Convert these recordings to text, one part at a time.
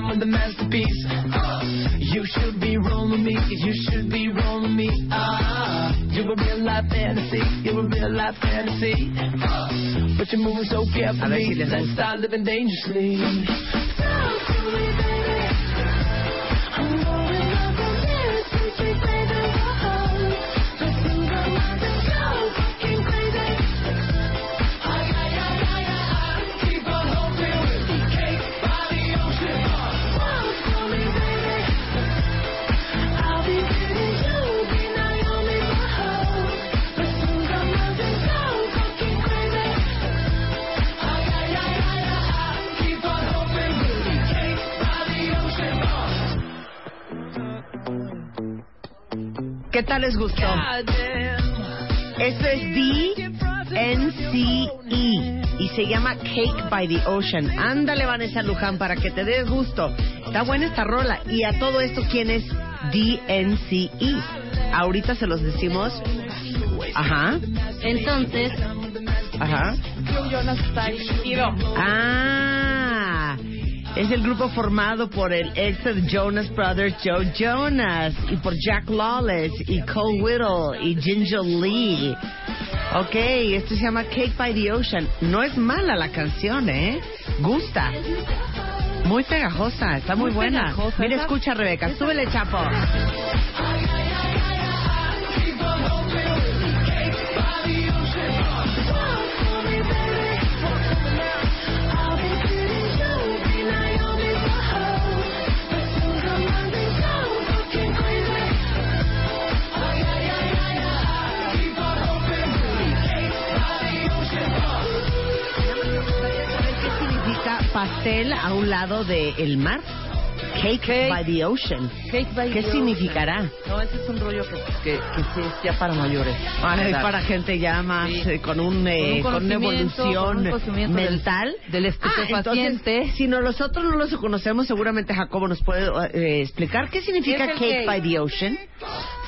Time with the masterpiece. Uh, you should be rolling me, you should be rolling me. Ah, you're a real life fantasy, you're a real life fantasy. Uh, but you're moving so carefully, let's start living dangerously. Talk to me, ¿Qué tal les gustó? Esto es DNCE y se llama Cake by the Ocean. Ándale, Vanessa Luján, para que te des gusto. Está buena esta rola. Y a todo esto, ¿quién es DNCE? Ahorita se los decimos. Ajá. Entonces, Ajá. Ah, es el grupo formado por el ex de Jonas Brothers, Joe Jonas, y por Jack Lawless, y Cole Whittle, y Ginger Lee. Ok, esto se llama Cake by the Ocean. No es mala la canción, ¿eh? Gusta. Muy pegajosa, está muy, Muy buena. pegajosa, Mira, escucha, Rebeca, súbele, chapo. Pastel a un lado del mar? Cake, by the ocean. Cake by ¿Qué the significará? Ocean. No, ese es un rollo que, que, que sí es ya para mayores. Ah, es para gente ya más Sí. eh, con, un, eh, Con un con una evolución con un conocimiento del- mental. del Ah, estupefaciente. entonces, si no, nosotros no los conocemos, seguramente Jacobo nos puede eh, explicar qué significa ¿Qué es Cake cake? by the Ocean.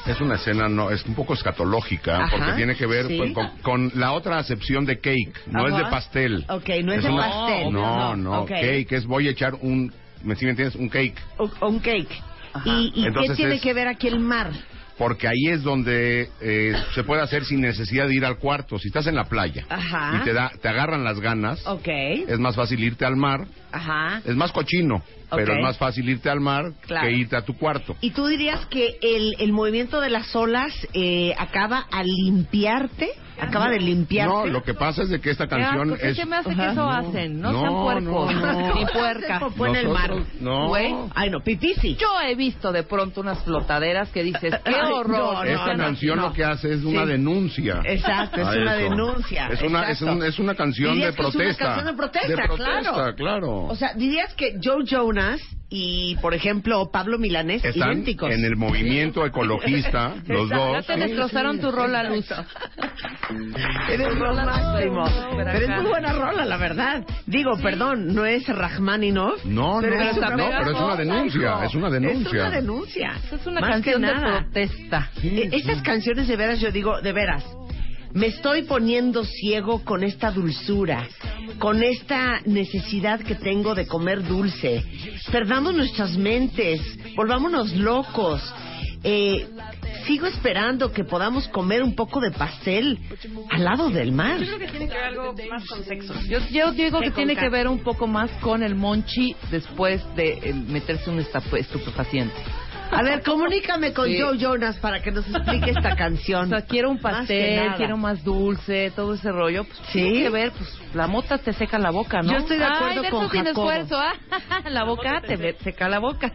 Es una escena, no, es un poco escatológica, Ajá, porque tiene que ver sí. con, con- con la otra acepción de cake, no es Ajá. de pastel. Ok, no es de una- pastel. No, no, Ok. cake es voy a echar un, ¿me sí me entiendes? Un cake. O- o un cake. ¿Y, y qué tiene es- que ver aquí el mar? Porque ahí es donde eh, se puede hacer sin necesidad de ir al cuarto. Si estás en la playa Ajá. y te, da, te agarran las ganas, Ok. es más fácil irte al mar. Ajá. Es más cochino, pero es más fácil irte al mar Claro. que irte a tu cuarto. ¿Y tú dirías que el, el movimiento de las olas eh, acaba a limpiarte? ¿Acaba de limpiarte? No, lo que pasa es de que esta canción ¿Por qué es... se me hace que eso No. hacen? No, No, sean puercos, no, no. ni puercas. Popó en el mar. No. Güey. Ay, no, pipí sí. Yo he visto de pronto unas flotaderas que dices, qué horror. no, no, Esta no, canción no. lo que hace es una Sí. denuncia. Exacto, es a una denuncia. Es una, es, es una canción de que es una protesta. canción de protesta, De protesta, claro. claro. O sea, dirías que Joe Jonas y, por ejemplo, Pablo Milanés, Están idénticos. en el movimiento ecologista, los Exacto. dos. Ya te destrozaron tu rola, Luz. Eres lo máximo. Pero es muy buena rola, la verdad. Digo, perdón, no es Rachmaninoff. No, pero no, es no, pero es una denuncia, es una Es denuncia. una denuncia. Es una Más canción que de protesta. Eh, Estas canciones de veras, yo digo, de veras, me estoy poniendo ciego con esta dulzura, con esta necesidad que tengo de comer dulce. Perdamos nuestras mentes, volvámonos locos. Eh, sigo esperando que podamos comer un poco de pastel al lado del mar. Yo creo que tiene que ver algo más con sexo. Yo, yo digo ¿Qué que tiene que ver un poco más con el monchi después de eh, meterse un estupefaciente. A ver, comunícame con Sí. Joe Jonas para que nos explique esta O canción. sea, quiero un pastel, quiero más dulce, todo ese rollo. Pues Sí. tiene que ver, pues la mota te seca la boca, ¿no? Yo estoy de acuerdo Ay, con sin Jacobo. esfuerzo, ¿ah? La boca te seca la boca.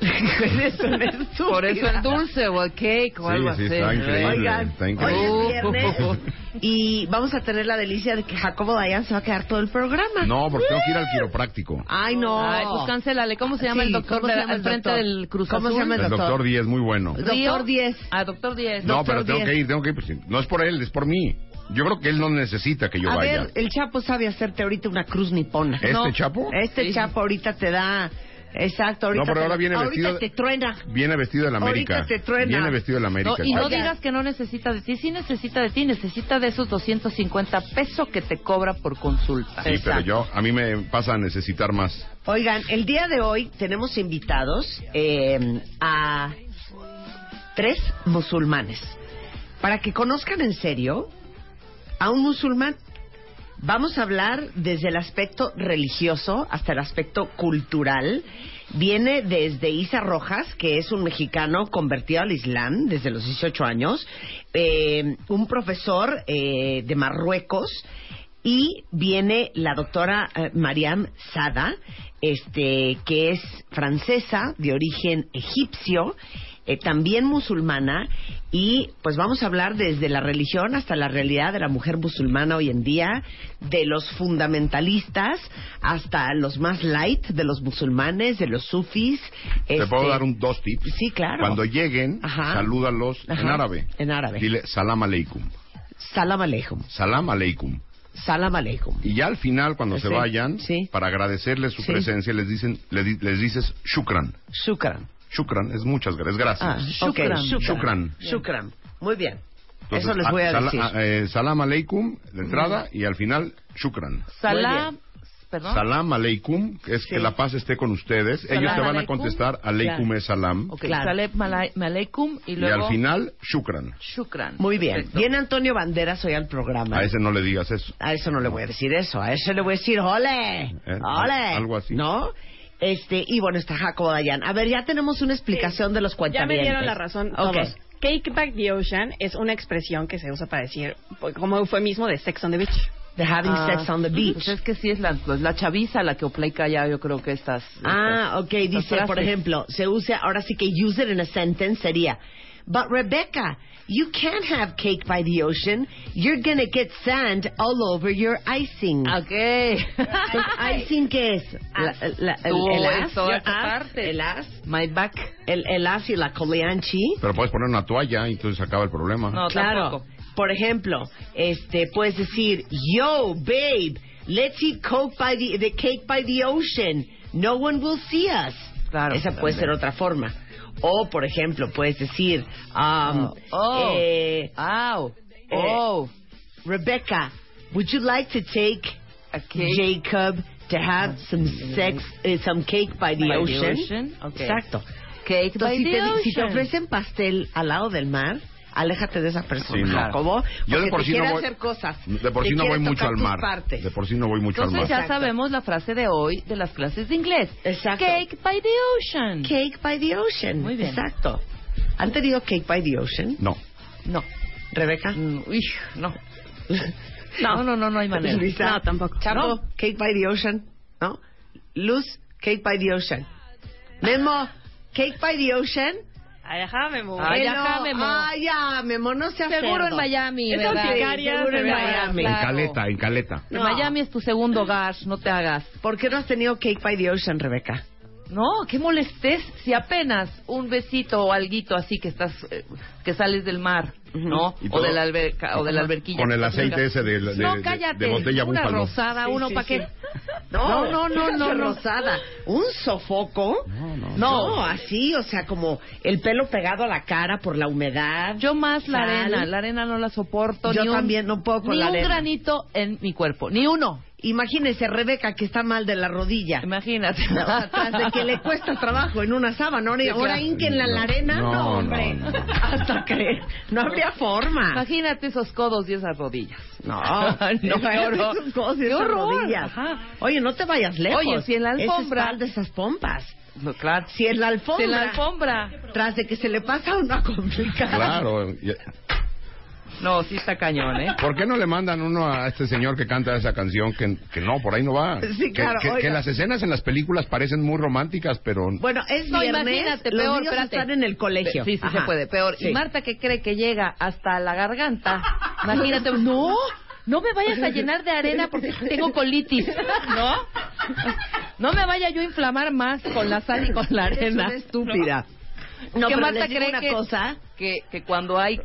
Eso no es Por eso el dulce o el cake o Sí, algo sí, así. está increíble. Oigan, está hoy increíble. es viernes y vamos a tener la delicia de que Jacobo Dayan se va a quedar todo el programa. No, porque tengo que ir al quiropráctico. Ay, no. Ay, pues cancélale. ¿Cómo se llama Sí, el doctor ¿cómo de- llama al el frente doctor? del Cruz ¿Cómo se llama el El doctor? doctor Díez, muy bueno. Doctor ¿Río? 10. Ah, doctor 10. No, Doctor pero tengo que ir, tengo que ir. pues, No es por él, es por mí. Yo creo que él no necesita que yo a vaya. ver, el Chapo sabe hacerte ahorita una cruz nipona. ¿Este no. chapo? Este Sí. Chapo ahorita te da... Exacto, ahorita, No, pero te, ahora viene ahorita vestido te truena. Viene vestido de la América. Ahorita te truena. Viene vestido de la América. No, y no digas que no necesita de ti, sí necesita de ti, necesita de esos 250 pesos que te cobra por consulta. Sí, pero yo, a mí me pasa a necesitar más. Oigan, el día de hoy tenemos invitados eh, a tres musulmanes para que conozcan en serio a un musulmán. Vamos a hablar desde el aspecto religioso hasta el aspecto cultural. Viene desde Isa Rojas, que es un mexicano convertido al Islam desde los 18 años, eh, un profesor eh, de Marruecos, y viene la doctora eh, Mariam Sada, este, que es francesa de origen egipcio, eh, también musulmana, y pues vamos a hablar desde la religión hasta la realidad de la mujer musulmana hoy en día, de los fundamentalistas hasta los más light de los musulmanes, de los sufis. ¿Te este, puedo dar un dos tips? Sí, claro. Cuando lleguen, Ajá. salúdalos en árabe. en árabe. Dile salam aleikum. Salam aleikum. Salam aleikum. Salam aleikum. Y ya al final, cuando Sí, se vayan, sí. para agradecerles su Sí. presencia, les dicen, le di- les dices shukran. Shukran. Shukran es muchas gracias. Ah, Gracias. ok, Shukran. Shukran. Shukran. Muy bien. Entonces, Eso les ah, voy a sala- decir. ah, eh, salam aleikum, de entrada, y al final, shukran. Salam, perdón. Salam aleikum, que es Sí. que la paz esté con ustedes. Salam Ellos te van a contestar, aleikum Claro. es salam. Ok, Claro. Malai- aleikum y Y luego... al final, shukran. Shukran. Muy bien. Perfecto. Viene Antonio Banderas hoy al programa. A ese no le digas eso. A eso no le voy a decir eso. A eso le voy a decir, ¡ole! Eh, ¡ole! algo así. ¿No? Este, y bueno, está Jacobo Dayan. A ver, ya tenemos una explicación de los Ya cuentavientes. me dieron la razón Ok. todos. Cake back the ocean es una expresión que se usa para decir, pues, como eufemismo de sex on the beach. The having Ah, sex on the beach. Pues es que sí es la, pues la chaviza la que oplica ya, yo creo que estas... Ah, estas- ok, estas dice, por frases. ejemplo, se usa, ahora sí que use it in a sentence sería, But Rebecca, you can't have cake by the ocean. You're gonna get sand all over your icing. Ok. Entonces, ¿Icing qué es? La- la- el, Tú, el as, parte. el as, My back. el, el as y la colianchi. Pero puedes poner una toalla y entonces acaba el problema. No, claro. tampoco. Por ejemplo, este, puedes decir, yo, babe, let's eat coke by the, the cake by the ocean. No one will see us. Claro, Esa puede también. ser otra forma. O, por ejemplo, puedes decir, um, Oh. eh, Au. Oh. Rebecca, would you like to take Jacob to have some sex, eh, some cake by the by the ocean? ocean. Exacto. Cake by Entonces, si the te, si te ocean. ofrecen pastel al lado del mar, aléjate de esa persona, Sí, no. Jacobo. Yo de por sí no voy- hacer cosas. De por sí no voy mucho al mar. partes. De por sí no voy mucho al Entonces mar. ya Exacto. sabemos la frase de hoy de las clases de inglés. Exacto. Cake by the ocean. Cake by the ocean. Muy bien. Exacto. ¿Han tenido cake by the ocean? No. No. Rebeca. Mm, uy, no. No, no, no, no hay manera. Luisa. No, tampoco. Chapo, No. cake by the ocean. ¿No? Luz, cake by the ocean. Memo, cake by the ocean. Ay, ajá, Memo. Ay, ajá, Memo. Ay, ya, Memo, no seas Seguro cerdo. en Miami, ¿verdad? sicarias seguro en Miami. En caleta, en caleta. En No. Miami es tu segundo hogar, no te hagas. ¿Por qué no has tenido cake by the ocean, Rebeca? No, qué molestes si apenas un besito o alguito así que estás, eh, que sales del mar, ¿no? O de la alberca, o de la alberquilla. Con el aceite ese de, de, no, cállate. de botella una búfalo. rosada, uno sí, para sí. qué. No, no, no, no, no. rosada. Un sofoco. No, no. No, así, o sea, como el pelo pegado a la cara por la humedad. Yo más la Sal. arena, la arena no la soporto. Yo ni un- también no puedo con ni la un arena. granito en mi cuerpo, ni uno. Imagínese Rebeca que está mal de la rodilla. Imagínate. O sea, tras de que le cuesta trabajo en una sábana, ahora, Sí, ahora claro. en la arena, No, no, no, hombre. no. Hasta que no habría forma. Imagínate esos codos y esas rodillas. No, no, no, horror. esos codos y esas horror. rodillas. Ajá. Oye, no te vayas lejos. Oye, si en la alfombra- espalda, esas pompas. No, claro. Si en la alfombra, Si en la alfombra. tras de que se le pasa una complicada. Claro. No, sí está cañón, ¿eh? ¿Por qué no le mandan uno a este señor que canta esa canción que, que no, por ahí no va? Sí, Que- claro, que, las escenas en las películas parecen muy románticas, pero Bueno, es No, viernes, imagínate, los peor, niños espérate. están en el colegio. Sí, sí Ajá. se puede, peor. Sí. Y Marta que cree que llega hasta la garganta. Imagínate, no, no me vayas a llenar de arena porque tengo colitis, ¿no? No me vaya yo a inflamar más con la sal y con la Es arena. una estúpida. No, No, que Marta cree una que, cosa. que, que cuando hay,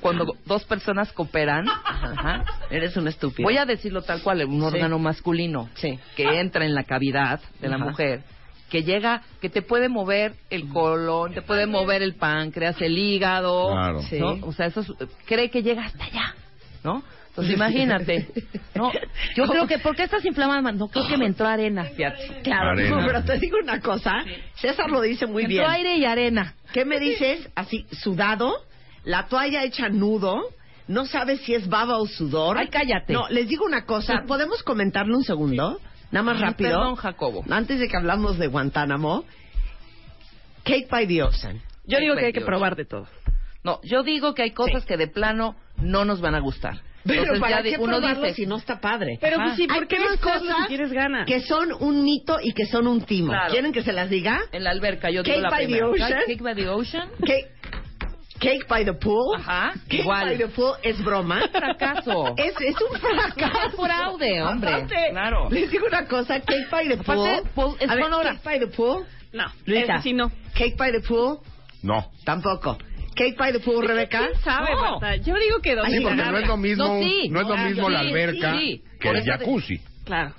cuando dos personas cooperan, ajá, Eres una estúpida. voy a decirlo tal cual, un órgano masculino Sí. que entra en la cavidad de la Ajá. mujer, que llega, que te puede mover el colon, te puede mover el páncreas, el hígado, Claro. Sí. O sea, eso es- cree que llega hasta allá, ¿no? Entonces imagínate, no, yo creo que, ¿por qué estás inflamada? No, creo que me entró arena, fíjate. Claro, Arena. no, pero te digo una cosa. César lo dice muy Me bien. entró aire y arena. ¿Qué me dices? Así, sudado, la toalla hecha nudo, no sabes si es baba o sudor. Ay, cállate. No, les digo una cosa. ¿Podemos comentarle un segundo? Nada más Ay, rápido. perdón, Jacobo. Antes de que hablamos de Guantánamo. Cake by the Ocean. Yo digo que hay que probar de todo. No, yo digo que hay cosas que de plano no nos van a gustar. Pero Entonces ¿para ya qué uno probarlo dice, si no está padre? Pero Ajá. pues sí, Hay ¿por qué no cosas si tienes ganas? que son un mito y que son un timo. Claro. ¿Quieren que se las diga? en la alberca, yo Cake digo la by the primera. ocean. Cake by the ocean. Cake, cake by the pool. Ajá, Cake igual. by the pool es broma. Fracaso. Es, es un fracaso. Es fraude, hombre. Aparte, Claro. Les digo una cosa, Cake by the pool. Aparte, pues, es A ver, Sonora. Cake by the pool. No, Luisa. ese sí no. Cake by the pool. no. Tampoco. Cake by the pool, Rebeca. ¿Quién sabe, No. Marta? Yo digo que donde Sí, porque no es lo mismo, No, sí. no es lo No, mismo la sí, alberca sí. que Por el eso te- jacuzzi. Claro.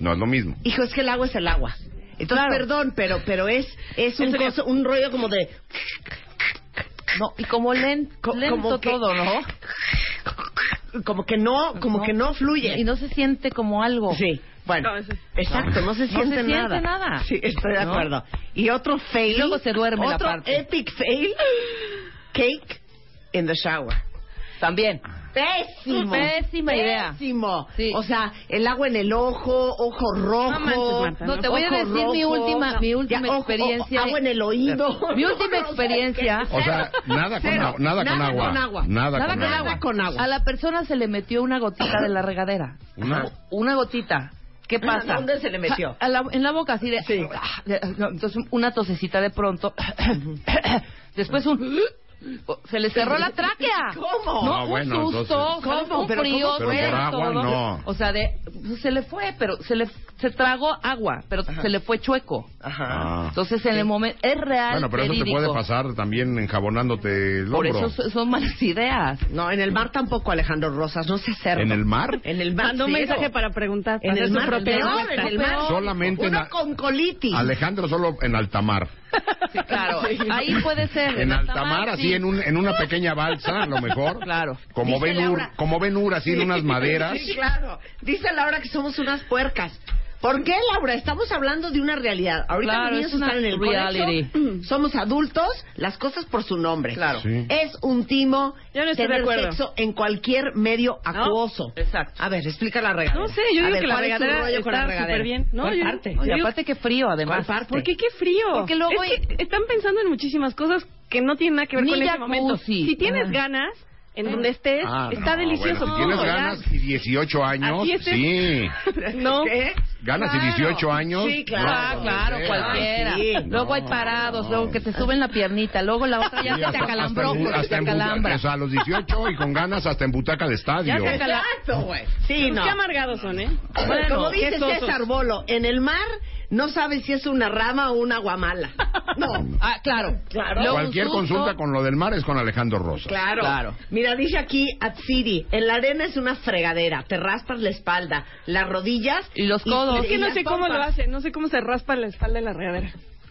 No es lo mismo. Hijo, es que el agua es el agua. Entonces, Claro. perdón, pero pero es es un, coso- un rollo como de No, y como len- Co- lento como que- todo, ¿no? como que no, como No. que no fluye. Y no se siente como algo. Sí, bueno, No, ese- exacto, no se No siente se siente nada. nada. Sí, estoy de ¿No? acuerdo. Y otro fail. Y luego se duerme la otro parte. epic fail. Cake in the shower. También. Pésimo. Pésima idea. Pésimo. Sí. O sea, el agua en el ojo, ojo rojo. No manches, Marta, No, te voy a ojo decir mi última, mi última Ya, experiencia. ojo, agua en el oído. Mi última experiencia. O sea, nada con, nada, con Nada agua. con agua. Nada, Nada con, con agua. Nada con agua. A la persona se le metió una gotita de la regadera. ¿Una? Una gotita. ¿Qué pasa? ¿Dónde se le metió? A la- en la boca, así de... Sí. Ah, Entonces, una tosecita de pronto. Después un... Se le cerró la tráquea. ¿Cómo? No, Ah, un bueno, susto, entonces- ¿Cómo? un ¿Pero frío? Pero por agua, todo. no. O sea, de, pues, se le fue, pero se le se tragó agua, pero se le fue chueco. Ajá. Ah. Entonces, en el momento es real. Bueno, pero eso te puede pasar también enjabonándote el Por hombro. eso son- malas ideas. No, en el mar tampoco, Alejandro Rosas, no se cerdo. ¿En el mar? En el mar. Mandó un mensaje para preguntar. En el mar, peor, en el mar. Solamente en Uno la- con colitis. Alejandro solo en alta mar. Sí, claro. Ahí puede ser. En alta mar, así sí. en, un, en una pequeña balsa, a lo mejor. Claro. Como Dice Ben Hur, Laura. como Ben Hur, así en unas maderas. Sí, claro. Dice Laura que somos unas puercas. ¿Por qué, Laura? Estamos hablando de una realidad. Ahorita Claro, los niños es están en el reality. colegio. Somos adultos, las cosas por su nombre. Claro. Sí. Es un timo Yo no tener sexo en cualquier medio acuoso. Exacto. A ver, explica la regadera. No sé, yo digo ver, que la ¿cuál es regadera la está súper bien. No, ¿Cuál yo- parte? Y yo aparte que frío, además. ¿Cuál parte? ¿Por qué qué frío? Porque luego Es que están pensando en muchísimas cosas que no tienen nada que ver Ni con ese momento. Si tienes Ah. ganas, en donde estés, Ah, está no, delicioso. bueno, si tienes ganas y 18 años, es, es- sí. No. ¿Qué? Ganas y Claro. 18 años. Sí, claro. Ah, no, claro, no, cualquiera. Sí. Luego hay parados, no. luego que te suben la piernita, luego la otra ya Sí, se hasta- te acalambró, hasta en hasta te en butaca, acalambra. o sea, a los 18 y con ganas hasta en butaca de estadio. Ya Exacto, güey. Sí, Pues no. Qué amargados son, ¿eh? Bueno, como dice. César Bolo, en el mar no sabes si es una rama o una guamala. No. Ah, claro. Claro. Luego Cualquier susto. consulta con lo del mar es con Alejandro Rosa. Claro. Claro. Mira, dice aquí at City, en la arena es una fregadera, te raspas la espalda, las rodillas Y los codos. Es que no sé cómo lo hace, no sé cómo se raspa la espalda de la regadera.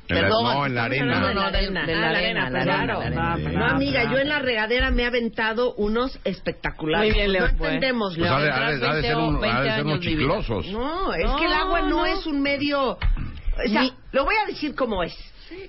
En Perdón. no, en la arena. No, no, no, de, de la Ah, la arena, arena, la claro. arena, la arena. No, amiga, yo en la regadera me he aventado unos espectaculares. Muy bien, Leo. No entendemos, Pues Leo. ha de, ha de- ha de ser, un- ha de 20 ser unos chiclosos. No, es No, que el agua no, no. es un medio... O sea, lo voy a decir como es.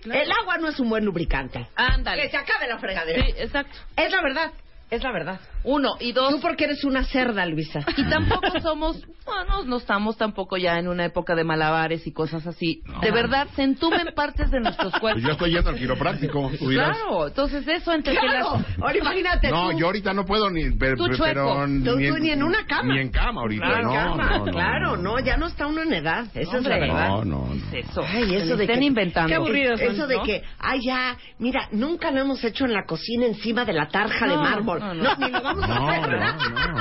El agua no es un buen lubricante. Ándale. Que se acabe la fregadera. Sí, exacto. Es la verdad, es la verdad. Uno. Y dos, Tú porque eres una cerda, Luisa. Y tampoco somos, bueno, no estamos tampoco ya en una época de malabares y cosas así. De verdad, se entumen partes de nuestros Pues cuerpos. yo estoy yendo al quiropráctico. dirás. Claro, entonces eso entre que Claro, las... ahora imagínate No, tú. yo ahorita no puedo ni. Pero, Tú chueco. pero Tú- tú ni en una cama. Ni en cama ahorita. Claro, no, cama, no, no, claro, no. no, ya no está uno en edad, esa es la verdad. No, no, no. Eso, Ay, eso de estén que, inventando. Qué aburridos son, Eso de ¿no? que, ay, ya, mira, nunca lo hemos hecho en la cocina encima de la tarja de No, mármol. no, No, no. ni lo vamos a No, hacer. no, no.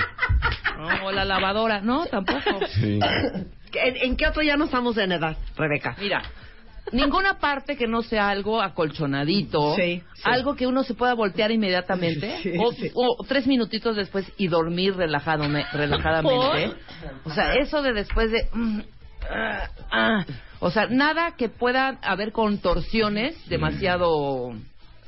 No, o la lavadora, no, tampoco. Sí. ¿En, en qué otro ya no estamos en edad, Rebeca? Mira, ninguna parte que no sea algo acolchonadito, Sí, sí. algo que uno se pueda voltear inmediatamente, Sí, o, sí. o tres minutitos después y dormir relajado, relajadamente. O sea, eso de después de... mm, ah, ah. o sea, nada que pueda haber contorsiones demasiado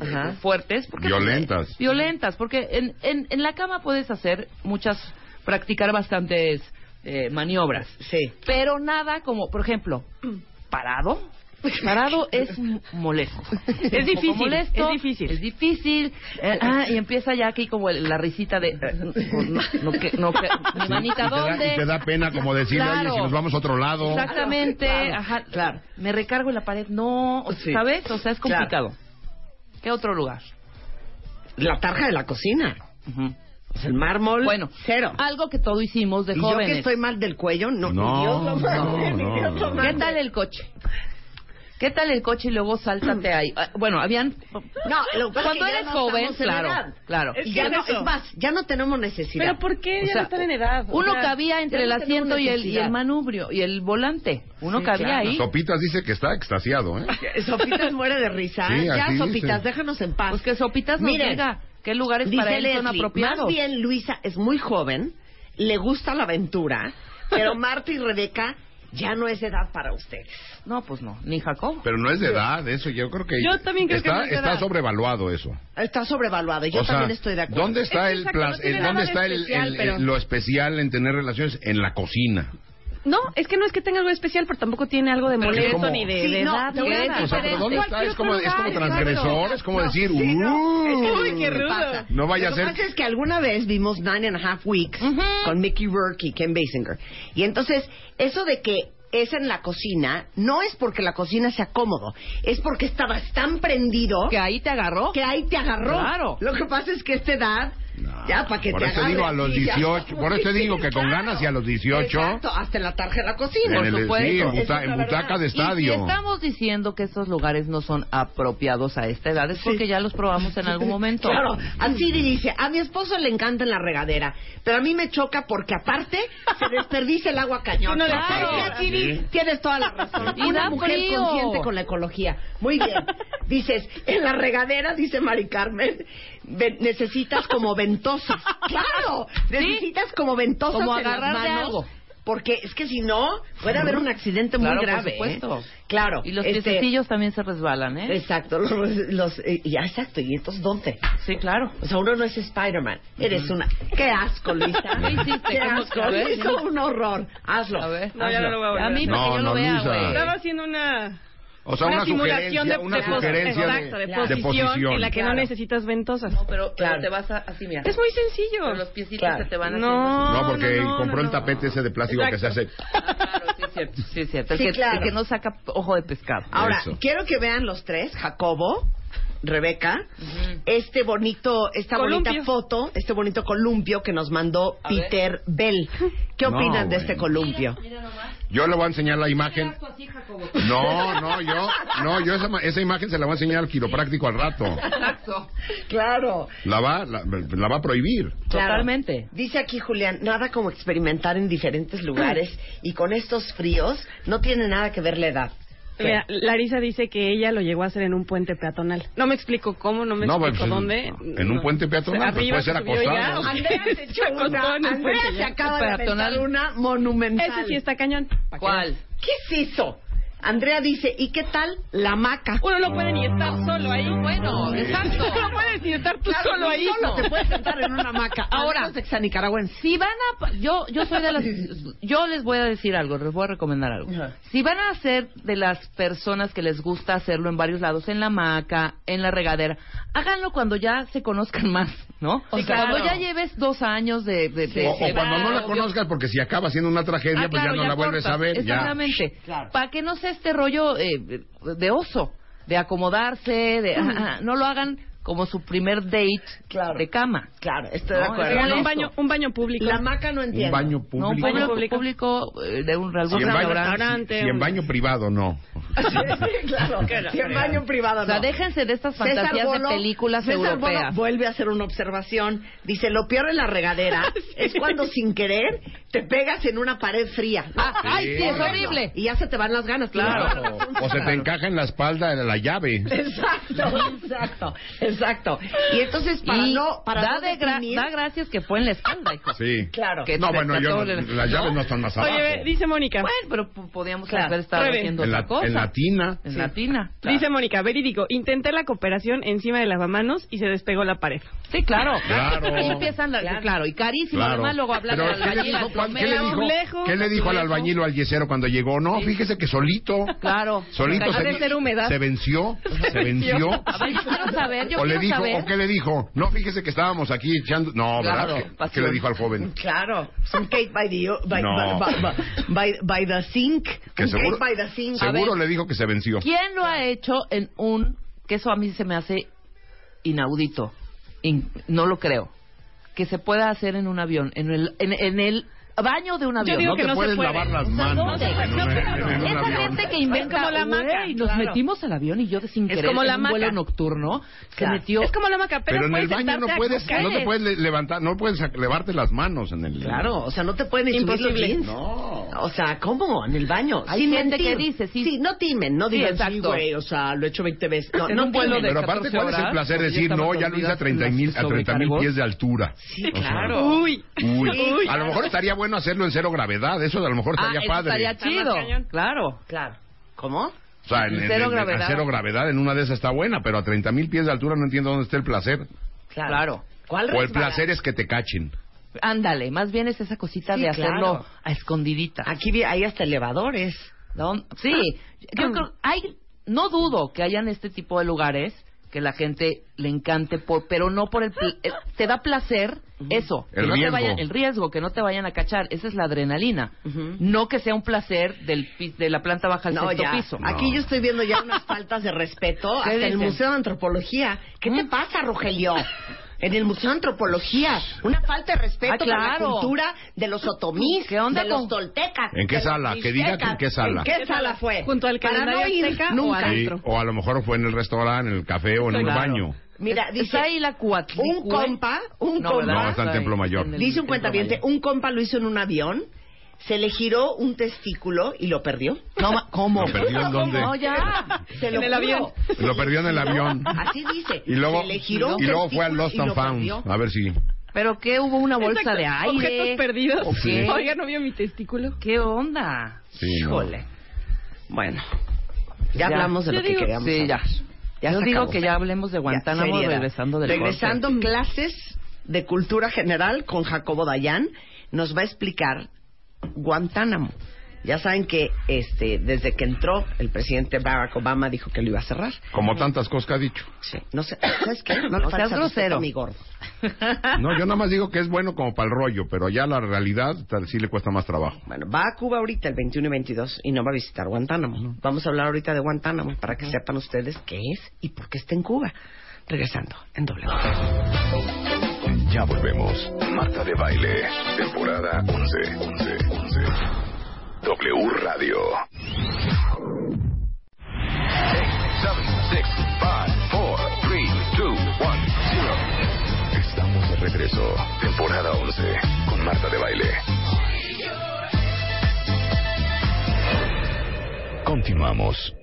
Ajá. fuertes. Porque, Violentas. Violentas, porque en, en, en la cama puedes hacer muchas, practicar bastantes eh, maniobras. Sí. Pero nada como, por ejemplo, parado. Parado es molesto. Es difícil, molesto, es difícil. Es difícil. eh, ah, y empieza ya aquí como el- la risita de... eh, no, no, que- no, que- mi manita, y, te da, ¿dónde? y te da pena como decirle, Claro. oye, si nos vamos a otro lado. Exactamente. Claro, ajá, claro. Me recargo en la pared. No, Sí. ¿sabes? O sea, es Claro. ¿Qué otro lugar? La tarja de la cocina. Sea, el mármol. Bueno, cero. algo que todo hicimos de y yo jóvenes. que estoy mal del cuello, no. No, Dios lo mande, no, ni no, Dios lo no. mande. ¿Qué tal el coche? ¿Qué tal el coche y luego sáltate ahí? Ah, Bueno, habían... No, lo Cuando es eres no joven, claro, claro. Y ya ¿Qué no, es es más, ya no tenemos necesidad. Pero ¿por qué O ya sea, no están en edad? O Uno sea, cabía entre el asiento y el, y el manubrio y el volante. Uno Sí, cabía claro. ahí. Sopitas dice que está extasiado, ¿eh? Sopitas muere de risa. Sí, ya, Sopitas, dice. déjanos en paz. Pues que Sopitas nos Miren, diga qué lugares Dice para él son apropiados. Más bien, Luisa es muy joven, le gusta la aventura, pero Marta y Rebeca ya no es edad para ustedes. No, pues no, ni Jacob. Pero no es de edad, eso yo creo que... Yo también creo que está, no es de Está edad. sobrevaluado eso. Está sobrevaluado, y yo o sea, también estoy de acuerdo. ¿dónde está, Es el, exacto, plas- no tiene el- nada ¿dónde de está el- especial, el- pero- lo especial en tener relaciones? En la cocina. No, es que no es que tenga algo especial, pero tampoco tiene algo de Pero molesto como- ni de, Sí, de no, edad. a nada. O sea, pero ¿dónde está? Es como, es transgresor, es como No, decir... sí, no, "Uh". Uy, qué lo que rudo. pasa. No vaya Lo a que ser- pasa es que alguna vez vimos Nine and a Half Weeks con Mickey Rourke y Ken Basinger. Y entonces, eso de que es en la cocina, no es porque la cocina sea cómodo, es porque estabas tan prendido Que ahí te agarró. que ahí te agarró. Claro. Lo que pasa es que esta edad, No, ya para que por te eso digo a los así, ya. 18, por eso digo que con Claro. ganas y a los 18 Exacto, hasta en la tarjeta de la en, cocina. Por el, supuesto. sí, en, buta- en butaca de Y si estadio. estamos diciendo que estos lugares no son apropiados a esta edad, es porque ya los probamos en algún momento. Claro, así dice, a mi esposo le encanta en la regadera, pero a mí me choca porque aparte se desperdicia el agua cañón. No Claro, sí, sí, tienes toda la razón. Y Una mujer frío. consciente con la ecología. Muy bien. Dices, en la regadera, dice Mari Carmen, necesitas como ventosas. Claro, necesitas como ventosas Como en las agarrar de manos, algo. Porque es que si no, puede haber un accidente muy Claro, por grave. supuesto. ¿eh? Claro. Y los este, también se resbalan, ¿eh? Exacto, los, los- eh, ya exacto, y entonces ¿dónde? Sí, claro. O sea, uno no es Spider-Man, eres una... ¡Qué asco, Luisa! ¿Qué hiciste? ¡Qué ¿Cómo- asco! ver? Hizo un horror. Hazlo. A ver. No, ya no lo voy a volver A mí, hacer. para No, que yo no, lo vea, güey. Estaba haciendo una... O sea, una, simulación sugerencia, de, una de sugerencia de, exacto, de, de posición, posición. en la que Claro. no necesitas ventosas. No, pero, Claro. te vas a, así, mira. Es muy sencillo. Pero los piecitos Claro. se te van haciendo No, No, porque no, no, compró no, el no. tapete ese de plástico que se hace. Ah, claro, sí es cierto. Sí, es cierto. El, Sí, que, claro. el que no saca ojo de pescado. Ahora, Eso. quiero que vean los tres, Jacobo, Rebeca, este bonito, esta Columpio. bonita foto, este bonito columpio que nos mandó A. Peter Bell. ¿Qué No, opinan de bueno. este columpio? Yo le voy a enseñar la imagen. No, no, yo, no, yo esa, ma- esa imagen se la voy a enseñar al quiropráctico al rato. Exacto. Claro. La va, la, la va a prohibir. Claro. Totalmente. Dice aquí Julián, nada como experimentar en diferentes lugares y con estos fríos no tiene nada que ver la edad. Mira, Larisa dice que ella lo llegó a hacer en un puente peatonal. No me explico cómo, no me No, explico pues, dónde. en un puente peatonal, pues, puede ser acostado. Andrea se echó una, Andrea acaba de Peatonal. una monumental. Ese sí está cañón. ¿Pa' qué? ¿Cuál? ¿Qué es eso? Andrea dice, ¿y qué tal la maca? Uno no puede ni estar solo ahí. Bueno, exacto. No puedes ni estar tú Claro, solo ahí. solo te puedes sentar en una hamaca. Ahora, San Nicaragüense. Si van a, yo, yo soy de las, yo les voy a decir algo, les voy a recomendar algo. Si van a ser de las personas que les gusta hacerlo en varios lados, en la hamaca, en la regadera, háganlo cuando ya se conozcan más, ¿no? O Sí, sea, claro. cuando ya lleves dos años de, de, de- O, cuando no la conozcas, porque si acaba siendo una tragedia, Ah, pues claro, ya no la vuelves a ver. Ya. Exactamente. Claro. Para que no sea este rollo eh, de oso, de acomodarse, de, ajá, no lo hagan como su primer date Claro. de cama. Claro, estoy de No, acuerdo. Como en un baño, un baño público. La maca no Un entiendo. baño No, un público. baño público. público, eh, de un, algún Si en baño, restaurante. si en baño privado, no. Sí, claro. Si en baño privado O sea, no. déjense de estas fantasías Bolo- de películas César Bolo europeas. vuelve a hacer una observación. Dice, lo peor en la regadera es cuando sin querer te pegas en una pared fría. Ah, ay, sí, es horrible. Y ya se te van las ganas. Claro. O se te encaja en la espalda la llave. Exacto, exacto, exacto. Y entonces, para y no, para da, no de gra- definir- da gracias que fue en la espalda, hijo. Sí. Claro. Que No, bueno, yo, las llaves no están más abajo. Oye, dice Mónica. Bueno, pero podíamos Claro. haber estado haciendo En otra la, cosa. en la tina. En la tina. claro. Dice Mónica, verídico, intenté la cooperación encima de lavamanos y se despegó la pared. Sí, claro. Claro. Y empiezan la- Claro. claro. y carísimo. Claro. Además, luego hablan Pero al ¿qué le albañil, dijo, al cuál- ¿qué le dijo, azulejo, ¿qué le dijo al albañil o al yesero cuando llegó? No, fíjese que solito. Claro. Solito Ha de se, ser humedad. se venció, se venció. A ver, yo quiero saber, yo o le dijo, saber. o qué le dijo, no, fíjese que estábamos aquí echando, no, Claro, ¿verdad? ¿Qué- ¿Qué, pasión. le dijo al joven? Claro, un cake by the, by, No. by, by- by- by the sink. Que un seguro, cake by the sink. seguro le dijo que se venció. ¿Quién lo ha hecho en un... que eso a mí se me hace inaudito. In- no lo creo. Que se pueda hacer en un avión, en el, en, en el baño de un avión. digo no que te no se puedes puede. lavar las O sea, manos Esa gente que inventa, como la "Güey, hamaca, nos claro. metimos al avión y yo sin Es querer como la en un vuelo nocturno se metió Es como la maca, pero, Pero en el baño no puedes, no te puedes le- levantar, no puedes levarte las manos en el. Claro, o sea, no te pueden ni Imposible. No. O sea, ¿cómo? En el baño. Hay Sin gente que dice, sí. Sí, no timen, no digan, sí, exacto. güey, o sea, lo he hecho 20 veces. No, no de Pero aparte, 14 ¿cuál es el placer de decir, no, ya lo hice a dormidas 30 las mil a 30 mil sobrecargos? pies de altura? Sí, claro. Uy, Uy. a lo mejor estaría bueno hacerlo en cero gravedad, eso a lo mejor Ah, estaría eso padre. estaría chido. Claro. Claro. ¿Cómo? O sea, en, cero en- gravedad. a cero gravedad, en una de esas está buena, pero a 30 mil pies de altura no entiendo dónde está el placer. Claro. Claro. ¿Cuál O el placer es que te cachen. Ándale, más bien es esa cosita Sí, de hacerlo claro. a escondidita. Aquí vi- hay hasta elevadores. ¿No? Sí, yo creo, hay, no dudo que hayan este tipo de lugares que la gente le encante, por, pero no por el, te da placer eso, El que no te riesgo. vayan, el riesgo, que no te vayan a cachar, esa es la adrenalina, no que sea un placer del de la planta baja al No, sexto ya. piso. Aquí yo estoy viendo ya unas faltas de respeto hasta el? Museo de Antropología. ¿Qué te ¿Mm? pasa, Rogelio? En el Museo de Antropología, una falta de respeto Ah, la cultura de los otomís, ¿Qué onda de con- los toltecas. ¿En qué sala? Que diga que en qué sala. ¿En qué sala fue? Junto al calendario azteca o nunca. Sí, o a lo mejor fue en el restaurante, en el café o en el Claro. baño. Mira, dice, está ahí la cuatlicue. un compa, un No, compa. No, está en Templo Mayor. en el dice un cuentaviente, un compa lo hizo en un avión, se le giró un testículo y lo perdió. No, ¿Cómo? ¿Lo perdió en dónde? No, ya. Se lo En el avión. Lo perdió en el avión. Así dice. Y luego, se le giró y luego fue al Lost and Found. perdió. A ver si. ¿Pero qué? ¿Hubo una bolsa Exacto. de aire? Objetos perdidos. ¿O qué? Oiga, ¿no vio mi testículo? ¿Qué onda? Sí, no. Híjole. Bueno, ya, hablamos de lo que digo- queríamos Sí, ya. hablar. Ya Yo digo acabó. que ya hablemos de Ya, Guantánamo regresando del Regresando corte. clases de cultura general con Jacobo Dayan, nos va a explicar Guantánamo. Ya saben que este desde que entró el presidente Barack Obama dijo que lo iba a cerrar. Como tantas cosas que ha dicho. Sí, no sé, ¿sabes qué? No, No seas grosero. a mi gordo. No, yo nada más digo que es bueno como para el rollo, pero ya la realidad tal, sí le cuesta más trabajo. Bueno, va a Cuba ahorita el 21 y 22 y no va a visitar Guantánamo. Vamos a hablar ahorita de Guantánamo para que sepan ustedes qué es y por qué está en Cuba. Regresando en doble. Ya volvemos. Marta de Baile, temporada 11. 11, 11. W Radio. 6, 5, 4, 3, 2, 1, 0. Estamos de regreso. Temporada 11 con Marta de Baile. Continuamos.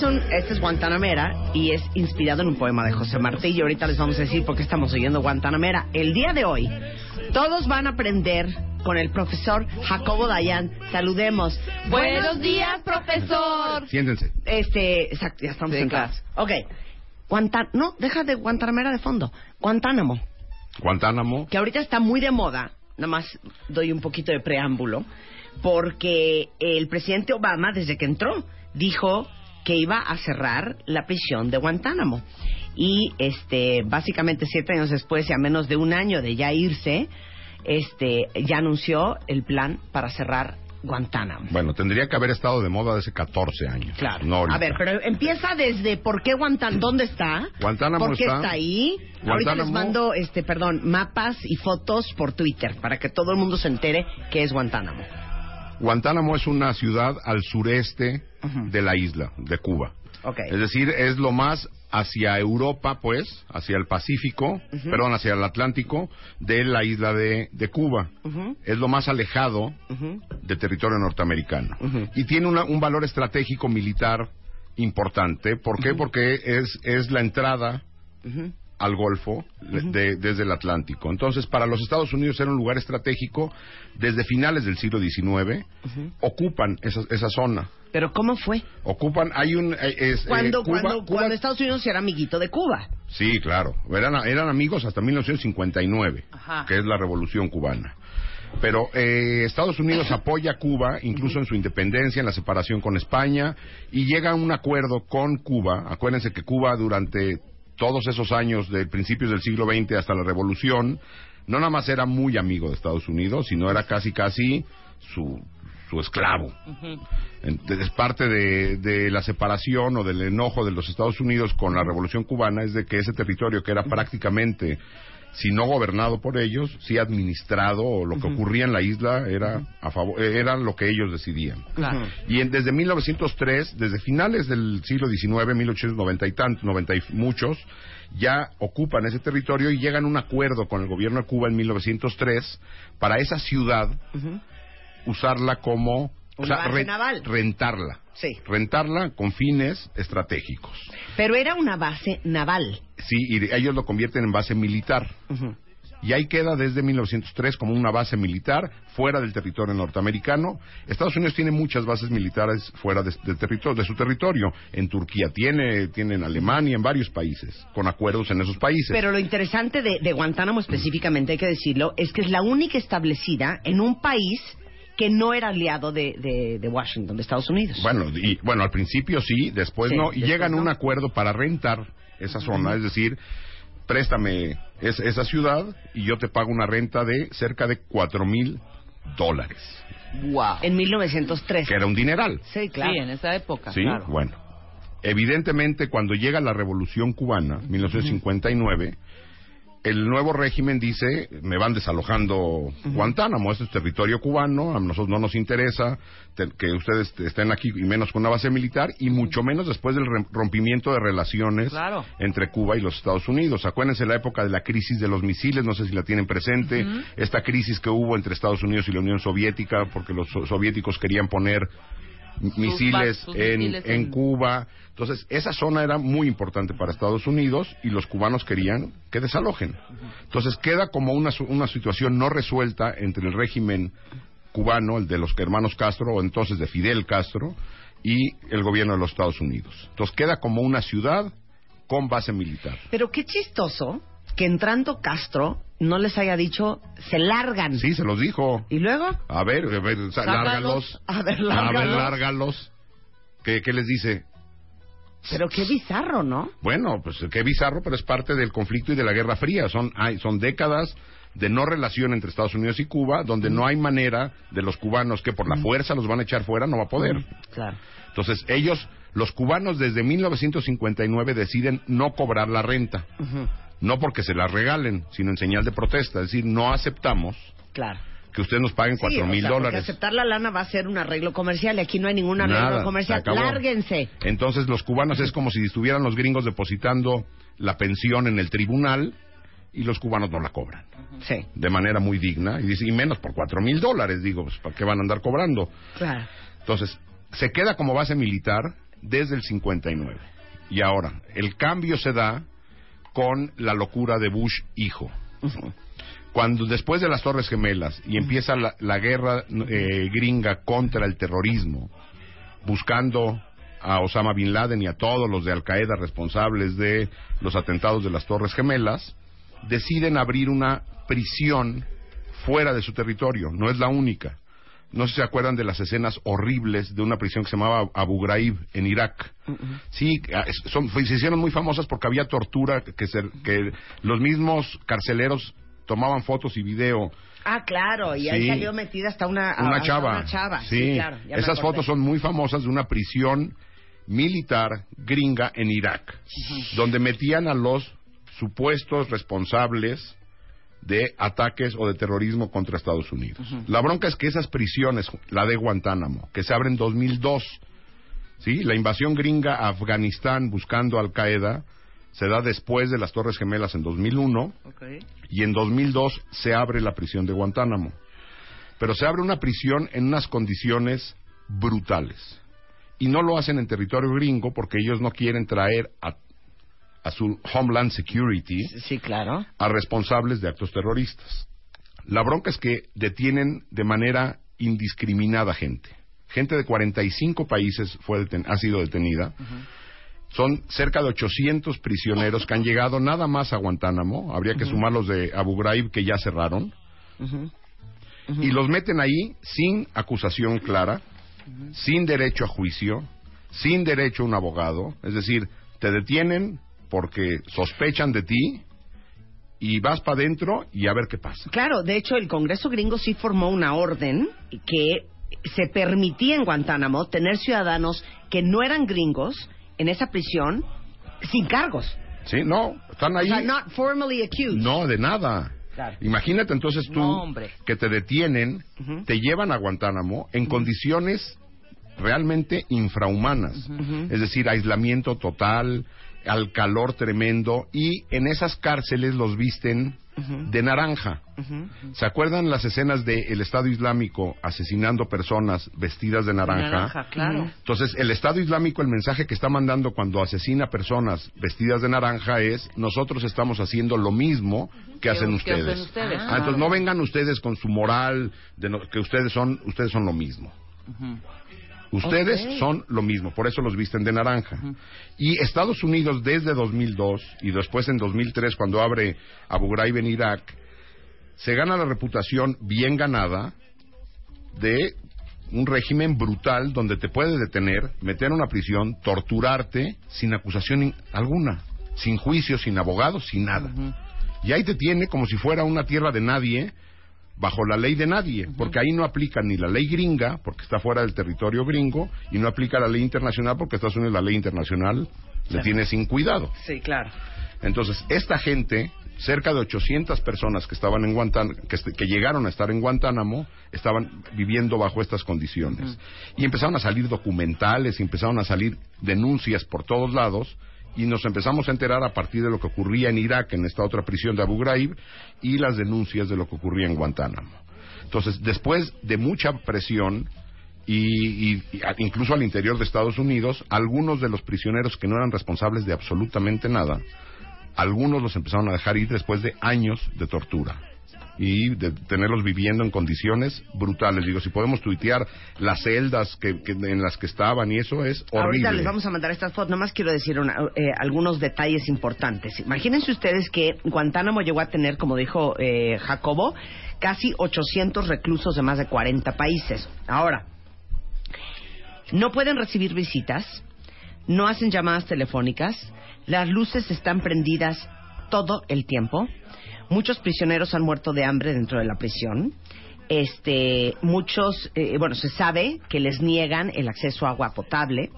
Es, un, este es Guantanamera y es inspirado en un poema de José Martí y ahorita les vamos a decir por qué estamos oyendo Guantanamera. El día de hoy, todos van a aprender con el profesor Jacobo Dayan. Saludemos. Buenos días, profesor. Siéntense. Este, exacto, ya estamos Sí, sentados. Ok. Guantan no, deja de Guantanamera de fondo. Guantánamo, Guantánamo. que ahorita está muy de moda. Nada más doy un poquito de preámbulo. Porque el presidente Obama, desde que entró, dijo que iba a cerrar la prisión de Guantánamo. Y este, básicamente siete años después y a menos de un año de ya irse, este, ya anunció el plan para cerrar Guantánamo. Bueno, tendría que haber estado de moda hace 14 años. Claro. No a ver, pero empieza desde por qué Guantánamo, ¿dónde está? Guantánamo ¿Por qué está- está, ahí? Ahorita les Guantánamo- mando, este, perdón, mapas y fotos por Twitter para que todo el mundo se entere qué es Guantánamo. Guantánamo es una ciudad al sureste de la isla, de Cuba. Es decir, es lo más hacia Europa, pues, hacia el Pacífico, Ujú. perdón, hacia el Atlántico, de la isla de, de Cuba. Es lo más alejado del territorio norteamericano. Y tiene una- un valor estratégico militar importante. ¿Por qué? Porque es, es la entrada. Al Golfo de- desde el Atlántico. Entonces, para los Estados Unidos era un lugar estratégico. Desde finales del siglo XIX ocupan esa, esa zona. Pero ¿cómo fue? Ocupan, hay un... eh, es, eh, Cuando, Cuba- cuando, Cuba- cuando Estados Unidos era amiguito de Cuba. Sí, claro. Eran, eran amigos hasta 1959, Ajá. que es la Revolución Cubana. Pero eh, Estados Unidos apoya a Cuba, incluso en su independencia, en la separación con España, y llega a un acuerdo con Cuba. Acuérdense que Cuba durante todos esos años, de principios del siglo XX hasta la Revolución, no nada más era muy amigo de Estados Unidos, sino era casi casi su, su esclavo. En- de- Es parte de, de la separación o del enojo de los Estados Unidos con la Revolución Cubana, es de que ese territorio que era prácticamente, si no gobernado por ellos, sí administrado, o lo que ocurría en la isla era, a favor, era lo que ellos decidían. Claro. Y en- desde 1903, desde finales del siglo XIX, 1890 y tantos, 90 y muchos, ya ocupan ese territorio y llegan a un acuerdo con el gobierno de Cuba en 1903 para esa ciudad Ujú. usarla como re- naval. rentarla. Sí. Rentarla con fines estratégicos. Pero era una base naval. Sí, y ellos lo convierten en base militar. Ujú. Y ahí queda desde 1903 como una base militar fuera del territorio norteamericano. Estados Unidos tiene muchas bases militares fuera de, del territorio, de su territorio. En Turquía tiene, tiene en Alemania, en varios países, con acuerdos en esos países. Pero lo interesante de, de Guantánamo específicamente, hay que decirlo, es que es la única establecida en un país que no era aliado de, de- de Washington, de Estados Unidos. Bueno, y, bueno, al principio sí, después Sí, no, y después llegan a un no. acuerdo para rentar esa zona, es decir, préstame es- esa ciudad y yo te pago una renta de cerca de cuatro mil dólares, Wow. En 1903. que era un dineral. Sí, claro. Sí, en esa época. Sí, claro. bueno. Evidentemente, cuando llega la Revolución Cubana, 1959, el nuevo régimen dice, me van desalojando Guantánamo, este es territorio cubano, a nosotros no nos interesa te- que ustedes estén aquí y menos con una base militar, y mucho menos después del rompimiento de relaciones Claro. entre Cuba y los Estados Unidos. Acuérdense la época de la crisis de los misiles, no sé si la tienen presente, esta crisis que hubo entre Estados Unidos y la Unión Soviética, porque los so- soviéticos querían poner misiles, sus en, misiles en en- Cuba. Entonces, esa zona era muy importante para Estados Unidos y los cubanos querían que desalojen. Entonces, queda como una, su- una situación no resuelta entre el régimen cubano, el de los hermanos Castro, o entonces de Fidel Castro, y el gobierno de los Estados Unidos. Entonces, queda como una ciudad con base militar. Pero qué chistoso que entrando Castro no les haya dicho, se largan. Sí, se los dijo. ¿Y luego? A ver, a ver, o sea, Sácalos. lárgalos. A ver, A ver, lárgalos. lárgalos. ¿Qué, ¿Qué les dice? Pero qué bizarro, ¿no? Bueno, pues qué bizarro, pero es parte del conflicto y de la Guerra Fría. Son, hay, son décadas de no relación entre Estados Unidos y Cuba, donde no hay manera de los cubanos que por la fuerza los van a echar fuera, no va a poder. Claro. Entonces, ellos, los cubanos desde 1959 deciden no cobrar la renta. No porque se la regalen, sino en señal de protesta. Es decir, no aceptamos Claro. que ustedes nos paguen cuatro mil dólares. aceptar la lana va a ser un arreglo comercial y aquí no hay ningún arreglo Nada, comercial. Lárguense. Entonces los cubanos es como si estuvieran los gringos depositando la pensión en el tribunal y los cubanos no la cobran Sí, de manera muy digna y, dice, y menos por cuatro mil dólares, digo, pues, ¿para qué van a andar cobrando? claro. Entonces, se queda como base militar desde el 59. Y ahora, el cambio se da con la locura de Bush hijo. Cuando después de las Torres Gemelas y empieza la, la guerra eh, gringa contra el terrorismo, buscando a Osama Bin Laden y a todos los de Al Qaeda responsables de los atentados de las Torres Gemelas, deciden abrir una prisión fuera de su territorio. No es la única. No sé si se acuerdan de las escenas horribles de una prisión que se llamaba Abu Ghraib en Irak. Sí, ah, son, fue- se hicieron muy famosas porque había tortura que, se- que los mismos carceleros tomaban fotos y video. Ah, claro, y ahí Sí. salió metida hasta una, Una hasta chava. Una chava. Sí, claro. esas fotos son muy famosas de una prisión militar gringa en Irak, donde metían a los supuestos responsables de ataques o de terrorismo contra Estados Unidos. La bronca es que esas prisiones, la de Guantánamo, que se abre en 2002, ¿sí? La invasión gringa a Afganistán buscando Al Qaeda se da después de las Torres Gemelas en 2001 Ok. y en 2002 se abre la prisión de Guantánamo. Pero se abre una prisión en unas condiciones brutales. Y no lo hacen en territorio gringo porque ellos no quieren traer a, a su Homeland Security Sí, claro. a responsables de actos terroristas. La bronca es que detienen de manera indiscriminada gente. Gente de 45 países fue deten- ha sido detenida. Son cerca de 800 prisioneros que han llegado nada más a Guantánamo. Habría que sumar los de Abu Ghraib que ya cerraron. Y los meten ahí sin acusación clara, sin derecho a juicio, sin derecho a un abogado. Es decir, te detienen porque sospechan de ti y vas para adentro y a ver qué pasa. Claro, de hecho el Congreso gringo sí formó una orden que se permitía en Guantánamo tener ciudadanos que no eran gringos en esa prisión sin cargos. Sí, no, están ahí. O sea, not formally accused. No, de nada. Claro. Imagínate entonces tú No, que te detienen, te llevan a Guantánamo en condiciones realmente infrahumanas. Es decir, aislamiento total, al calor tremendo y en esas cárceles los visten de naranja. ¿Se acuerdan las escenas del Estado Islámico asesinando personas vestidas de naranja? Naranja, claro. Entonces, el Estado Islámico, el mensaje que está mandando cuando asesina personas vestidas de naranja es, nosotros estamos haciendo lo mismo que hacen que hacen ustedes. ustedes. Ah, entonces, no vengan ustedes con su moral de no- que ustedes son, ustedes son lo mismo. Ustedes son lo mismo, por eso los visten de naranja. Y Estados Unidos desde 2002 y después en 2003 cuando abre Abu Ghraib en Irak, se gana la reputación bien ganada de un régimen brutal donde te puede detener, meter en una prisión, torturarte sin acusación alguna, sin juicio, sin abogado, sin nada. Y ahí te tiene como si fuera una tierra de nadie, bajo la ley de nadie, porque ahí no aplica ni la ley gringa, porque está fuera del territorio gringo, y no aplica la ley internacional, porque Estados Unidos la ley internacional le tiene sin cuidado. Sí, claro. Entonces, esta gente, cerca de 800 personas que estaban en Guantánamo, que, llegaron a estar en Guantánamo, estaban viviendo bajo estas condiciones. Y empezaron a salir documentales, y empezaron a salir denuncias por todos lados, y nos empezamos a enterar a partir de lo que ocurría en Irak, en esta otra prisión de Abu Ghraib, y las denuncias de lo que ocurría en Guantánamo. Entonces, después de mucha presión, y, y- incluso al interior de Estados Unidos, algunos de los prisioneros que no eran responsables de absolutamente nada, algunos los empezaron a dejar ir después de años de tortura y de tenerlos viviendo en condiciones brutales. Digo, si podemos tuitear las celdas que, que- en las que estaban y eso es horrible. Ahorita les vamos a mandar estas fotos. Nomás quiero decir una- eh, algunos detalles importantes. Imagínense ustedes que Guantánamo llegó a tener, como dijo eh, Jacobo, casi 800 reclusos de más de 40 países. Ahora, no pueden recibir visitas, no hacen llamadas telefónicas, las luces están prendidas todo el tiempo. Muchos prisioneros han muerto de hambre dentro de la prisión. Este, muchos, eh, bueno, se sabe que les niegan el acceso a agua potable.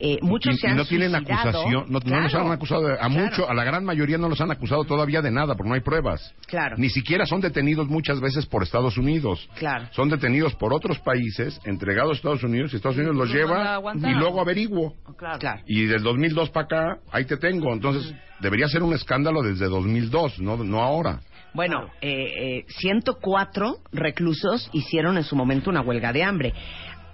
Eh, muchos y, se y han no tienen suicidado. acusación, no, no los han acusado, de- a claro, mucho, a la gran mayoría no los han acusado todavía de nada, porque no hay pruebas. Claro. Ni siquiera son detenidos muchas veces por Estados Unidos. Claro. Son detenidos por otros países, entregados a Estados Unidos, y Estados Unidos los lleva y luego averiguo. Ok. claro. Claro. Y del 2002 para acá, ahí te tengo. Entonces, debería ser un escándalo desde 2002, no, no ahora. Bueno, eh, eh, 104 reclusos hicieron en su momento una huelga de hambre.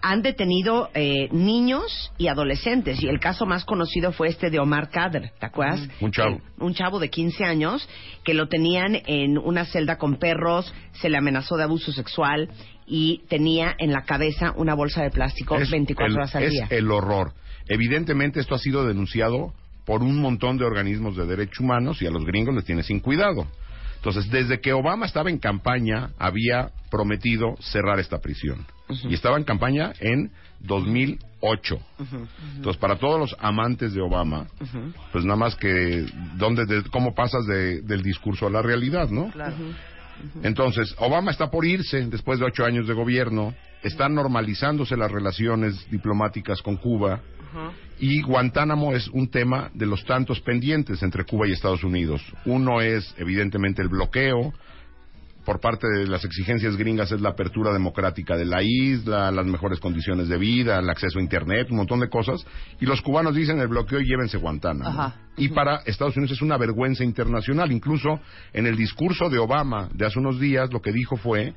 Han detenido eh, niños y adolescentes y el caso más conocido fue este de Omar Kader, ¿te acuerdas? Un chavo. Eh, un chavo de 15 años que lo tenían en una celda con perros, se le amenazó de abuso sexual y tenía en la cabeza una bolsa de plástico 24 el, horas al es día. el horror. Evidentemente esto ha sido denunciado por un montón de organismos de derechos humanos y a los gringos les tiene sin cuidado. Entonces, desde que Obama estaba en campaña, había prometido cerrar esta prisión. Y estaba en campaña en 2008. Entonces, para todos los amantes de Obama, pues nada más que dónde, de- cómo pasas de- del discurso a la realidad, ¿no? Entonces, Obama está por irse después de ocho años de gobierno, están normalizándose las relaciones diplomáticas con Cuba y Guantánamo es un tema de los tantos pendientes entre Cuba y Estados Unidos. Uno es, evidentemente, el bloqueo. Por parte de las exigencias gringas es la apertura democrática de la isla, las mejores condiciones de vida, el acceso a Internet, un montón de cosas. Y los cubanos dicen el bloqueo y llévense Guantánamo. Ajá. Y para Estados Unidos es una vergüenza internacional. Incluso en el discurso de Obama de hace unos días lo que dijo fue,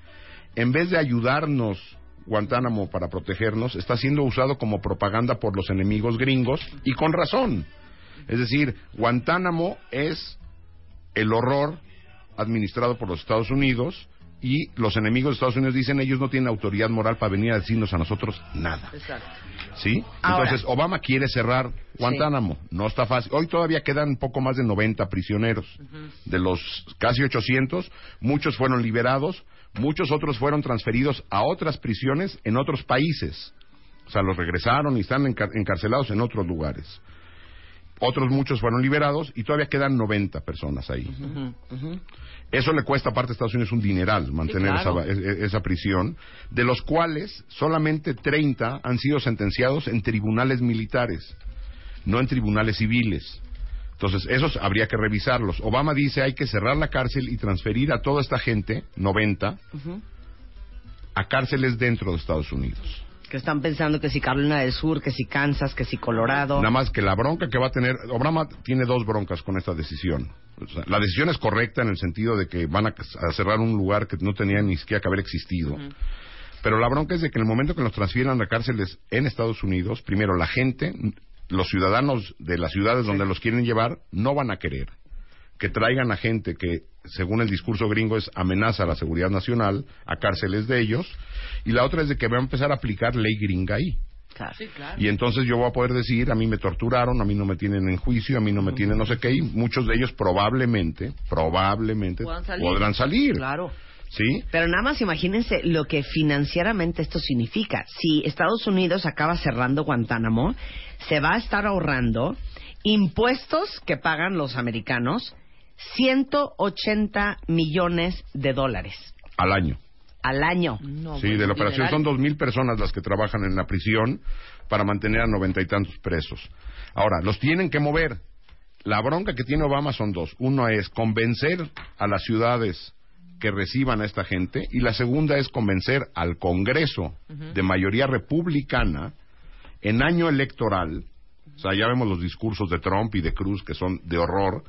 en vez de ayudarnos Guantánamo para protegernos, está siendo usado como propaganda por los enemigos gringos y con razón. Es decir, Guantánamo es el horror administrado por los Estados Unidos y los enemigos de Estados Unidos dicen ellos no tienen autoridad moral para venir a decirnos a nosotros nada. ¿Sí? Ahora. Entonces, Obama quiere cerrar Guantánamo. No está fácil. Hoy todavía quedan un poco más de 90 prisioneros. De los casi 800, muchos fueron liberados, muchos otros fueron transferidos a otras prisiones en otros países. O sea, los regresaron y están encar- encarcelados en otros lugares. Otros muchos fueron liberados y todavía quedan 90 personas ahí. Eso le cuesta aparte a Estados Unidos un dineral mantener claro. esa, e- e- esa prisión, de los cuales solamente 30 han sido sentenciados en tribunales militares, no en tribunales civiles. Entonces, esos habría que revisarlos. Obama dice hay que cerrar la cárcel y transferir a toda esta gente, 90, a cárceles dentro de Estados Unidos. Que están pensando que si Carolina del Sur, que si Kansas, que si Colorado. Nada más que la bronca que va a tener, Obama tiene dos broncas con esta decisión. O sea, la decisión es correcta en el sentido de que van a, a cerrar un lugar que no tenía ni siquiera que haber existido. Pero la bronca es de que en el momento que los transfieran a cárceles en Estados Unidos, primero la gente, los ciudadanos de las ciudades donde los quieren llevar, no van a querer que traigan a gente que, según el discurso gringo, es amenaza a la seguridad nacional, a cárceles de ellos. Y la otra es de que va a empezar a aplicar ley gringa ahí. Claro. Y entonces yo voy a poder decir, a mí me torturaron, a mí no me tienen en juicio, a mí no me tienen no sé qué, y muchos de ellos probablemente, probablemente Puedan salir. podrán salir. Claro. ¿Sí? Pero nada más imagínense lo que financieramente esto significa. Si Estados Unidos acaba cerrando Guantánamo, se va a estar ahorrando impuestos que pagan los americanos 180 millones de dólares Al año. al año. No, sí, de la operación son dos mil personas las que trabajan en la prisión para mantener a noventa y tantos presos. Ahora, los tienen que mover. La bronca que tiene Obama son dos. Uno es convencer a las ciudades que reciban a esta gente y la segunda es convencer al Congreso de mayoría republicana en año electoral. O sea, ya vemos los discursos de Trump y de Cruz que son de horror.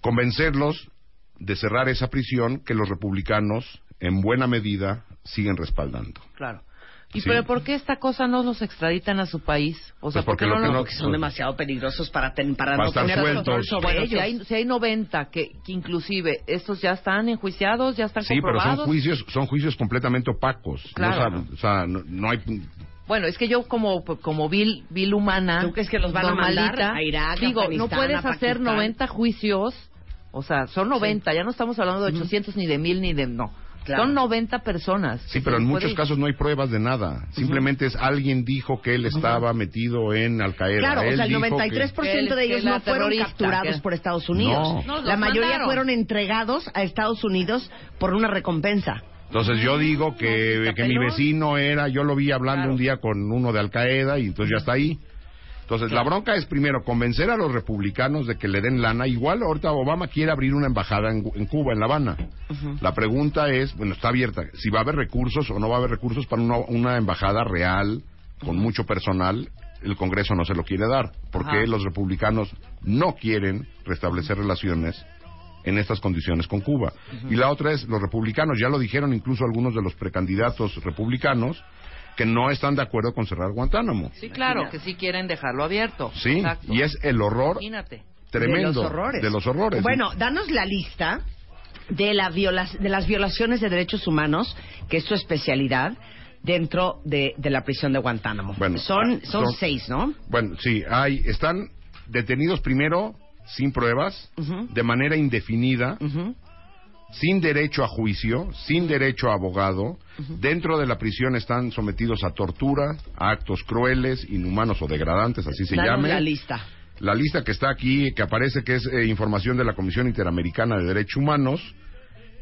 Convencerlos de cerrar esa prisión que los republicanos en buena medida siguen respaldando. Claro. ¿Y Sí. pero por qué esta cosa no los extraditan a su país? O sea, Pues porque ¿por qué lo que no, no- Porque son demasiado peligrosos para, ten- para, Para no estar tener control sueltos. sobre ellos. si hay, si hay 90 que, que inclusive estos ya están enjuiciados, ya están Sí, pero comprobados. son juicios, son juicios completamente opacos. No Claro. saben, o sea, no, no hay Bueno, es que yo como como vil, vil humana, ¿Tú crees que los van a mandar normalita, a Irak, digo, no puedes hacer Pakistán? 90 juicios, o sea, son 90, ya no estamos hablando de 800 ni de 1000 ni de no. Claro. Son 90 personas. Sí, pero en muchos ir. casos no hay pruebas de nada. Simplemente es alguien dijo que él estaba metido en Al Qaeda. Claro, o Él sea, el dijo 93% de que- ellos no fueron capturados que- por Estados Unidos. No. No, La mayoría mandaron. fueron entregados a Estados Unidos por una recompensa. Entonces yo digo que, que mi vecino era, yo lo vi hablando Claro. un día con uno de Al Qaeda y entonces ya está ahí. Entonces la bronca es primero convencer a los republicanos de que le den lana. Igual ahorita Obama quiere abrir una embajada en, en Cuba, en La Habana. La pregunta es, bueno, está abierta, si va a haber recursos o no va a haber recursos para una, una embajada real, con mucho personal, el Congreso no se lo quiere dar, porque Ajá. los republicanos no quieren restablecer relaciones en estas condiciones con Cuba. Y la otra es, los republicanos, ya lo dijeron incluso algunos de los precandidatos republicanos, que no están de acuerdo con cerrar Guantánamo. Sí, claro, que sí quieren dejarlo abierto. Sí, Exacto. y es el horror Imagínate. tremendo De los horrores. de los horrores. Bueno, danos la lista de, la viola- de las violaciones de derechos humanos, que es tu especialidad, dentro de, de la prisión de Guantánamo. Bueno, son, ah, son, son- seis, ¿no? Bueno, sí, hay, están detenidos primero sin pruebas, de manera indefinida. Sin derecho a juicio, sin derecho a abogado. Dentro de la prisión están sometidos a tortura, a actos crueles, inhumanos o degradantes, así se llame. la lista. La lista que está aquí, que aparece que es eh, información de la Comisión Interamericana de Derechos Humanos,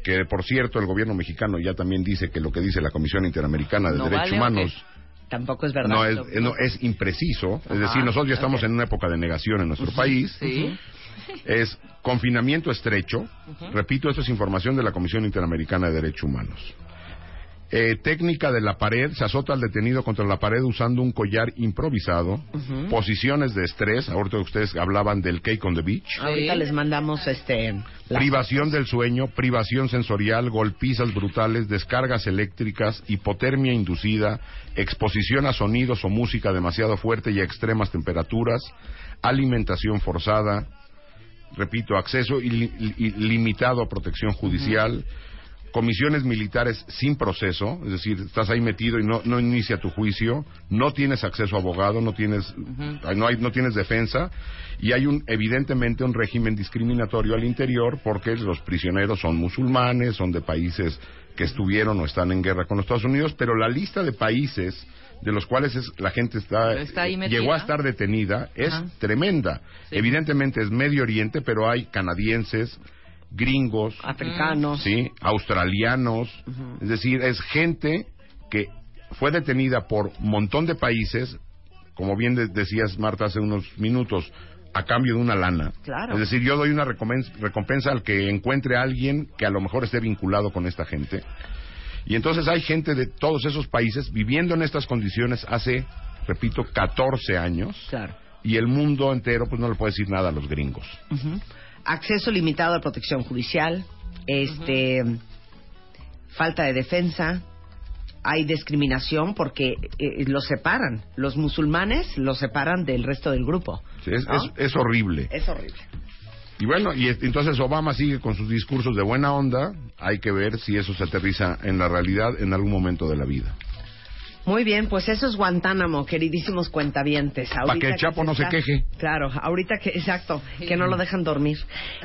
que por cierto el gobierno mexicano ya también dice que lo que dice la Comisión Interamericana de ¿No Derechos vale Humanos Tampoco es verdad. no es, eh, no, es impreciso. es decir, nosotros ya estamos en una época de negación en nuestro país. Sí. Es confinamiento estrecho. Repito, esto es información de la Comisión Interamericana de Derechos Humanos. Eh, técnica de la pared, se azota al detenido contra la pared usando un collar improvisado. Posiciones de estrés, ahorita ustedes hablaban del cake on the beach. Ahorita les mandamos este. Privación del sueño, privación sensorial, golpizas brutales, descargas eléctricas, hipotermia inducida, exposición a sonidos o música demasiado fuerte y a extremas temperaturas, alimentación forzada, repito, acceso ili- ili- limitado a protección judicial, comisiones militares sin proceso, es decir, estás ahí metido y no, no inicia tu juicio, no tienes acceso a abogado, no tienes, no, hay, no tienes defensa y hay un, evidentemente un régimen discriminatorio al interior porque los prisioneros son musulmanes, son de países que estuvieron o están en guerra con los Estados Unidos, pero la lista de países de los cuales es- la gente está, Está ahí metida. llegó a estar detenida es Ajá. tremenda. Sí. Evidentemente es Medio Oriente, pero hay canadienses, gringos, Africanos. ¿sí? australianos, es decir, es gente que fue detenida por un montón de países, como bien de- decías Marta hace unos minutos, a cambio de una lana. Claro. Es decir, yo doy una recompensa, recompensa al que encuentre a alguien que a lo mejor esté vinculado con esta gente. Y entonces hay gente de todos esos países viviendo en estas condiciones hace, repito, 14 años. Claro. Y el mundo entero pues no le puede decir nada a los gringos. Acceso limitado a protección judicial, este, falta de defensa, hay discriminación porque eh, los separan. Los musulmanes los separan del resto del grupo. Sí, Es, ¿no? es- es horrible. Es horrible. Y bueno, y es- entonces Obama sigue con sus discursos de buena onda. Hay que ver si eso se aterriza en la realidad en algún momento de la vida. Muy bien, pues eso es Guantánamo, queridísimos cuentavientes. Pa' Ahorita que el Chapo no se queje. Claro, ahorita que, exacto, que no lo dejan dormir.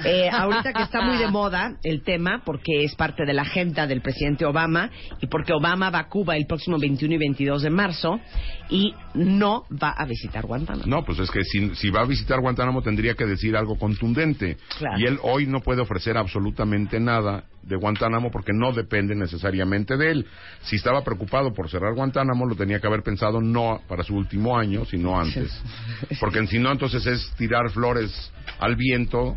Eh, ahorita que está muy de moda el tema, porque es parte de la agenda del presidente Obama y porque Obama va a Cuba el próximo 21 y 22 de marzo y no va a visitar Guantánamo. No, pues es que si, si va a visitar Guantánamo tendría que decir algo contundente. Claro. Y él hoy no puede ofrecer absolutamente nada de Guantánamo porque no depende necesariamente de él. Si estaba preocupado por cerrar Guantánamo, lo tenía que haber pensado no para su último año, sino antes. Porque si no, entonces es tirar flores al viento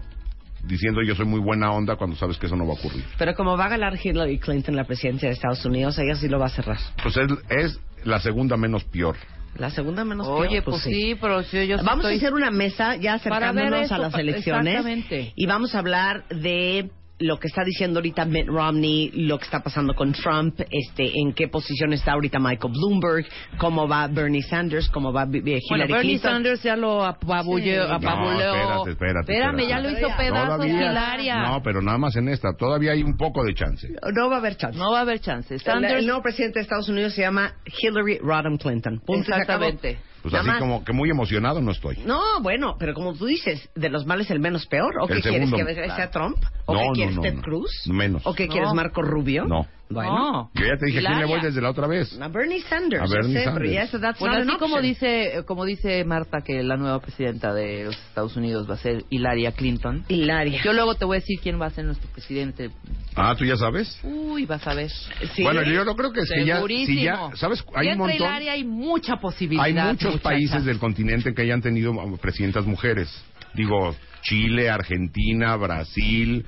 diciendo yo soy muy buena onda cuando sabes que eso no va a ocurrir. Pero como va a ganar Hillary Clinton la presidencia de Estados Unidos, ella sí lo va a cerrar. Pues es, es la segunda menos peor. La segunda menos Oye, peor, pues sí, pero si yo sí Vamos estoy- a hacer una mesa ya Para ver acercándonos eso, a las elecciones exactamente. y vamos a hablar de lo que está diciendo ahorita Mitt Romney, lo que está pasando con Trump, este, en qué posición está ahorita Michael Bloomberg, cómo va Bernie Sanders, cómo va B- Hillary Bueno, Bernie Clinton. Sanders ya lo apabulló, Sí. apabuleó. No, espérate, espérate, Espérame, espérate. ya lo hizo pedazos Todavía- Hilaria. No, pero nada más en esta. Todavía hay un poco de chance. No va a haber chance. No va a haber chance. El, Sanders, el nuevo presidente de Estados Unidos se llama Hillary Rodham Clinton. Punto exactamente. Pues Nada así más. como que muy emocionado no estoy. No, bueno, pero como tú dices, de los males el menos peor. ¿O El qué quieres? segundo. ¿Que sea Trump? ¿O No, qué no, quieres no, Ted no. Cruz? Menos. ¿O qué No. quieres Marco Rubio? No. Bueno. No. Yo ya te dije a quién le voy desde la otra vez. A Bernie Sanders, A Bernie pero Sanders. ya eso, that's Bueno, not así como dice, como dice Marta que la nueva presidenta de los Estados Unidos va a ser Hilaria Clinton. Hilaria. Yo luego te voy a decir quién va a ser nuestro presidente. Ah, ¿tú ya sabes? Uy, vas a ver. Sí. Bueno, yo no creo que es que ya, si ya, ¿sabes? Hay un montón, Hilaria hay mucha posibilidad. hay muchos muchacha. países del continente que hayan tenido um, presidentas mujeres. Digo, Chile, Argentina, Brasil,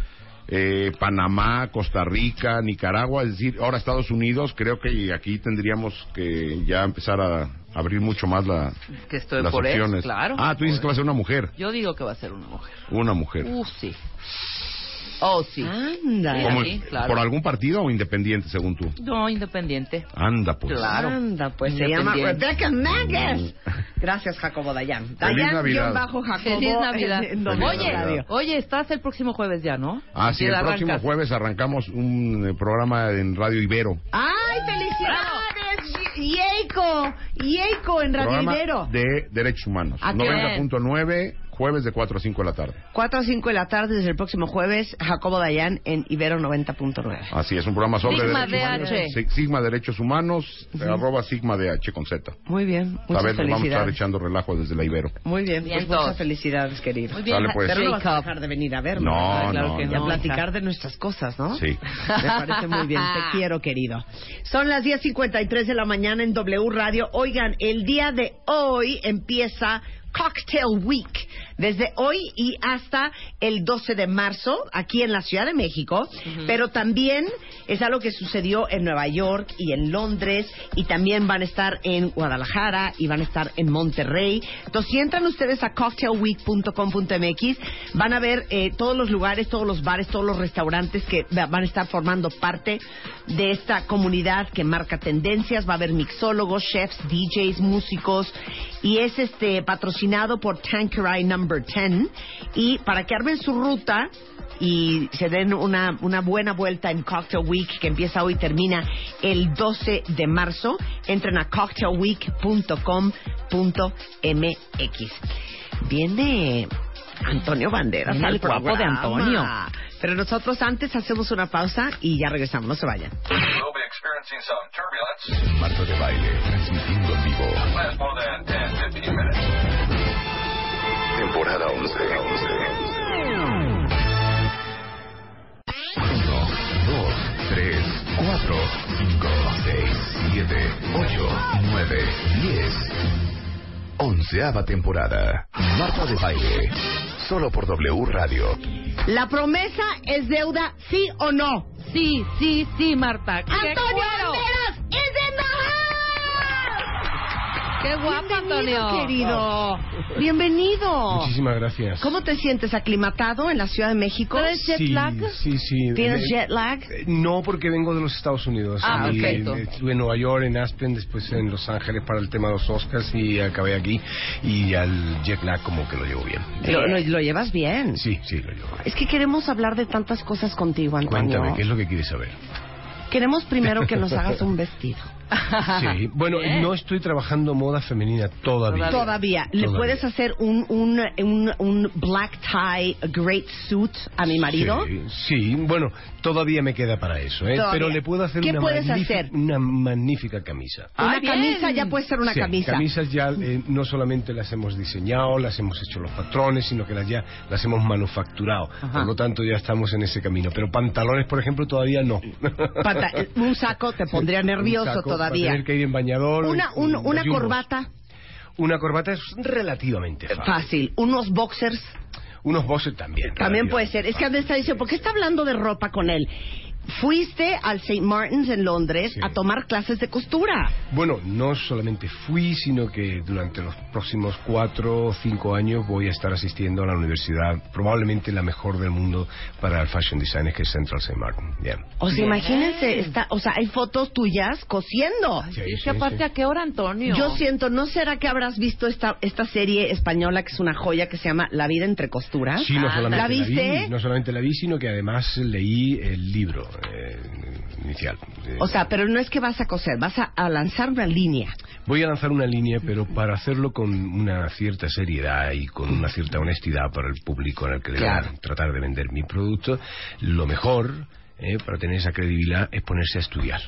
eh, Panamá, Costa Rica, Nicaragua, es decir, ahora Estados Unidos, creo que aquí tendríamos que ya empezar a abrir mucho más la, Que estoy las por opciones. claro. Ah, tú dices que va a ser una mujer. Yo digo que va a ser una mujer. Una mujer. Uh, sí. Oh, sí. Anda. ¿Cómo- sí, claro. ¿Por algún partido o independiente, según tú? No, independiente. Anda, pues. Claro. Anda, pues se llama. Rebecca Magas. Gracias, Jacobo Dayan. Feliz Dayan Navidad. guion bajo Jacobo. Feliz Navidad. en- en W Oye, Radio. oye, estás el próximo jueves ya, ¿no? Ah, sí, el Ya próximo arrancas. jueves arrancamos un eh, programa en Radio Ibero. ¡Ay, felicidades! Yeiko, Yeiko en Radio Ibero. de Derechos Humanos. ¿A qué? 90.9, jueves de 4 a 5 de la tarde. 4 a 5 de la tarde desde el próximo jueves, Jacobo Dayan en Ibero 90.9. Así es, un programa sobre Sigma derechos DH. humanos. Sigma Derechos Humanos, eh, arroba Sigma DH con Z. Muy bien, A muchas ver, vamos a estar echando relajo desde la Ibero. Muy bien, pues Vientos. muchas felicidades, querido. Muy bien, Sale, pues. Pero no vas a dejar de venir a verme. No, ¿verdad? claro no, que Y no. a no. platicar de nuestras cosas, ¿no? Sí. Me parece muy bien. Te quiero, querido. Son las 10.53 de la mañana en W Radio. Oigan, el día de hoy empieza Cocktail Week. Desde hoy y hasta el 12 de marzo, aquí en la Ciudad de México. Pero también es algo que sucedió en Nueva York y en Londres. Y también van a estar en Guadalajara y van a estar en Monterrey. Entonces, si entran ustedes a cocktailweek.com.mx, van a ver eh, todos los lugares, todos los bares, todos los restaurantes que va- van a estar formando parte de esta comunidad que marca tendencias. Va a haber mixólogos, chefs, DJs, músicos. Y es este patrocinado por Tanqueray Number 10. Y para que armen su ruta y se den una, una buena vuelta en Cocktail Week que empieza hoy y termina el 12 de marzo, entren a cocktailweek.com.mx. Viene Antonio Banderas Viene al el guapo de programa. Antonio. Pero nosotros antes hacemos una pausa y ya regresamos, no se vayan. Marta de baile, transmitiendo en vivo. Last more than 10, 15 minutes. Temporada 11. 1, 2, 3, 4, 5, 6, 7, 8, 9, 10. Onceava temporada. Marta de baile. Solo por W Radio. La promesa es deuda, sí o no. Sí, sí, sí, Marta. ¡Qué Antonio! Banderas house. ¡Qué guapo, Bienvenido, Antonio! querido. Bienvenido. Muchísimas gracias. ¿Cómo te sientes aclimatado en la Ciudad de México? ¿Traes jet sí, lag? Sí, sí. ¿Tienes Eh, jet lag? eh, No, porque vengo de los Estados Unidos. Ah, Y, perfecto. eh, Estuve en Nueva York, en Aspen, después en Los Ángeles para el tema de los Oscars y acabé aquí. Y al jet lag como que lo llevo bien. Lo, lo- lo llevas bien. Sí, sí, lo llevo bien. Es que queremos hablar de tantas cosas contigo, Antonio. Cuéntame, ¿qué es lo que quieres saber? Queremos primero que nos hagas un vestido. Sí, bueno, no estoy trabajando moda femenina todavía. Todavía. ¿Le Todavía. puedes hacer un, un, un, un black tie great suit a mi marido? Sí, sí, bueno, todavía me queda para eso, ¿eh? Todavía. Pero le puedo hacer ¿Qué una, puedes magnífica- hacer? una magnífica camisa. Una Ah, bien. camisa ya puede ser una Sí, camisa. Camisas ya eh, no solamente las hemos diseñado, las hemos hecho los patrones, sino que las ya las hemos manufacturado. Por lo tanto, ya estamos en ese camino. Pero pantalones, por ejemplo, todavía no. Un saco te pondría nervioso saco para todavía. tener que ir en bañador. Una, un- una corbata Una corbata es relativamente fácil. fácil. Unos boxers Unos boxers también. también puede ser. Es que Andrés está diciendo, ¿por qué está hablando de ropa con él? Fuiste al St. Martin's en Londres Sí. a tomar clases de costura. Bueno, no solamente fui, sino que durante los próximos cuatro o cinco años voy a estar asistiendo a la universidad, probablemente la mejor del mundo para el fashion design, que es Central St. Martin. Bien. O sea, Bien. imagínense, está, o sea, hay fotos tuyas cosiendo. Sí, Es sí, que aparte, sí. ¿a qué hora, Antonio? Yo siento, ¿no será que habrás visto esta, esta serie española que es una joya que se llama La vida entre costuras? Sí, no Ah, solamente ¿la viste? vi, no solamente la vi, sino que además leí el libro eh, inicial. O sea, pero no es que vas a coser, vas a, a lanzar una línea. Voy a lanzar una línea, pero para hacerlo con una cierta seriedad y con una cierta honestidad para el público en el que le voy a Claro. tratar de vender mi producto, lo mejor eh, para tener esa credibilidad es ponerse a estudiar.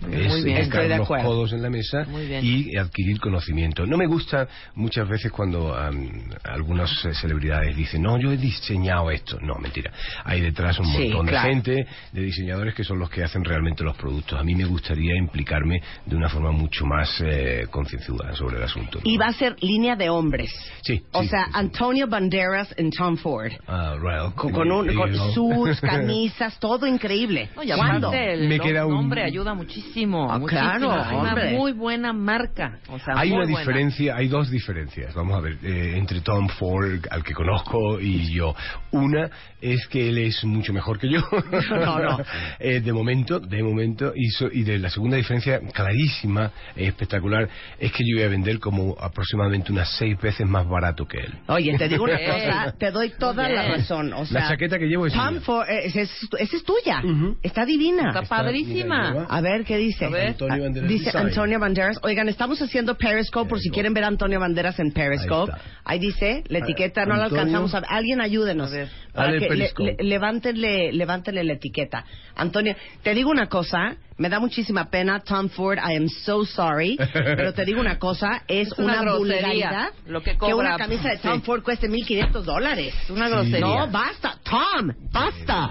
Es Muy bien. Estoy de los acuerdo. codos en la mesa Muy bien. y adquirir conocimiento. No me gusta muchas veces cuando am, algunas eh, celebridades dicen, no, yo he diseñado esto. No, mentira. Hay detrás un Sí, montón claro. de gente, de diseñadores que son los que hacen realmente los productos. A mí me gustaría implicarme de una forma mucho más eh, concienzuda sobre el asunto. ¿no? Y va a ser línea de hombres. Sí, O sí, sea, sí. Antonio Banderas en Tom Ford. Ah, right. Con, con un, con Eh, suits, camisas, todo increíble. No, y ¿Cuándo? el Me queda un- nombre ayuda muchísimo. Ah, muchísimo. claro, Es una muy buena marca. O sea, Hay muy una buena. diferencia, hay dos diferencias, vamos a ver, eh, entre Tom Ford, al que conozco, y yo. Una es que él es mucho mejor que yo. No, no. Eh, de momento, de momento, y, so- y de la segunda diferencia clarísima, espectacular, es que yo voy a vender como aproximadamente unas seis veces más barato que él. Oye, te digo una cosa, te doy toda la razón. O sea, la chaqueta que llevo es Tom. Ford, eh, esa es, es tuya. Ujú. Está divina. Está padrísima. mira, A ver, ¿qué dice? A ver. Antonio Banderas Ah, Dice Design. Antonio Banderas. Oigan, estamos haciendo Periscope por si quieren ver a Antonio Banderas en Periscope. Ahí dice, la etiqueta no la alcanzamos a ver. Alguien ayúdenos. A ver. Para que le- le- levántenle, levántenle la etiqueta. Antonio, te digo una cosa, me da muchísima pena, Tom Ford, I am so sorry, pero te digo una cosa, es, Es una una, grosería vulgaridad lo que cobra. una camisa de Tom Sí. Ford cueste 1.500 dólares. Es una grosería. No, basta, Tom, basta.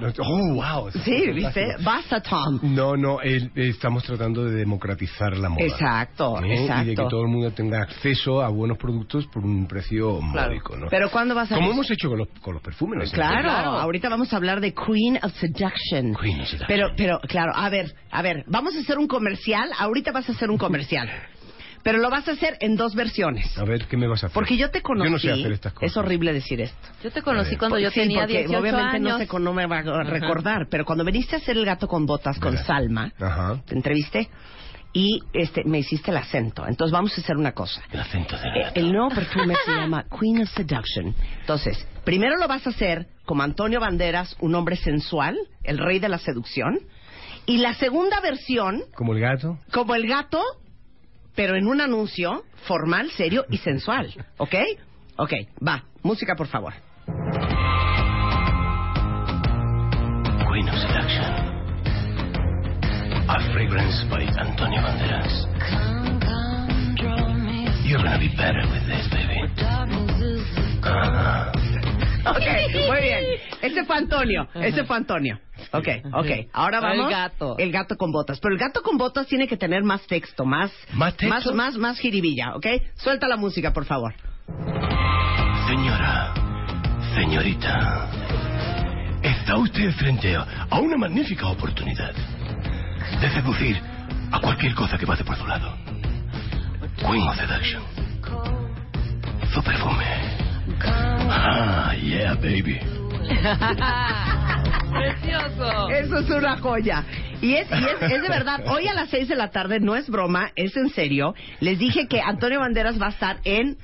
No, no, oh, wow. Sí, ¿viste? Basta, Tom. No, no, el- estamos tratando de democratizar la moda. Exacto, ¿eh? Y de exacto. que todo el mundo tenga acceso a buenos productos por un precio Claro. módico, ¿no? Pero ¿cuándo vas a Como hemos hecho con los, con los perfumes. ¿no? Claro, Claro. ahorita vamos a hablar de Queen of Seduction. Queen of Seduction. Pero, pero, claro, a ver, a ver, vamos a hacer un comercial. Ahorita vas a hacer un comercial. Pero lo vas a hacer en dos versiones. A ver, ¿qué me vas a hacer? Porque yo te conocí. Yo no sé hacer estas cosas. Es horrible decir esto. Yo te conocí cuando yo Sí, tenía porque 18 obviamente años. no sé cómo me va a recordar, pero cuando viniste a hacer el gato con botas con. Salma, Ajá. te entrevisté y este me hiciste el acento. Entonces vamos a hacer una cosa. El acento de Eh, El nuevo perfume se llama Queen of Seduction. Entonces, primero lo vas a hacer como Antonio Banderas, un hombre sensual, el rey de la seducción. Y la segunda versión, Como el gato. como el gato, pero en un anuncio formal, serio y sensual. ¿Ok? Ok, va. Música, por favor. Queen of Seduction. A fragrance by Antonio Banderas. You're gonna be better with this, baby. Ah. Ok, muy bien. Ese fue Antonio. Ese fue Antonio. Ok, ok. Ahora El vamos. gato. El gato con botas. Pero el gato con botas tiene que tener más texto, más. ¿Más texto? Más, más, más jiribilla, ¿ok? Suelta la música, por favor. Señora, señorita, está usted frente a a una magnífica oportunidad de seducir a cualquier cosa que pase por su lado. Queen of Seduction. Su perfume. Ah, yeah, baby. Precioso. Eso es una joya. Y es, y es, es de verdad, hoy a las 6 de la tarde, no es broma, es en serio. Les dije que Antonio Banderas va a estar en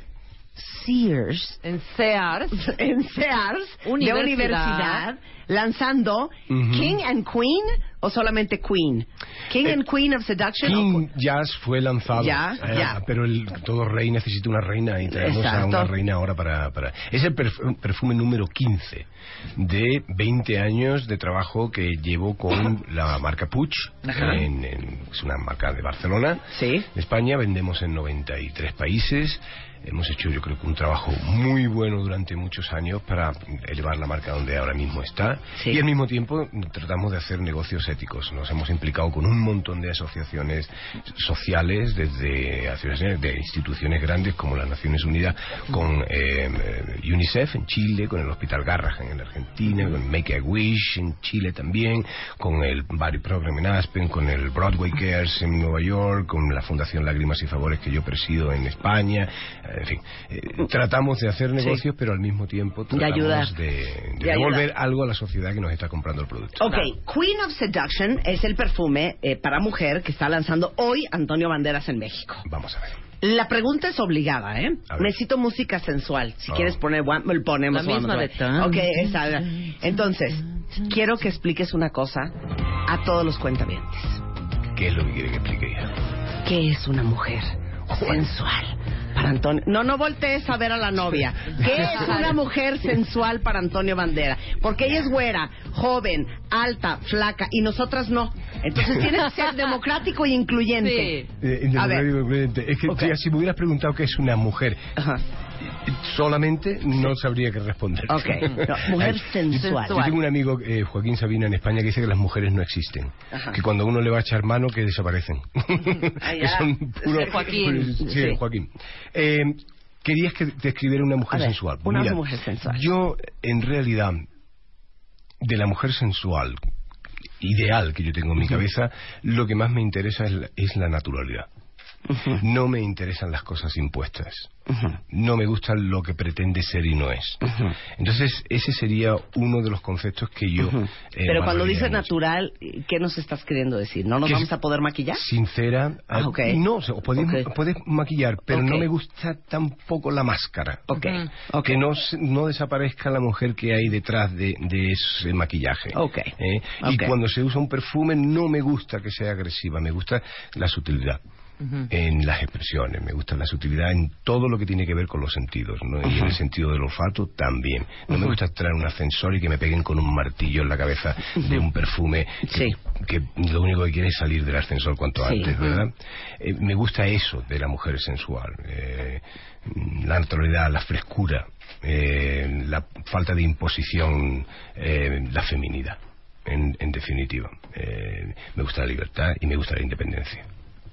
Sears, En Sears. en Sears, de Universidad. universidad, lanzando. King and Queen o solamente Queen. King Eh, and Queen of Seduction. o King Jazz fue lanzado. Ya, Eh, ya. Pero el, todo rey necesita una reina y tenemos a Exacto. una reina ahora para... para... Es el perf- perfume número 15 de 20 años de trabajo que llevo con la marca Puig. en- en- es una marca de Barcelona. Sí. De España vendemos en 93 países. Hemos hecho yo creo que un trabajo muy bueno durante muchos años para elevar la marca donde ahora mismo está. Sí. Y al mismo tiempo tratamos de hacer negocios éticos. Nos hemos implicado con un montón de asociaciones sociales, desde asociaciones de instituciones grandes como las Naciones Unidas, con eh, UNICEF en Chile, con el Hospital Garrahan en Argentina, con Make a Wish en Chile también, con el Body Program en Aspen, con el Broadway Cares en Nueva York, con la Fundación Lágrimas y Favores que yo presido en España. En fin, eh, tratamos de hacer negocios, pero al mismo tiempo De tratamos de, de De devolver algo a la sociedad que nos está comprando el producto. Ok, Queen of Seduction es el perfume eh, para mujer que está lanzando hoy Antonio Banderas en México. Vamos a ver. La pregunta es obligada, ¿eh? Necesito música sensual. Si Oh. quieres poner, one- lo ponemos. La misma one- de tan- Ok, esa. Entonces, quiero que expliques una cosa a todos los cuentavientes. ¿Qué es lo que quiere que explique ella? ¿Qué es una mujer sensual? Para Antonio. No, no voltees a ver a la novia. ¿Qué es una mujer sensual para Antonio Bandera? Porque ella es güera, joven, alta, flaca y nosotras no. Entonces tienes que ser democrático y incluyente. Eh, A ver. indudablemente. Es que si- si me hubieras preguntado qué es una mujer, Ajá. Solamente no sabría qué responder. Ok. No, mujer sensual. Yo tengo un amigo, eh, Joaquín Sabina, en España, que dice que las mujeres no existen. Ajá. Que cuando uno le va a echar mano, que desaparecen. Ah, que son puro... Ese Joaquín. Sí, Sí. Joaquín. Eh, querías que te escribiera una mujer A ver, sensual. una Mira, mujer sensual. Yo, en realidad, de la mujer sensual ideal que yo tengo en mi cabeza, lo que más me interesa es la, es la naturalidad. No me interesan las cosas impuestas. No me gusta lo que pretende ser y no es. Entonces, ese sería uno de los conceptos que yo... eh, Pero cuando dices natural, ¿qué nos estás queriendo decir? ¿No nos vamos a poder maquillar? Sincera. Ah, eh, ok. No, o sea, puedes, Ok. puedes maquillar, pero no me gusta tampoco la máscara. Que no, no desaparezca la mujer que hay detrás de, de ese maquillaje. ¿eh? Y cuando se usa un perfume no me gusta que sea agresiva, me gusta la sutilidad. En las expresiones, me gusta la sutilidad en todo lo que tiene que ver con los sentidos, ¿no? y en el sentido del olfato también. No me gusta traer un ascensor y que me peguen con un martillo en la cabeza de un perfume que, Sí. que lo único que quiere es salir del ascensor cuanto Sí. antes, ¿verdad? Eh, me gusta eso de la mujer sensual, eh, la naturalidad, la frescura, eh, la falta de imposición, eh, la feminidad, en, en definitiva. Eh, me gusta la libertad y me gusta la independencia.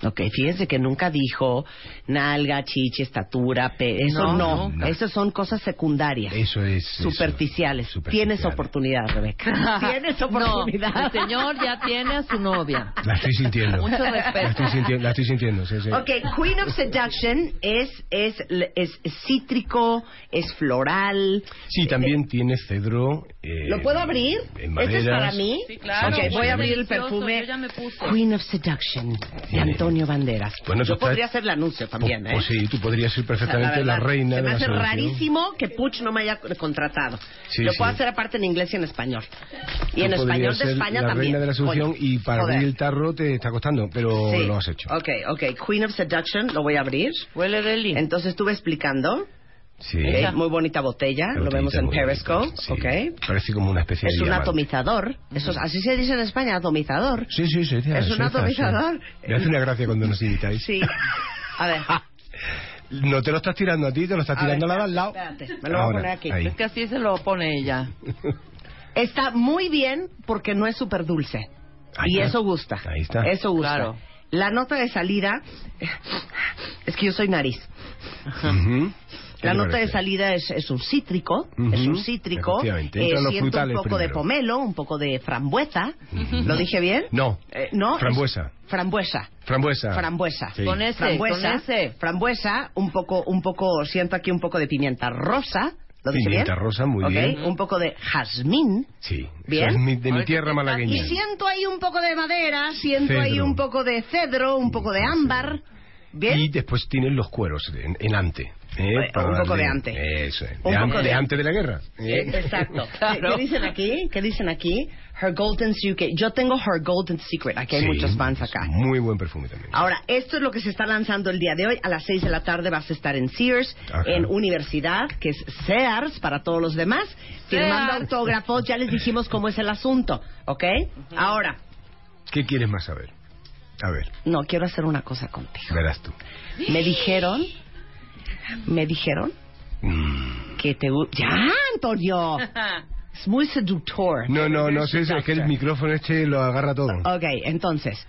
Ok, fíjense que nunca dijo nalga, chichi, estatura, pe eso no, No, no. Esas son cosas secundarias, Eso es... eso, superficiales. superficial. Tienes oportunidad, Rebeca. Tienes No, oportunidad. el señor ya tiene a su novia. La estoy sintiendo. Mucho respeto. La estoy sintiendo, la estoy sintiendo, sí, sí. Ok, Queen of Seduction es, es, es, es cítrico, es floral. Sí, también tiene cedro. eh, ¿Lo puedo abrir? ¿Este es para mí? Sí, claro. Ok, voy a abrir el perfume yo ya me puse. Queen of Seduction de Tiene- Antonio Banderas. Bueno, Yo podría hacer el anuncio también, Pues, ¿eh? pues sí, tú podrías ser O sea, perfectamente la, verdad, reina Se de me la hace rarísimo que Puch no me haya contratado. Sí, Lo sí. puedo hacer aparte en inglés y en español. Y en español de ser España la también. reina de la seducción Coño, y para joder. abrir el tarro te está costando, pero Sí. lo has hecho. Ok, ok. Queen of Seduction, lo voy a abrir. Huele deli. Entonces estuve explicando. Sí. Ok, Muy bonita botella, La lo vemos en Periscope. sí. Ok. Parece como una especie Es de un diamante. atomizador. Eso es- así se dice en España, atomizador. Sí, sí, sí. Es un atomizador. sí. Me hace una gracia cuando nos invitáis. Sí. A ver. No te lo estás tirando a ti, te lo estás A ver, tirando a la de al lado. espérate, me lo voy a Ahora, poner aquí. ahí. Es que así se lo pone ella. Está muy bien porque no es súper dulce. Ahí y está. eso gusta. Ahí está. Eso gusta. Claro. La nota de salida es que yo soy nariz. Ujú. ¿Qué La nota de salida es, es un cítrico, es un cítrico. efectivamente. Eh, siento un poco de pomelo, un poco de frambuesa. ¿Lo dije bien? No. Eh, no. Frambuesa. es- Frambuesa. Frambuesa. Frambuesa. Sí. Con ese, frambuesa, con ese. frambuesa, un poco, un poco, siento aquí un poco de pimienta rosa. ¿Lo dije Pimienta bien? rosa, muy bien. Un poco de jazmín. Sí. Bien. Eso es mi- de mi tierra malagueña. Y siento ahí un poco de madera, siento ahí un poco de cedro, un poco de ámbar. ¿Bien? Y después tienen los cueros en, en ante. ¿Eh? Eh, un poco de ante. Eso es. De, poco ante, de- de antes de la guerra. ¿eh? Exacto. Claro. ¿Qué, dicen aquí? ¿Qué dicen aquí? Her Golden Secret. Yo tengo Her Golden Secret. Aquí hay Sí, muchos fans acá. Muy buen perfume también. Ahora, esto es lo que se está lanzando el día de hoy. A las 6 de la tarde vas a estar en Sears, Ajá. en Universidad, que es Sears para todos los demás, firmando Sears. autógrafos. Ya les dijimos cómo es el asunto, ¿ok? Ahora, ¿Qué quieres más saber? A ver, no, quiero hacer una cosa contigo. verás tú. Me dijeron, me dijeron Mm. que te... ¡Ya, Antonio! Es muy seductor. No, no, no sé, es que el micrófono este lo agarra todo. Ok, entonces,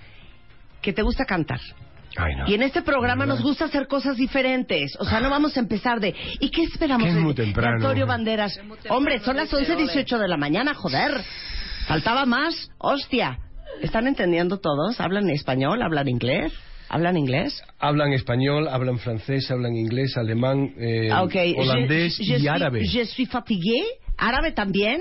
que te gusta cantar. Ay, no. Y en este programa nos gusta hacer cosas diferentes. O sea, no vamos a empezar de... ¿Y qué esperamos Que es de- muy temprano. Antonio Banderas? Hombre, son las 11.18 de la mañana, joder. Faltaba más. Hostia. ¿Están entendiendo todos? ¿Hablan español? ¿Hablan inglés? ¿Hablan inglés? Hablan español, hablan francés, hablan inglés, alemán, eh, Ah, ok. holandés Je- je y suis- árabe. Je suis fatigué. ¿Árabe también?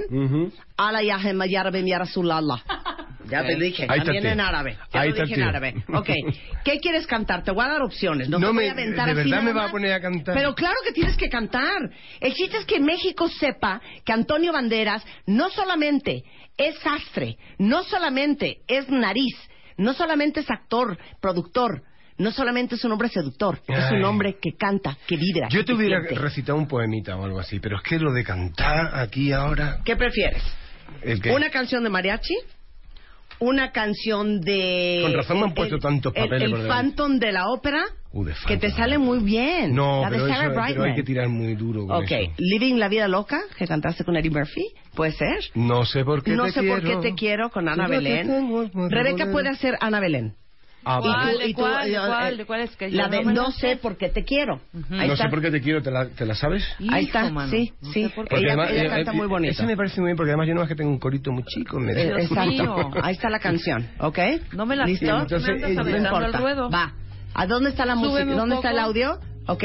Ala yahem yarabe mi rasulallah. Ya te dije, Ahí también en árabe. Ya Ahí lo dije en árabe. Ok. ¿Qué quieres cantar? Te voy a dar opciones. No, No te voy me- a aventar ¿de así verdad me va a poner a cantar? Pero claro que tienes que cantar. El chiste es que México sepa que Antonio Banderas no solamente es sastre, no solamente es nariz, no solamente es actor, productor, no solamente es un hombre seductor, es un hombre que canta, que vibra. Yo que te hubiera siente. recitado un poemita o algo así, pero es que lo de cantar aquí ahora... ¿Qué prefieres? el ¿Una canción de mariachi? ¿Una canción de... Con razón me han puesto tantos el- papeles El, por delante. Phantom de la ópera, Uh, de que te sale muy bien. No, la de pero, Sarah eso- pero hay que tirar muy duro con Ok, eso. Living la vida loca, que cantaste con Eddie Murphy, puede ser. No sé por qué no te sé quiero. por qué te quiero con Ana Belén. tengo Rebeca puede hacer Ana Belén. Ah, Y tú- ¿Cuál, de y tú- cuál, de eh, cuál, eh, de cuál es que La de no No sé por qué te quiero. Ahí no está. sé por qué te quiero, ¿te la, te la sabes? Ahí Hijo, está, mano. sí, No sí. sé por qué. Ella, además, ella eh, canta eh, muy bonito. Ese me parece muy bien porque además yo no es que tengo un corito muy chico. Me Eh, Exacto. Ahí está la canción, ¿ok? No me la ¿Listo? Entonces, me andas eh, no importa. al ruedo. Va. ¿A dónde está la música? ¿Dónde está el audio? ¿Ok?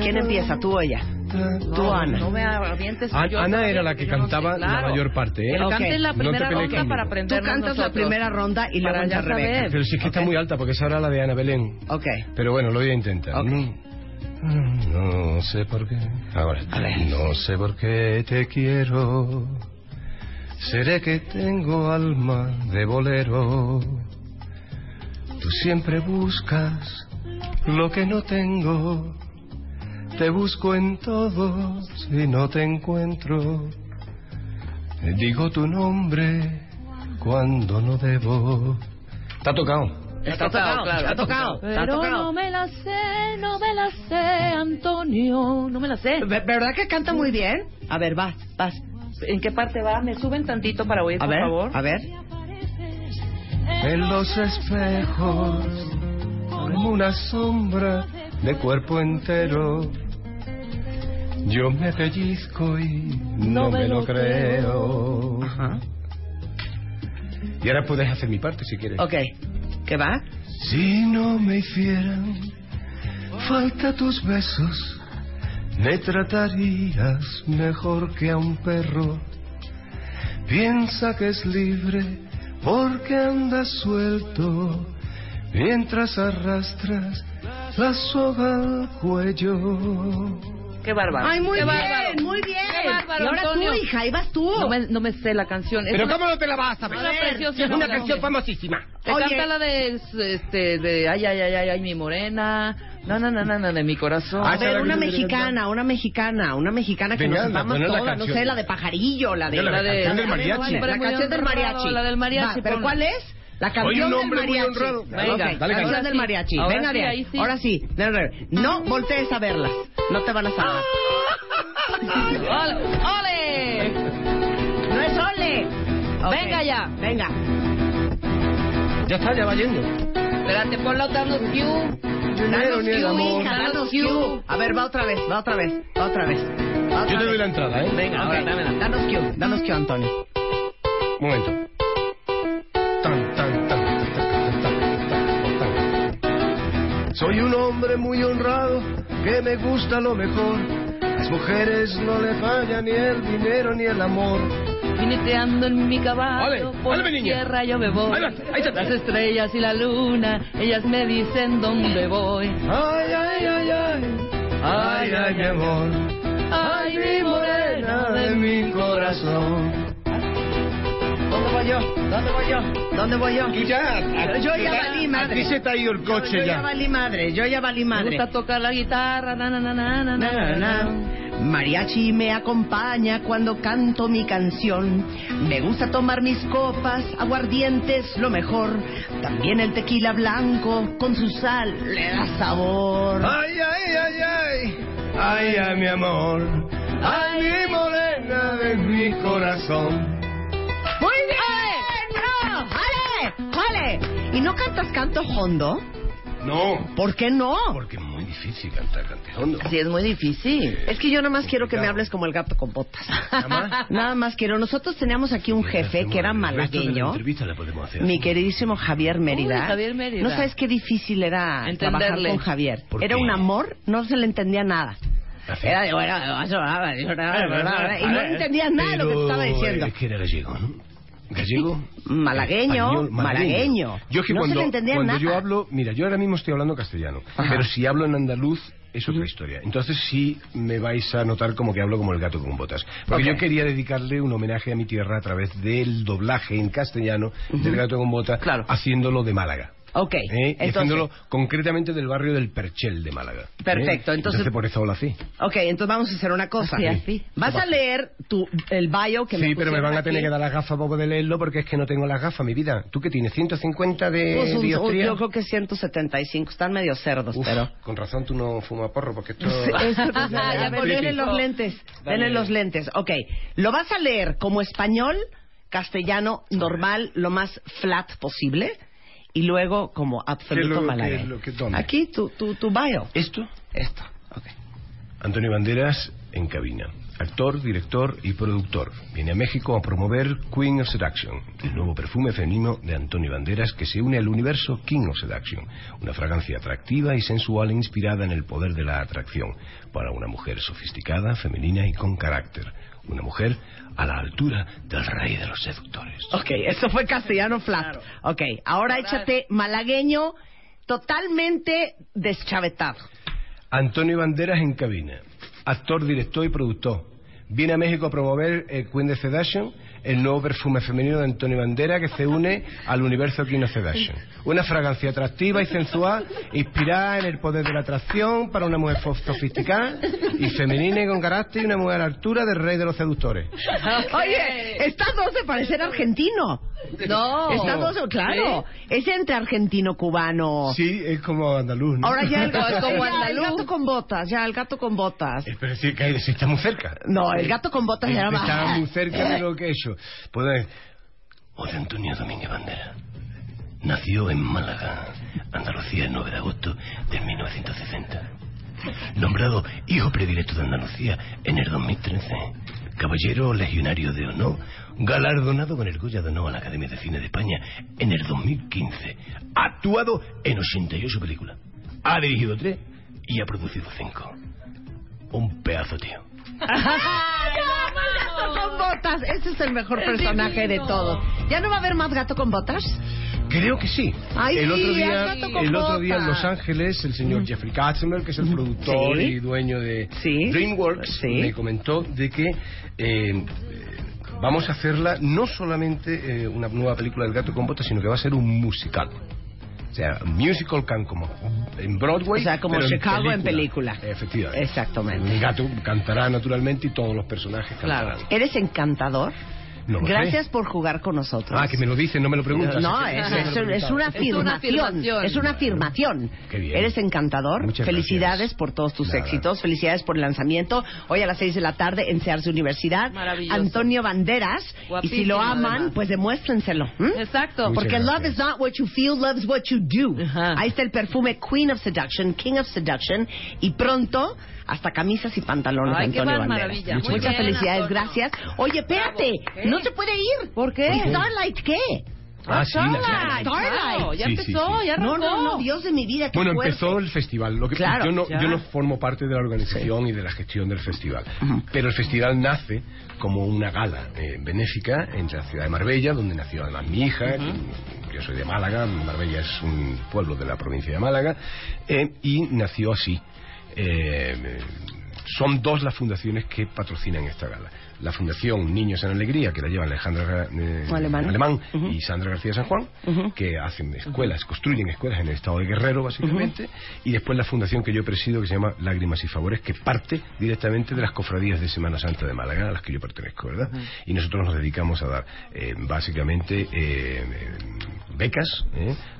¿Quién empieza? ¿Tú o ella? Tú, No, Ana. No me avientes. An- yo Ana era la que yo no sé, cantaba la claro. mayor parte, ¿eh? El Ok. cante la No primera pelees ronda para Tú aprender cantas la primera ronda y luego entra ya Rebeca. Pero sí es que está Ok. muy alta porque esa era la de Ana Belén. Ok. Pero bueno, lo voy a intentar. Ok. Mm, No sé por qué. Ahora. A ver. No sé por qué te quiero. Seré que tengo alma de bolero. Tú siempre buscas lo que no tengo. Te busco en todos y no te encuentro. Digo tu nombre cuando no debo. ¿Está tocado? Está tocado, claro. está tocado, está Pero tocado. no me la sé, no me la sé, Antonio. No me la sé. Ve- ¿Verdad que canta muy bien? A ver, vas, vas. ¿En qué parte va? ¿Me suben tantito para oír, A por ver, favor? a ver. En los espejos, como una sombra de cuerpo entero. Yo me pellizco y no, me lo creo. Ajá. Y ahora puedes hacer mi parte si quieres. Ok. ¿Qué va? Si no me hicieran falta tus besos, me tratarías mejor que a un perro. Piensa que es libre porque anda suelto mientras arrastras la soga al cuello. Qué bárbaro. Ay, muy Qué bien, bárbaro. muy bien. Qué bárbaro, y ahora Antonio. tú, hija, ahí vas tú. No me, no me sé la canción. Es Pero una- ¿cómo no te la vas a Una ver? preciosa Es una canción. canción famosísima. Te Oye. canta la de, este, de, ay, ay, ay, ay, ay, mi morena. No, no, no, no, no, de mi corazón. Ah, A ver, una mexicana, una mexicana, una mexicana que Venga, nos la todas, no canción. sé, la de pajarillo, la de... La canción del mariachi. La canción del mariachi. la del mariachi, Va, ¿Pero ponla. cuál es? La canción del mariachi. Venga, Venga, dale, canción del mariachi. Ahora Venga sí, ahí sí. Ahora sí. No voltees a verlas. No te van a salvar. ¡Ole! No es ole. Venga ya. Venga. Ya está, ya va yendo. Espérate, ponla otra vez, Q. Danos Q, hija, danos Q. A ver, va otra vez, va otra vez, va otra vez. Va otra Yo te doy la entrada, ¿eh? Venga, ahora dámela. Danos Q, danos Q, Antonio. Un momento. Soy un hombre muy honrado que me gusta lo mejor. Las mujeres no le fallan ni el dinero ni el amor. Jineteando en mi caballo, Vale, por vale, tierra yo me voy. Ahí va, ahí está. Las estrellas y la luna, ellas me dicen dónde voy. Ay, ay, ay, ay. Ay, ay, mi amor. Ay, mi morena de mi corazón. ¿Dónde voy yo? ¿Dónde voy yo? ¿Dónde voy yo? Tú ya. Yo ya valí madre. A ti se te ha ido el Yo, coche yo ya ya. valí madre, yo ya valí Me madre. gusta tocar la guitarra, na, na, Na, na, na, na. na. Mariachi me acompaña cuando canto mi canción. Me gusta tomar mis copas, aguardientes, lo mejor. También el tequila blanco con su sal le da sabor. Ay, ay, ay, ay. Ay, ay, mi amor. Ay, mi morena de mi corazón. ¡Muy bien! ¡No! ¡Vale! ¡Vale! ¿Y no cantas canto hondo? No. ¿Por qué no? Porque es muy difícil cantar cantejondo. Sí, es muy difícil. Es que yo nada más quiero que me hables como el gato con botas. ¿Nada más? Nada más quiero. Nosotros teníamos aquí un jefe que era malagueño. entrevista la podemos hacer. Mi queridísimo Javier Mérida. Uy, Javier Mérida. No sabes qué difícil era Entenderle. trabajar con Javier. ¿Por Era qué? un amor, no se le entendía nada. Era y no entendía nada de lo que estaba diciendo. Es que era gallego, ¿no? ¿Gallego? Malagueño, Español, malagueño. Yo que No se cuando, le entendía cuando nada. yo hablo, mira, yo ahora mismo estoy hablando castellano, Ajá. pero si hablo en andaluz es otra historia. Entonces sí me vais a notar como que hablo como el gato con botas. Porque yo quería dedicarle un homenaje a mi tierra a través del doblaje en castellano del gato con botas, Claro. haciéndolo de Málaga. Ok, ¿eh? Y entonces, haciéndolo concretamente del barrio del Perchel de Málaga. ¿eh? Perfecto, entonces- por eso lo así. ok, entonces vamos a hacer una cosa. Así, así. Vas a leer tu, el bio que me Sí, pero me van a tener aquí. que dar las gafas para poder leerlo porque es que no tengo las gafas, mi vida. ¿Tú qué tienes? ¿150 de Pues un- dioptría? yo creo que 175, están medio cerdos, Uf, pero... con razón tú no fumas porro porque esto... Sí, Ya denle los lentes, denle los lentes. Ok, lo vas a leer como español, castellano, normal, lo más flat posible, y luego como ¿Qué es absoluto lo que- malagueño. lo que- dónde? Aquí tu, tu, tu bio. ¿Esto? Esto, ok. Antonio Banderas en cabina. Actor, director y productor. Viene a México a promover Queen of Seduction, el nuevo perfume femenino de Antonio Banderas que se une al universo King of Seduction. Una fragancia atractiva y sensual inspirada en el poder de la atracción para una mujer sofisticada, femenina y con carácter. Una mujer a la altura del rey de los seductores. Ok, eso fue castellano flat. Ok, ahora échate malagueño totalmente deschavetado. Antonio Banderas en cabina. Actor, director y productor. Viene a México a promover el Queen de Seduction, el nuevo perfume femenino de Antonio Banderas que se une al universo Queen of Seduction. Una fragancia atractiva y sensual, inspirada en el poder de la atracción para una mujer sofisticada y femenina y con carácter y una mujer a la altura del rey de los seductores. Oye, estas dos se parecen argentino. No. Estas dos, claro. Es entre argentino cubano. Sí, es como andaluz, ¿no? Ahora ya el, es como ya el andaluz. gato con botas, ya el gato con botas. Eh, Pero sí, que sí está muy cerca. No, el gato con botas era más. Está muy cerca de lo que he Pues, José Antonio Domínguez Bandera nació en Málaga, Andalucía, el 9 de agosto de 1960. Nombrado hijo predilecto de Andalucía en el 2013. Caballero legionario de honor, galardonado con el Goya de honor a la Academia de Cine de España en el 2015. Ha actuado en 88 películas. Ha dirigido tres y ha producido cinco. Un pedazo, tío. Gato con botas. Este es el mejor personaje de todos. ¿Ya no va a haber más gato con botas? Creo que sí. Ay, el otro sí, día, el otro día en. Los Ángeles, el señor Jeffrey Katzenberg, que es el productor Sí. y dueño de Sí. DreamWorks, Sí. me comentó de que eh, vamos a hacerla no solamente eh, una nueva película del gato con botas, sino que va a ser un musical. O sea, musical can como en Broadway. O sea, como pero Chicago en película. Efectivamente. Exactamente. El gato cantará naturalmente y todos los personajes cantarán. ¿Eres encantador? No lo sé. Gracias por jugar con nosotros. Ah, que me lo dicen, no me lo preguntas. No, Es una afirmación. Es una afirmación. Qué bien. Eres encantador. Muchas Felicidades gracias. por todos tus Nada. éxitos. Felicidades por el lanzamiento. Hoy a las 6 de la tarde en Sears Universidad. Maravilloso. Antonio Banderas. y si Guapísimo, lo aman, además. pues demuéstrenselo. Exacto. Muchas Porque gracias. love is not what you feel, love is what you do. Ajá. Ahí está el perfume Queen of Seduction, King of Seduction. Y pronto, hasta camisas y pantalones Ay, de qué Antonio mal- Banderas. maravilla. Muchas Muchas bien, felicidades, Antonio. gracias. Oye, espérate, ¿Qué? no se puede ir. ¿Por qué? ¿Y Starlight qué? Ah, sí, la- Starlight, Claro, ya Sí, empezó, sí, sí. ya No, arrancó. no, no, Dios de mi vida, qué Bueno, fuerte. empezó el festival. Lo que, Claro, yo, no, ya. yo no formo parte de la organización y de la gestión del festival. Pero el festival nace como una gala eh, benéfica entre la ciudad de Marbella, donde nació además mi hija. que Yo soy de Málaga, Marbella es un pueblo de la provincia de Málaga. eh, y nació así. Eh, son dos las fundaciones que patrocinan esta gala. La Fundación Niños en Alegría, que la llevan Alejandra eh, Alemán. Y Sandra García San Juan, que hacen escuelas, construyen escuelas en el estado de Guerrero, básicamente, y después la fundación que yo presido, que se llama Lágrimas y Favores, que parte directamente de las cofradías de Semana Santa de Málaga, a las que yo pertenezco, ¿verdad? Y nosotros nos dedicamos a dar, eh, básicamente, eh, eh, becas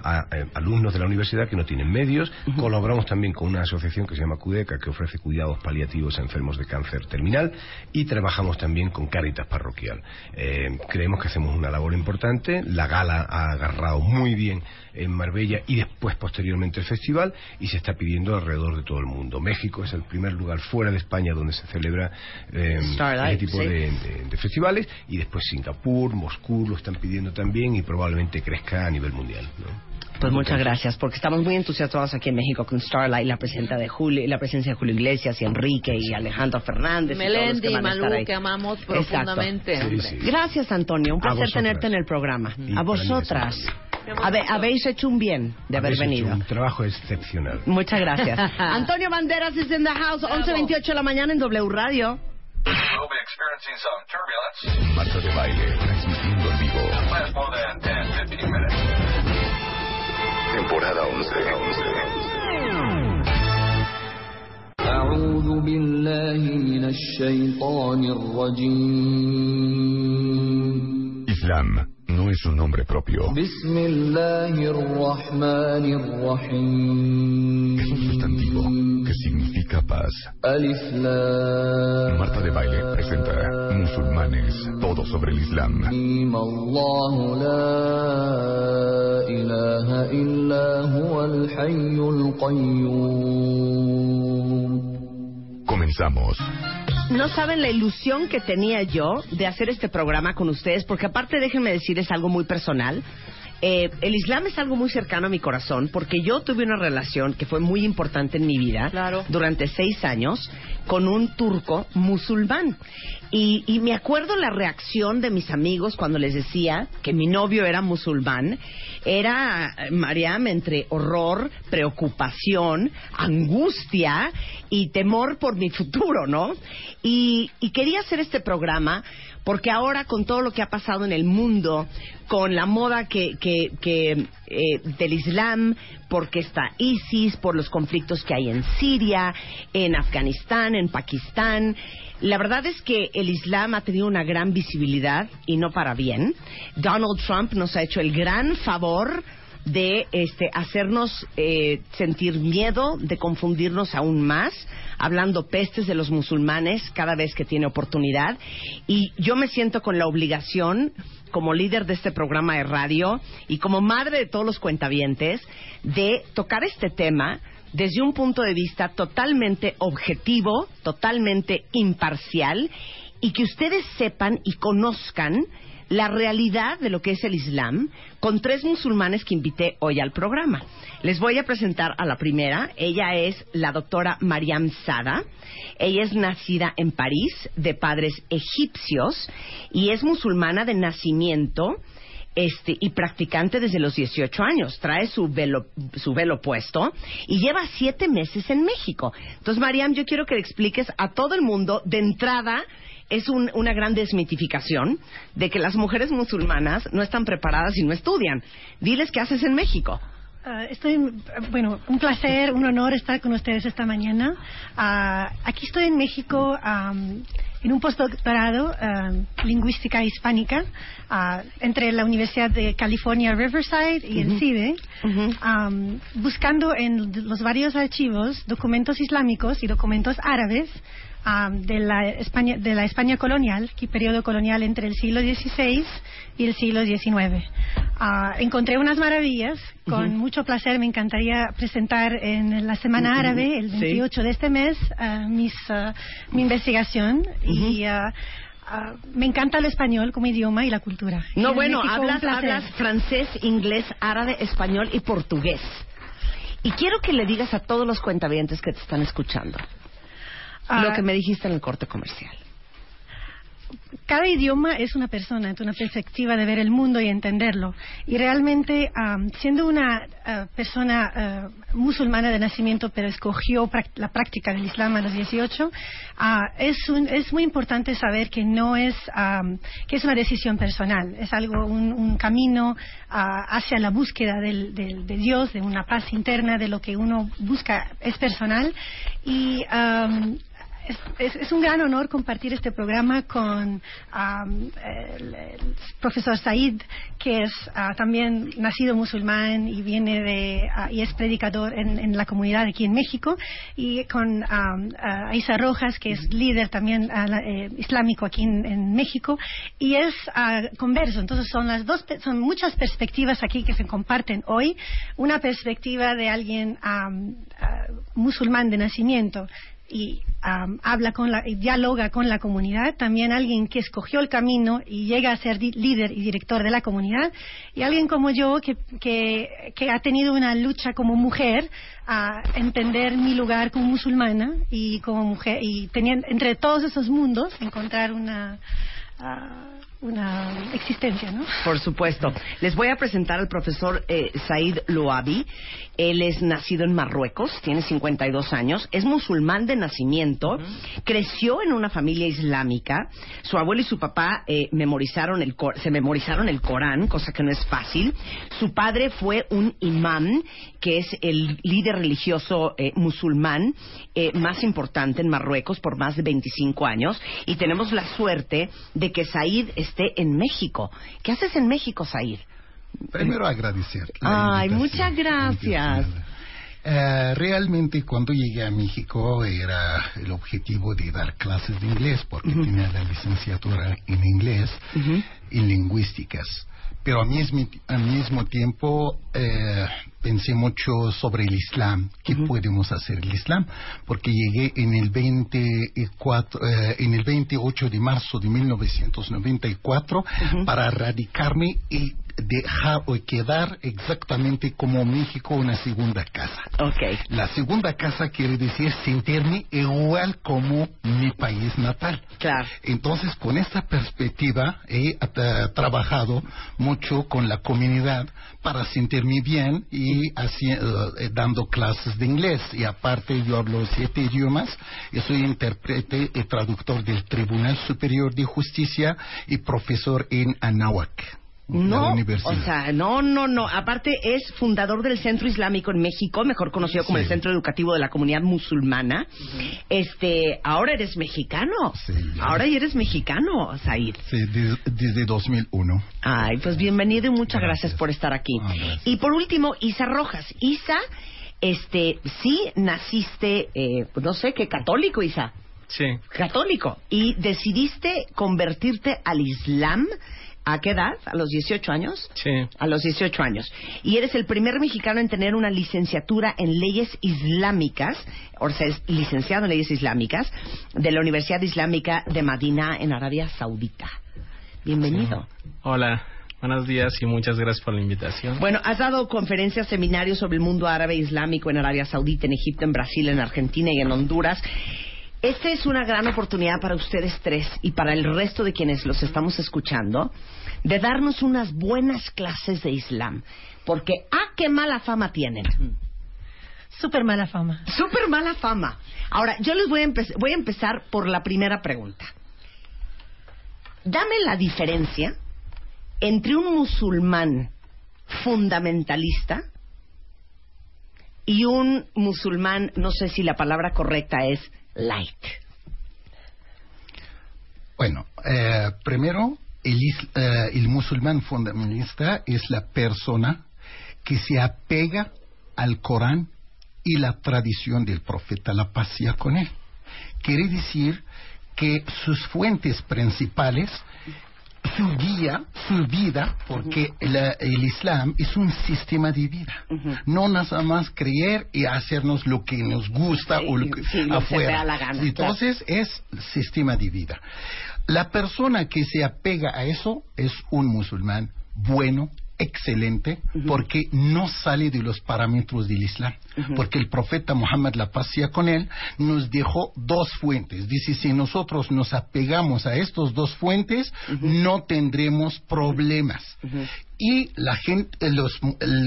a, eh, alumnos de la universidad que no tienen medios. Colaboramos también con una asociación que se llama CUDECA, que ofrece cuidados paliativos a enfermos de cáncer terminal, y trabajamos también con Cáritas Parroquial. Eh, creemos que hacemos una labor importante. La gala ha agarrado muy bien en Marbella y después, posteriormente, el festival, y se está pidiendo alrededor de todo el mundo. México es el primer lugar fuera de España donde se celebra eh, este tipo sí. de, de- de festivales, y después Singapur, Moscú lo están pidiendo también, y probablemente crezca a nivel mundial. ¿no? Pues muchas gracias, porque estamos muy entusiasmados aquí en México con Starlight, la presencia de Julio, la presencia de Julio Iglesias y Enrique y Alejandro Fernández. y todos los Melendi que y Malú, que amamos profundamente. Sí, hombre. sí. Gracias, Antonio. Un A placer vosotras. tenerte en el programa. Y A vosotras. Habe- habéis hecho un bien de haber Habéis hecho venido. Un trabajo excepcional. Muchas gracias. Antonio Banderas is in the house, 11.28 de la mañana en W Radio. We'll be experiencing some turbulence. Marta de baile, transmitiendo en vivo Temporada 11. أعوذ بالله من الشيطان الرجيم Islam No es un nombre propio. Es un sustantivo que significa paz. Marta de Baile presenta Musulmanes, todo sobre el Islam. Comenzamos. No saben la ilusión que tenía yo de hacer este programa con ustedes, porque aparte déjenme decirles algo muy personal. Eh, el Islam es algo muy cercano a mi corazón porque yo tuve una relación que fue muy importante en mi vida Claro. durante seis años con un turco musulmán. Y, y me acuerdo la reacción de mis amigos cuando les decía que mi novio era musulmán. Era, eh, Mariam, entre horror, preocupación, angustia y temor por mi futuro, ¿no? Y, y quería hacer este programa porque ahora con todo lo que ha pasado en el mundo, con la moda que, que, que, eh, del Islam, porque está ISIS, por los conflictos que hay en Siria, en Afganistán, en Pakistán, la verdad es que el Islam ha tenido una gran visibilidad y no para bien. Donald Trump nos ha hecho el gran favor de este, hacernos eh, sentir miedo, de confundirnos aún más, hablando pestes de los musulmanes cada vez que tiene oportunidad. Y yo me siento con la obligación, como líder de este programa de radio y como madre de todos los cuentavientes, de tocar este tema desde un punto de vista totalmente objetivo, totalmente imparcial, y que ustedes sepan y conozcan la realidad de lo que es el Islam con tres musulmanes que invité hoy al programa. Les voy a presentar a la primera. Ella es la doctora Mariam Sada. Ella es nacida en París de padres egipcios y es musulmana de nacimiento este, y practicante desde los 18 años. Trae su velo, su velo puesto y lleva siete meses en México. Entonces, Mariam, yo quiero que le expliques a todo el mundo de entrada. Es un- una gran desmitificación de que las mujeres musulmanas no están preparadas y no estudian. Diles qué haces en México. Ah, estoy, bueno, un placer, un honor estar con ustedes esta mañana. Ah, aquí estoy en México en un postdoctorado am, lingüística hispánica ah, entre la Universidad de California Riverside y el CIDE, buscando en los varios archivos documentos islámicos y documentos árabes de, la España, de la España colonial, que periodo colonial entre el siglo XVI y el siglo XIX. Ah, encontré unas maravillas, con mucho placer me encantaría presentar en la Semana. Árabe, el Sí. 28 de este mes, ah, mis, ah, mi investigación y ah, me encanta el español como idioma y la cultura. No, en bueno, México, hablas, hablas francés, inglés, árabe, español y portugués. Y quiero que le digas a todos los cuentavientes que te están escuchando Ah, lo que me dijiste en el corte comercial. cada idioma es una persona, es una perspectiva de ver el mundo y entenderlo. Y realmente, am, siendo una ah, persona ah, musulmana de nacimiento, pero escogió la práctica del Islam a los 18, ah, es, un- es muy importante saber que no es, am, que es una decisión personal, es algo, un, un camino ah, hacia la búsqueda del- del- de Dios, de una paz interna, de lo que uno busca es personal. Y am, es, un gran honor compartir este programa con am, el, profesor Said, que es ah, también nacido musulmán y viene de ah, y es predicador en, en la comunidad aquí en México, y con am, ah, Aisa Rojas, que es líder también eh, islámico aquí en, México, y es converso. Entonces son las dos, son muchas perspectivas aquí que se comparten hoy. Una perspectiva de alguien ah, musulmán de nacimiento y am, habla con la, y dialoga con la comunidad, también alguien que escogió el camino y llega a ser líder y director de la comunidad, y alguien como yo que, que, que ha tenido una lucha como mujer a entender mi lugar como musulmana y como mujer, y teniendo, entre todos esos mundos encontrar una ah, una existencia, ¿no? Por supuesto. Les voy a presentar al profesor eh, Said Louabi. Él es nacido en Marruecos, tiene 52 años, es musulmán de nacimiento, creció en una familia islámica. Su abuelo y su papá eh, memorizaron el Cor- se memorizaron el Corán, cosa que no es fácil. Su padre fue un imán, que es el líder religioso eh, musulmán eh, más importante en Marruecos por más de 25 años. Y tenemos la suerte de que Said esté en México. ¿Qué haces en México, Said? Primero agradecer. Ay, muchas gracias. Eh, realmente cuando llegué a México era el objetivo de dar clases de inglés porque tenía la licenciatura en inglés y lingüísticas. Pero al mismo, al mismo tiempo eh, pensé mucho sobre el Islam, qué podemos hacer el Islam, porque llegué en el 24, eh, en el 28 de marzo de 1994 para radicarme y dejar o quedar exactamente como México una segunda casa. Okay. La segunda casa quiere decir sentirme igual como mi país natal. Claro. Entonces, con esta perspectiva, he eh, trabajado mucho con la comunidad para sentirme bien y así, eh, dando clases de inglés. Y aparte, yo hablo siete idiomas. Yo soy intérprete y traductor del Tribunal Superior de Justicia y profesor en Anáhuac. No, o sea, no, no, no. Aparte es fundador del Centro Islámico en México, mejor conocido como Sí. el Centro Educativo de la Comunidad Musulmana. Este, ahora eres mexicano. Sí, ya. Ahora ya eres mexicano, Said. Sí, de- desde 2001. Ay, pues bienvenido y muchas gracias, Gracias. por estar aquí. Ah, gracias. y por último, Isa Rojas. Isa, este, sí naciste, eh, no sé, qué católico, Isa. Sí, Católico. Y decidiste convertirte al Islam. ¿A qué edad? ¿A los 18 años? sí, A los 18 años. Y eres el primer mexicano en tener una licenciatura en leyes islámicas, o sea, es licenciado en leyes islámicas, de la Universidad Islámica de Madina, en Arabia Saudita. Bienvenido. Hola, buenos días y muchas gracias por la invitación. Bueno, has dado conferencias, seminarios sobre el mundo árabe e islámico en Arabia Saudita, en Egipto, en Brasil, en Argentina y en Honduras. Esta es una gran oportunidad para ustedes tres y para el resto de quienes los estamos escuchando de darnos unas buenas clases de Islam. Porque, ¡ah, qué mala fama tienen! Súper mala fama. Súper mala fama. Ahora, yo les voy a, empe- voy a empezar por la primera pregunta. Dame la diferencia entre un musulmán fundamentalista y un musulmán, no sé si la palabra correcta es light. Bueno, eh, primero, el, eh, el musulmán fundamentalista es la persona que se apega al Corán y la tradición del profeta, la paz sea con él. Quiere decir que sus fuentes principales, su guía, su vida, porque la- el Islam es un sistema de vida. No nada más creer y hacernos lo que nos gusta Sí, o lo que sí, afuera. la gana, Entonces es sistema de vida. La persona que se apega a eso es un musulmán bueno, excelente, porque no sale de los parámetros del Islam. Porque el profeta Muhammad, la paz sea con él, nos dejó dos fuentes. Dice, si nosotros nos apegamos a estos dos fuentes, no tendremos problemas. Y la gente, los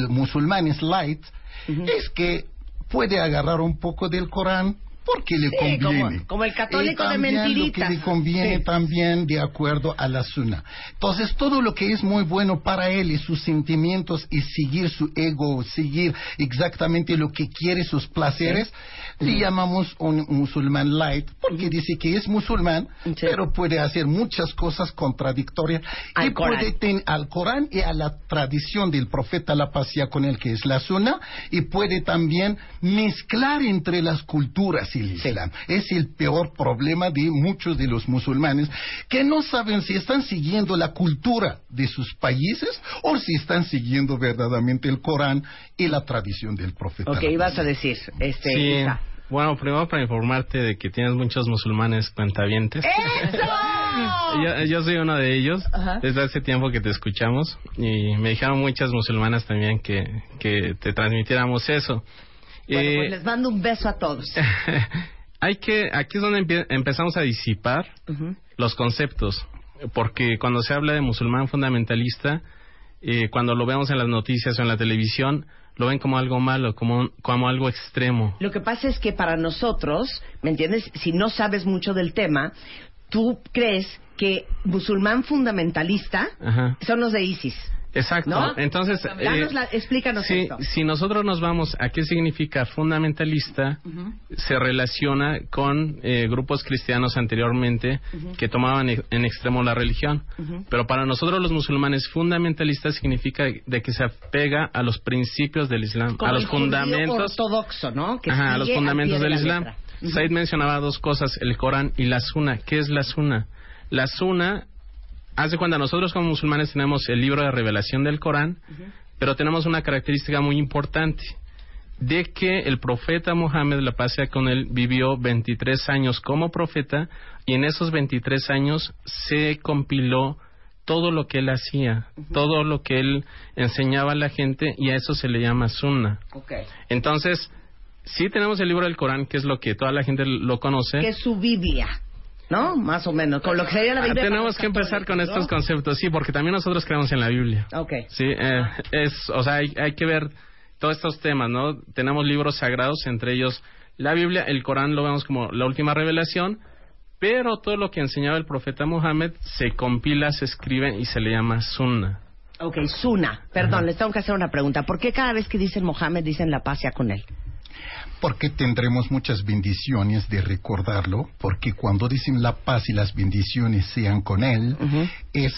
musulmanes light, es que puede agarrar un poco del Corán porque le Sí, conviene. como- como el católico Y de también mentirita. Lo que le conviene Sí. también de acuerdo a la sunna. Entonces, todo lo que es muy bueno para él y sus sentimientos y seguir su ego, seguir exactamente lo que quiere, sus placeres, le llamamos un musulmán light, porque dice que es musulmán, pero puede hacer muchas cosas contradictorias Al y Corán. puede ten- al Corán y a la tradición del profeta la paz sea con él, que es la sunna, y puede también mezclar entre las culturas el Islam. Es el peor problema de muchos de los musulmanes que no saben si están siguiendo la cultura de sus países o si están siguiendo verdaderamente el Corán y la tradición del profeta. Ok, ibas a decir, este, sí. Isa. Bueno, primero para informarte de que tienes muchos musulmanes cuentavientes. yo, yo soy uno de ellos Ajá. desde hace tiempo que te escuchamos y me dijeron muchas musulmanas también que, que te transmitiéramos eso. Bueno, Eh, pues les mando un beso a todos. hay que aquí es donde empezamos a disipar los conceptos porque cuando se habla de musulmán fundamentalista, eh, cuando lo vemos en las noticias o en la televisión, lo ven como algo malo, como, como algo extremo. Lo que pasa es que para nosotros, ¿me entiendes? Si no sabes mucho del tema, tú crees que musulmán fundamentalista Ajá. son los de ISIS. Exacto. ¿No? Entonces, Danos eh, la- explícanos si, esto. si nosotros nos vamos a qué significa fundamentalista, se relaciona con eh, grupos cristianos anteriormente que tomaban e- en extremo la religión. Pero para nosotros los musulmanes, fundamentalista significa de que se apega a los principios del Islam, Como a los fundamentos. ortodoxo, ¿no? Que Ajá, a los fundamentos de del la Islam. letra. Said mencionaba dos cosas, el Corán y la Sunna. ¿Qué es la Sunna? La Sunna hace cuando nosotros como musulmanes tenemos el libro de revelación del Corán, pero tenemos una característica muy importante de que el profeta Mohammed, la paz sea con él, vivió 23 años como profeta y en esos 23 años se compiló todo lo que él hacía, todo lo que él enseñaba a la gente y a eso se le llama sunna. Entonces, sí tenemos el libro del Corán, que es lo que toda la gente lo conoce. Que es su Biblia, ¿no? Más o menos. Con lo que sería la Ah, Biblia. tenemos que empezar con estos conceptos, sí, porque también nosotros creemos en la Biblia. Ok. Sí, eh, es, o sea, hay, hay que ver todos estos temas, ¿no? Tenemos libros sagrados, entre ellos la Biblia, el Corán lo vemos como la última revelación, pero todo lo que enseñaba el profeta Mohammed se compila, se escribe y se le llama sunna. Ok, Suna. Perdón, les tengo que hacer una pregunta. ¿Por qué cada vez que dicen Mohammed dicen la paz sea con él? Porque tendremos muchas bendiciones de recordarlo, porque cuando dicen la paz y las bendiciones sean con él, es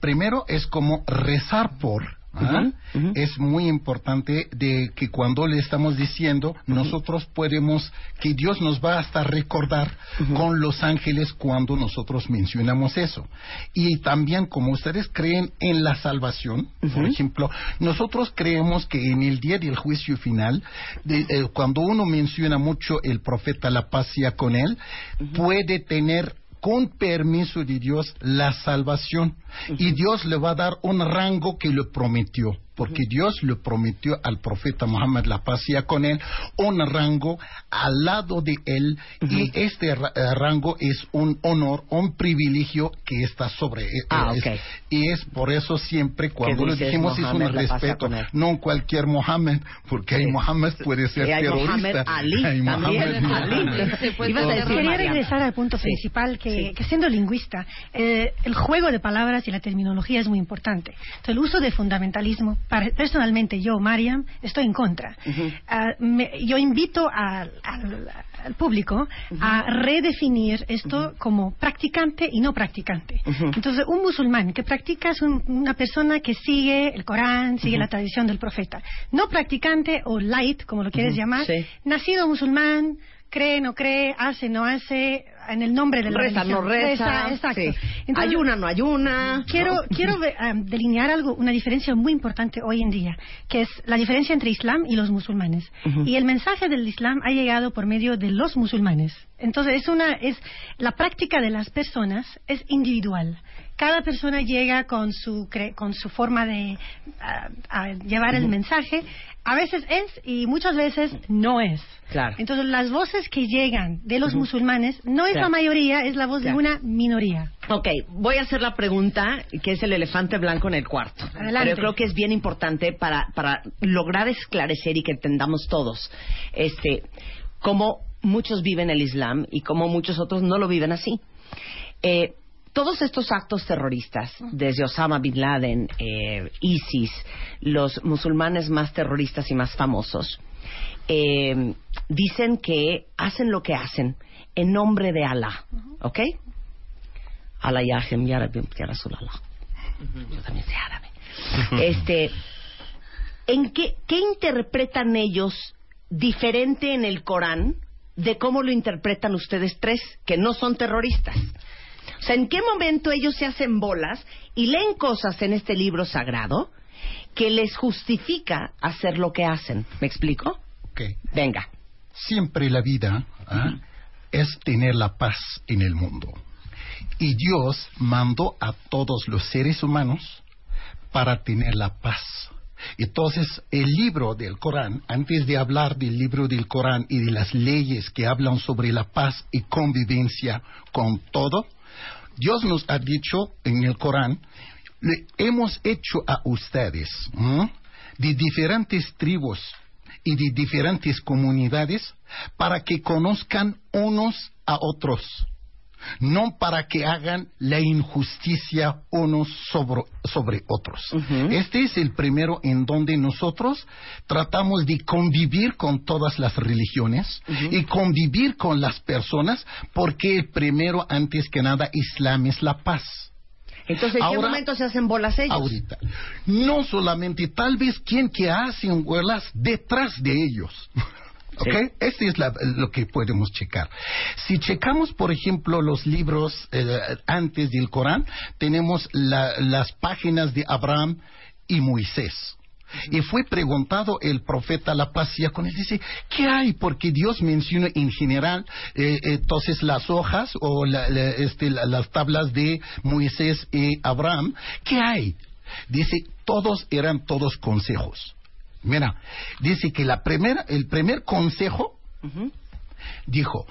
primero es como rezar por. ¿Ah? Es muy importante de que cuando le estamos diciendo, nosotros podemos, que Dios nos va hasta recordar con los ángeles cuando nosotros mencionamos eso. Y también como ustedes creen en la salvación, por ejemplo, nosotros creemos que en el día del juicio final, de- eh, cuando uno menciona mucho el profeta, la paz sea con él, puede tener con permiso de Dios la salvación. Y Dios le va a dar un rango que le prometió porque Dios le prometió al profeta Muhammad la paz sea con él un rango al lado de él y este eh, rango es un honor un privilegio que está sobre él Ah, Es- ok. y es por eso siempre cuando le dices, dijimos es un respeto no cualquier Mohammed porque hay Mohammed puede ser hay terrorista. Ali Hay. Mohammed Quería regresar al punto principal, que, que siendo lingüista, eh, el juego de palabras y la terminología es muy importante. Entonces, el uso de fundamentalismo, personalmente yo, Mariam, estoy en contra. Ah, me- yo invito al, público a redefinir esto como practicante y no practicante. Entonces, un musulmán que practica es un- una persona que sigue el Corán, sigue la tradición del profeta. No practicante o light, como lo quieres llamar, Sí. nacido musulmán, cree, no cree, hace, no hace, en el nombre de la Reza, religión. no reza. exacto. sí. Entonces, ayuna, no ayuna. Quiero, ¿no? quiero um, delinear algo, una diferencia muy importante hoy en día, que es la diferencia entre Islam y los musulmanes. Y el mensaje del Islam ha llegado por medio de los musulmanes. Entonces, es una, es, la práctica de las personas es individual. Cada persona llega con su, cre- con su forma de a llevar el mensaje. A veces es y muchas veces no es. Claro. Entonces, las voces que llegan de los musulmanes no es Claro. la mayoría, es la voz Claro. de una minoría. Ok, voy a hacer la pregunta que es el elefante blanco en el cuarto. Adelante. Pero yo creo que es bien importante para, para lograr esclarecer y que entendamos todos este, cómo muchos viven el Islam y cómo muchos otros no lo viven así. Eh, todos estos actos terroristas, desde Osama Bin Laden, eh, ISIS, los musulmanes más terroristas y más famosos, eh, dicen que hacen lo que hacen en nombre de Alá, ¿ok? Alá Yahem, Ya Rabbi, Ya Rasulallah. Yo también sé árabe. Este, ¿en qué, qué interpretan ellos diferente en el Corán de cómo lo interpretan ustedes tres, que no son terroristas? O sea, ¿en qué momento ellos se hacen bolas y leen cosas en este libro sagrado que les justifica hacer lo que hacen? ¿Me explico? Ok. Venga. siempre la vida ¿ah? es tener la paz en el mundo. Y Dios mandó a todos los seres humanos para tener la paz. Entonces, el libro del Corán, antes de hablar del libro del Corán y de las leyes que hablan sobre la paz y convivencia con todo, Dios nos ha dicho en el Corán, le hemos hecho a ustedes de diferentes tribus y de diferentes comunidades para que conozcan unos a otros, no para que hagan la injusticia unos sobre, sobre otros. Este es el primero en donde nosotros tratamos de convivir con todas las religiones y convivir con las personas porque el primero, antes que nada, Islam es la paz. Entonces, ¿en qué momento se hacen bolas ellos? Ahorita. No solamente, tal vez quien que hace huelas detrás de ellos. ¿Ok? Este es la- lo que podemos checar. Si checamos, por ejemplo, los libros eh, antes del Corán, tenemos la- las páginas de Abraham y Moisés. Y fue preguntado el profeta La Paz y con él dice, ¿qué hay? Porque Dios menciona en general, eh, entonces las hojas o la- la- este, la- las tablas de Moisés y Abraham, ¿qué hay? Dice, todos eran todos consejos. Mira, dice que la primera, el primer consejo dijo,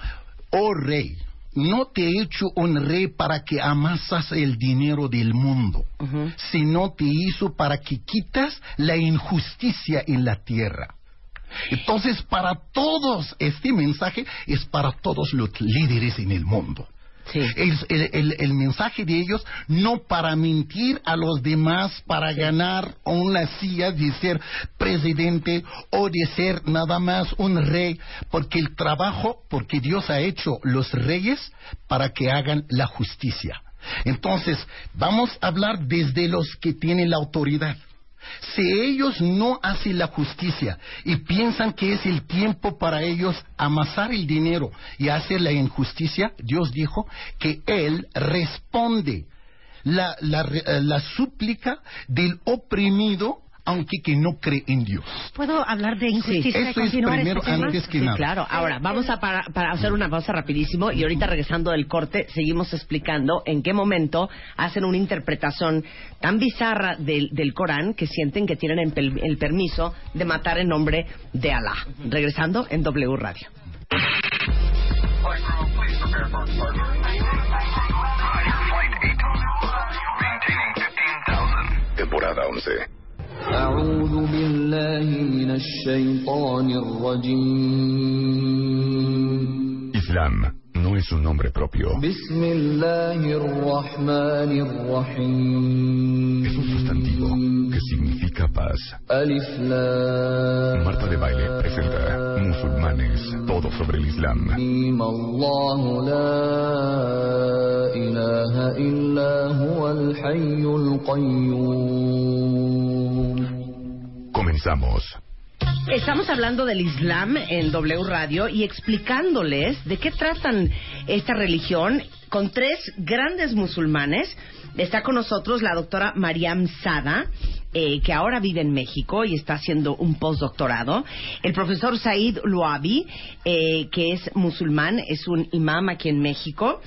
oh rey, no te he hecho un rey para que amasas el dinero del mundo, sino te hizo para que quitas la injusticia en la tierra. Entonces, para todos, este mensaje es para todos los líderes en el mundo. El, el- el mensaje de ellos no para mentir a los demás, para ganar una silla de ser presidente o de ser nada más un rey, porque el trabajo, porque Dios ha hecho los reyes para que hagan la justicia. Entonces, vamos a hablar desde los que tienen la autoridad. Si ellos no hacen la justicia y piensan que es el tiempo para ellos amasar el dinero y hacer la injusticia, Dios dijo que Él responde la, la, súplica del oprimido aunque que no cree en Dios. ¿Puedo hablar de injusticia y Eso es primero este antes que Sí, nada. claro. Ahora, vamos a para, para hacer una pausa rapidísimo y ahorita regresando del corte seguimos explicando en qué momento hacen una interpretación tan bizarra del, del Corán que sienten que tienen el, el permiso de matar en nombre de Alá. Regresando en W Radio. Temporada 11. أعوذ بالله من الشيطان الرجيم Islam no es un nombre propio. بسم الله الرحمن الرحيم Es un sustantivo que significa paz. ألف لام Marta de Baile presenta Musulmanes, todo sobre el Islam. ميم الله لا إله إلا هو الحي القيوم Estamos hablando del Islam en W Radio y explicándoles de qué tratan esta religión con tres grandes musulmanes. Está con nosotros la doctora Mariam Sada, eh, que ahora vive en México y está haciendo un postdoctorado. El profesor Said Luabi, eh, que es musulmán, es un imam aquí en México.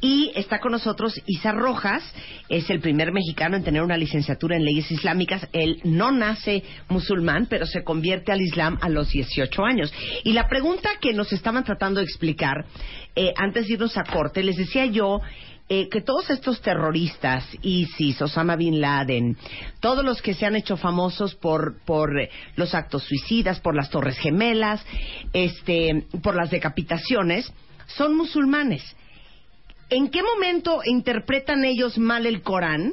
Y está con nosotros Isa Rojas, es el primer mexicano en tener una licenciatura en leyes islámicas. Él no nace musulmán, pero se convierte al Islam a los 18 años. Y la pregunta que nos estaban tratando de explicar, eh, antes de irnos a corte, les decía yo eh, que todos estos terroristas, ISIS, Osama Bin Laden, todos los que se han hecho famosos por, por eh, los actos suicidas, por las torres gemelas, este, por las decapitaciones, son musulmanes. ¿En qué momento interpretan ellos mal el Corán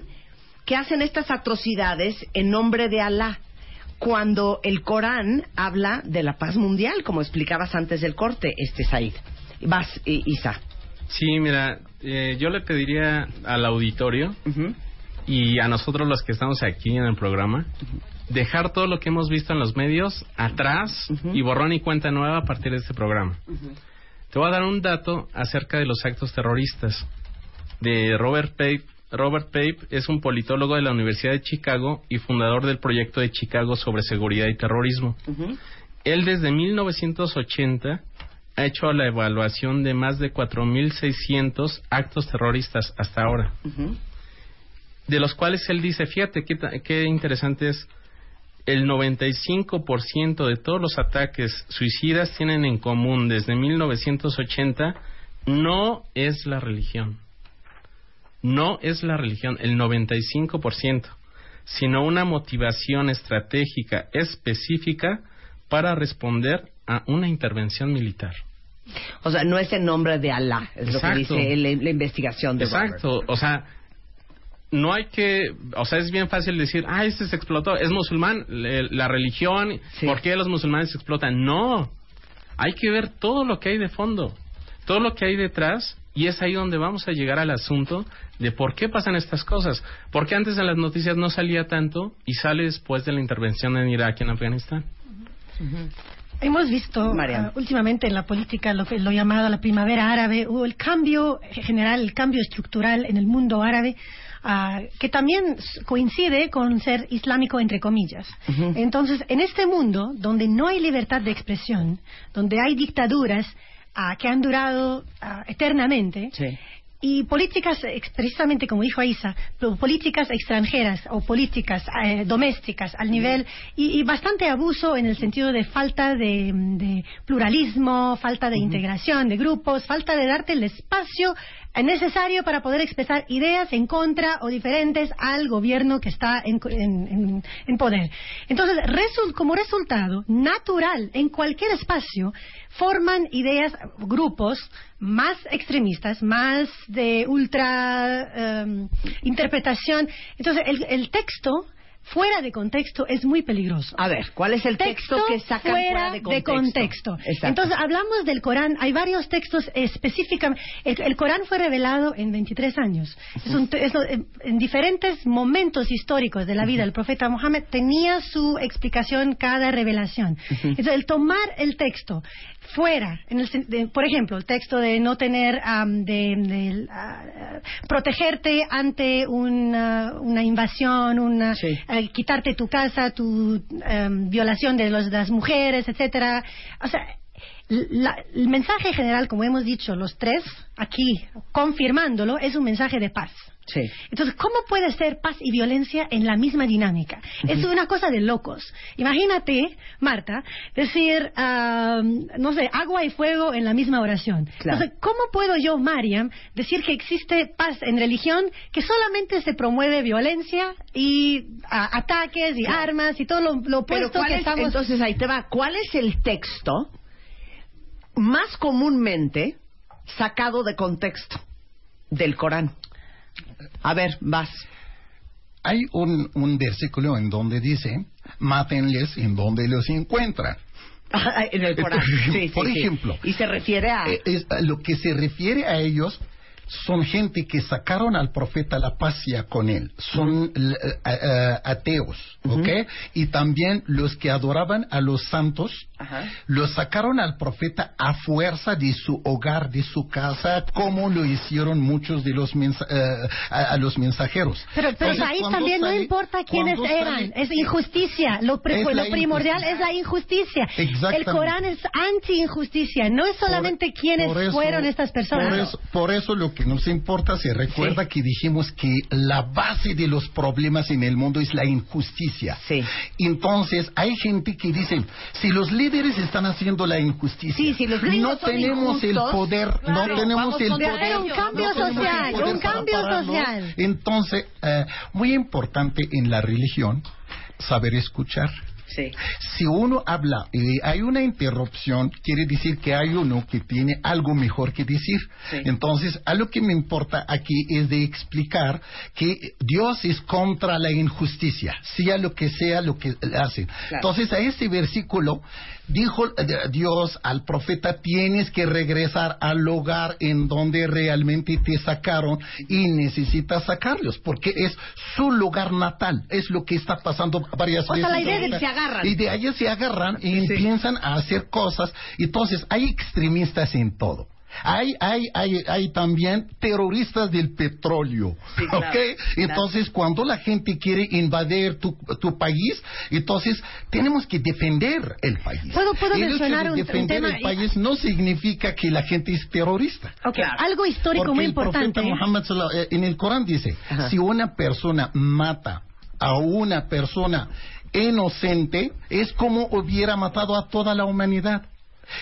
que hacen estas atrocidades en nombre de Alá? Cuando el Corán habla de la paz mundial, como explicabas antes del corte, este Said. Vas, Isa. Sí, mira, eh, yo le pediría al auditorio y a nosotros los que estamos aquí en el programa dejar todo lo que hemos visto en los medios atrás y borrón y cuenta nueva a partir de este programa. Te voy a dar un dato acerca de los actos terroristas de Robert Pape. Robert Pape es un politólogo de la Universidad de Chicago y fundador del proyecto de Chicago sobre seguridad y terrorismo. Él desde 1980 ha hecho la evaluación de más de 4.600 actos terroristas hasta ahora. De los cuales él dice, fíjate qué, interesante es, el 95% de todos los ataques suicidas tienen en común desde 1980 no es la religión. no es la religión, el 95%, sino una motivación estratégica específica para responder a una intervención militar. O sea, no es en nombre de Alá, es lo que Exacto. dice la, la investigación de Exacto, o sea, no hay que, o sea, es bien fácil decir, ah, este se explotó, es musulmán, le- la religión, ¿por qué los musulmanes se explotan? No, hay que ver todo lo que hay de fondo, todo lo que hay detrás, y es ahí donde vamos a llegar al asunto de por qué pasan estas cosas, porque antes en las noticias no salía tanto y sale después de la intervención en Irak y en Afganistán. Hemos visto ah, últimamente en la política lo que lo llamado la primavera árabe, hubo el cambio general, el cambio estructural en el mundo árabe, ah, que también coincide con ser islámico entre comillas. Entonces, en este mundo donde no hay libertad de expresión, donde hay dictaduras ah, que han durado eternamente, y políticas, precisamente como dijo pero políticas extranjeras o políticas eh, domésticas al nivel y, y bastante abuso en el sentido de falta de, de pluralismo, falta de integración de grupos, falta de darte el espacio necesario para poder expresar ideas en contra o diferentes al gobierno que está en, en- poder. Entonces, resul- como resultado natural en cualquier espacio, forman ideas, grupos más extremistas, más de ultra em, interpretación. Entonces, el, el texto fuera de contexto es muy peligroso. A ver, ¿cuál es el texto que sacan fuera de contexto? contexto. Exacto. Entonces, hablamos del Corán. Hay varios textos específicamente. El, el Corán fue revelado en 23 años. Es un es un- en, en diferentes momentos históricos de la vida del profeta Mohammed tenía su explicación cada revelación. Entonces, el tomar el texto fuera, en el de- por ejemplo, el texto de no tener, am, de, de, ah, protegerte ante una, una invasión, una, eh, quitarte tu casa, tu em, violación de los- las mujeres, etcétera. O sea, la- el mensaje general, como hemos dicho los tres aquí, confirmándolo, es un mensaje de paz. Entonces, ¿cómo puede ser paz y violencia en la misma dinámica? Es una cosa de locos. Imagínate, Marta, decir, ah, no sé, agua y fuego en la misma oración. Entonces, ¿cómo puedo yo, Mariam, decir que existe paz en religión que solamente se promueve violencia y ataques y Claro. armas y todo lo, lo Pero opuesto ¿cuál que es- estamos... entonces ahí te va. ¿Cuál es el texto más comúnmente sacado de contexto del Corán? A ver, vas. Hay un, un versículo en donde dice, mátenles en donde los encuentran. en el Corán. Sí, Por sí. ejemplo. Y se refiere a... Eh, es- a lo que se refiere a ellos son gente que sacaron al profeta la pasía con él. Son l- eh, eh, ateos, ¿ok? Y también los que adoraban a los santos, los sacaron al profeta a fuerza de su hogar, de su casa, como lo hicieron muchos de los mensa- eh, a, a los mensajeros. Pero, pero Entonces, ahí también no sale- importa quiénes eran, sale- es injusticia. Lo, Es lo primordial es la injusticia. El Corán es anti-injusticia, no es solamente quiénes Por eso- fueron estas personas. Por eso, por eso lo que nos importa, se recuerda que dijimos que la base de los problemas en el mundo es la injusticia. Entonces, hay gente que dice, si los líderes están haciendo la injusticia, los no tenemos el poder, claro, no tenemos el poder. hacer un cambio no social, un cambio social. Entonces, eh, muy importante en la religión, saber escuchar. Si uno habla y hay una interrupción, quiere decir que hay uno que tiene algo mejor que decir. Entonces, a lo que me importa aquí es de explicar que Dios es contra la injusticia, sea lo que sea lo que hace. Entonces, a este versículo dijo eh, Dios al profeta, tienes que regresar al hogar en donde realmente te sacaron y necesitas sacarlos, porque es su lugar natal, es lo que está pasando varias O sea, veces. la idea de que ahorita. se agarran. Y de ahí se agarran y empiezan a hacer cosas. Entonces, hay extremistas en todo. Hay, hay, hay, hay también terroristas del petróleo. Sí, claro, ¿ok? claro. Entonces, cuando la gente quiere invadir tu, tu país, entonces tenemos que defender el país. ¿Puedo- puedo el hecho mencionar de un- un defender tema? el país no significa que la gente es terrorista. Ok, algo histórico Porque muy el importante. profeta Muhammad eh, en el Corán dice, si una persona mata a una persona inocente, es como hubiera matado a toda la humanidad.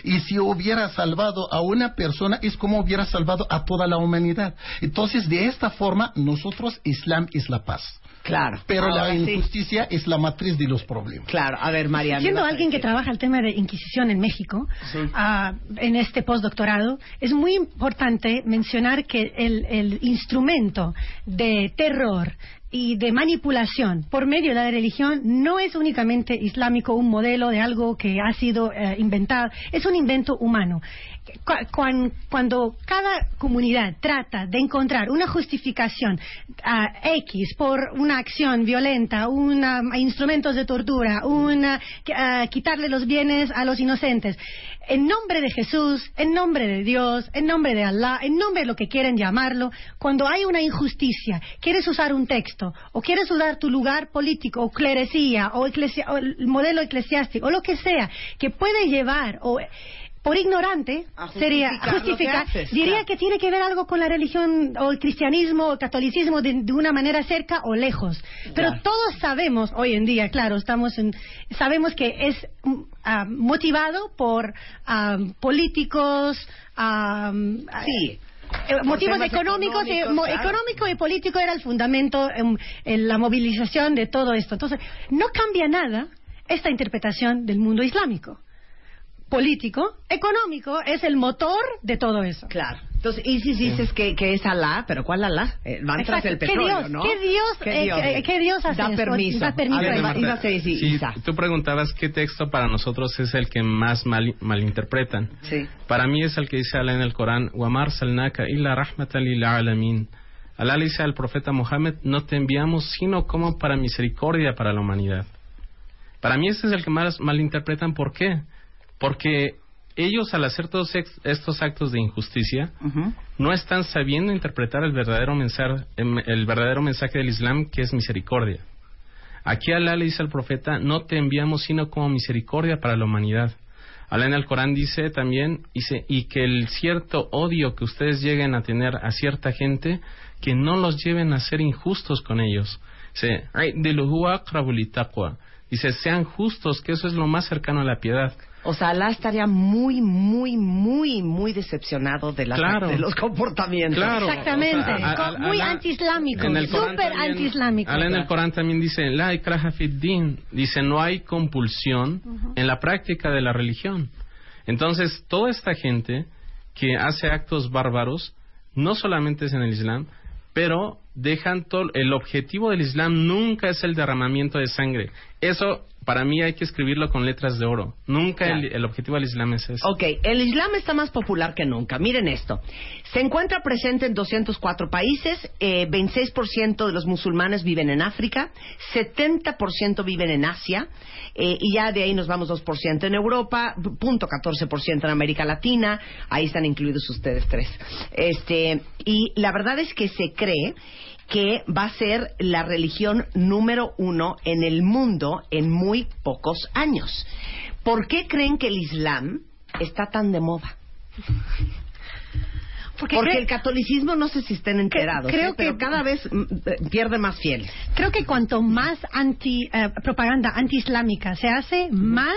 Y si hubiera salvado a una persona, es como hubiera salvado a toda la humanidad. Entonces, de esta forma, nosotros, Islam es la paz. Claro. Pero Ahora la sí. injusticia es la matriz de los problemas. Claro, a ver, María. Siendo alguien que trabaja el tema de Inquisición en México, ah, en este postdoctorado, es muy importante mencionar que el, el instrumento de terror y de manipulación por medio de la religión no es únicamente islámico, un modelo de algo que ha sido eh, inventado, es un invento humano. Cu- cuan- Cuando cada comunidad trata de encontrar una justificación ah, X por una acción violenta, una, instrumentos de tortura, una, ah, quitarle los bienes a los inocentes, en nombre de Jesús, en nombre de Dios, en nombre de Allah, en nombre de lo que quieren llamarlo, cuando hay una injusticia, quieres usar un texto, o quieres usar tu lugar político, o clerecía, o, eclesia- o el modelo eclesiástico, o lo que sea, que puede llevar, o por ignorante, sería justificar que haces, diría claro. que tiene que ver algo con la religión o el cristianismo o el catolicismo de, de una manera cerca o lejos. Pero todos sabemos hoy en día, claro, estamos en, sabemos que es mm, ah, motivado por ah, políticos, ah, Sí. eh, motivos económicos, claro. económico y político era el fundamento en la movilización de todo esto. Entonces, no cambia nada esta interpretación del mundo islámico político, económico es el motor de todo eso. Claro. Entonces, y si dices que, es Alá, pero ¿cuál Alá? Eh, van tras el petróleo, ¿no? ¿Qué Dios, ¿Qué eh, Dios, hace da eso? Permiso. Da permiso. Tú preguntabas qué texto para nosotros es el que más mal, malinterpretan. Sí. Para mí es el que dice Alá en el Corán, Wamar salnaka illa rahmatan lil alamin. Alá le dice al profeta Mohammed, no te enviamos sino como para misericordia para la humanidad. Para mí ese es el que más malinterpretan. ¿Por qué? Porque ellos al hacer todos estos actos de injusticia, no están sabiendo interpretar el verdadero mensaje, el verdadero mensaje del Islam, que es misericordia. Aquí Alá le dice al profeta, no te enviamos sino como misericordia para la humanidad. Alá en el Corán dice también, dice, y que el cierto odio que ustedes lleguen a tener a cierta gente, que no los lleven a ser injustos con ellos. Dice. Dice, sean justos, que eso es lo más cercano a la piedad. O sea, Alá estaría muy, muy, muy, muy decepcionado de, las, Claro. de los comportamientos. Claro. Exactamente. O sea, a- a- Co- muy antiislámico. Súper antiislámico. Alá en el Corán también dice, la din", dice, no hay compulsión en la práctica de la religión. Entonces, toda esta gente que hace actos bárbaros, no solamente es en el Islam, pero dejan todo, el objetivo del Islam nunca es el derramamiento de sangre. Eso, para mí, hay que escribirlo con letras de oro. Nunca el, el objetivo del Islam es eso. Ok, el Islam está más popular que nunca. Miren esto. Se encuentra presente en 204 países, eh, 26% de los musulmanes viven en África, 70% viven en Asia, eh, y ya de ahí nos vamos 2% en Europa, punto 14% en América Latina, ahí están incluidos ustedes tres. Este, y la verdad es que se cree que va a ser la religión número uno en el mundo en muy pocos años. ¿Por qué creen que el Islam está tan de moda? Porque el catolicismo no sé si estén enterados, creo ¿eh? pero que- cada vez mm, eh, pierde más fieles. Creo que cuanto más anti, eh, propaganda antiislámica se hace, más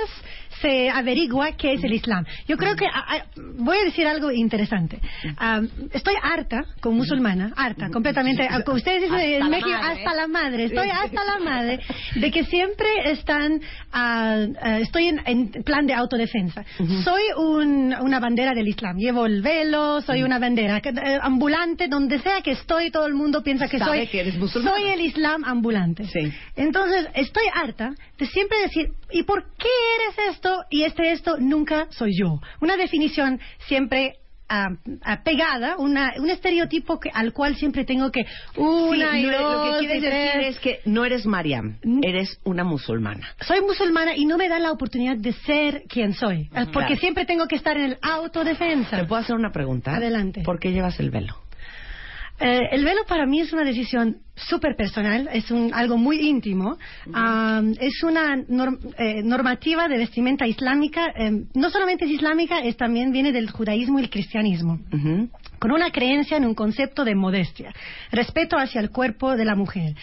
se averigua qué es el Islam. Yo creo que ah, ah, voy a decir algo interesante. Ah, estoy harta, como musulmana, harta, completamente. ustedes dicen en México, madre. hasta la madre. Estoy hasta la madre de que siempre están. ah, estoy en, en plan de autodefensa. Soy un- una bandera del Islam. Llevo el velo, soy una bandera eh, ambulante, donde sea que estoy, todo el mundo piensa que Sabe soy. que eres musulmana. Soy el Islam ambulante. Sí. Entonces, estoy harta de siempre decir, ¿y por qué eres esto y este esto nunca soy yo? Una definición siempre ah, ah, pegada, una, un estereotipo que, al cual siempre tengo que una Sí, y no, dos lo que quieres decir es que no eres Mariam, eres una musulmana. Soy musulmana y no me da la oportunidad de ser quien soy, ah, porque Claro. siempre tengo que estar en el autodefensa. ¿Te puedo hacer una pregunta? Adelante. ¿Por qué llevas el velo? Eh, el velo para mí es una decisión súper personal, es un, algo muy íntimo. Am, es una norm- eh, normativa de vestimenta islámica, eh, no solamente es islámica, es también viene del judaísmo y el cristianismo. Ujú. Con una creencia en un concepto de modestia, respeto hacia el cuerpo de la mujer.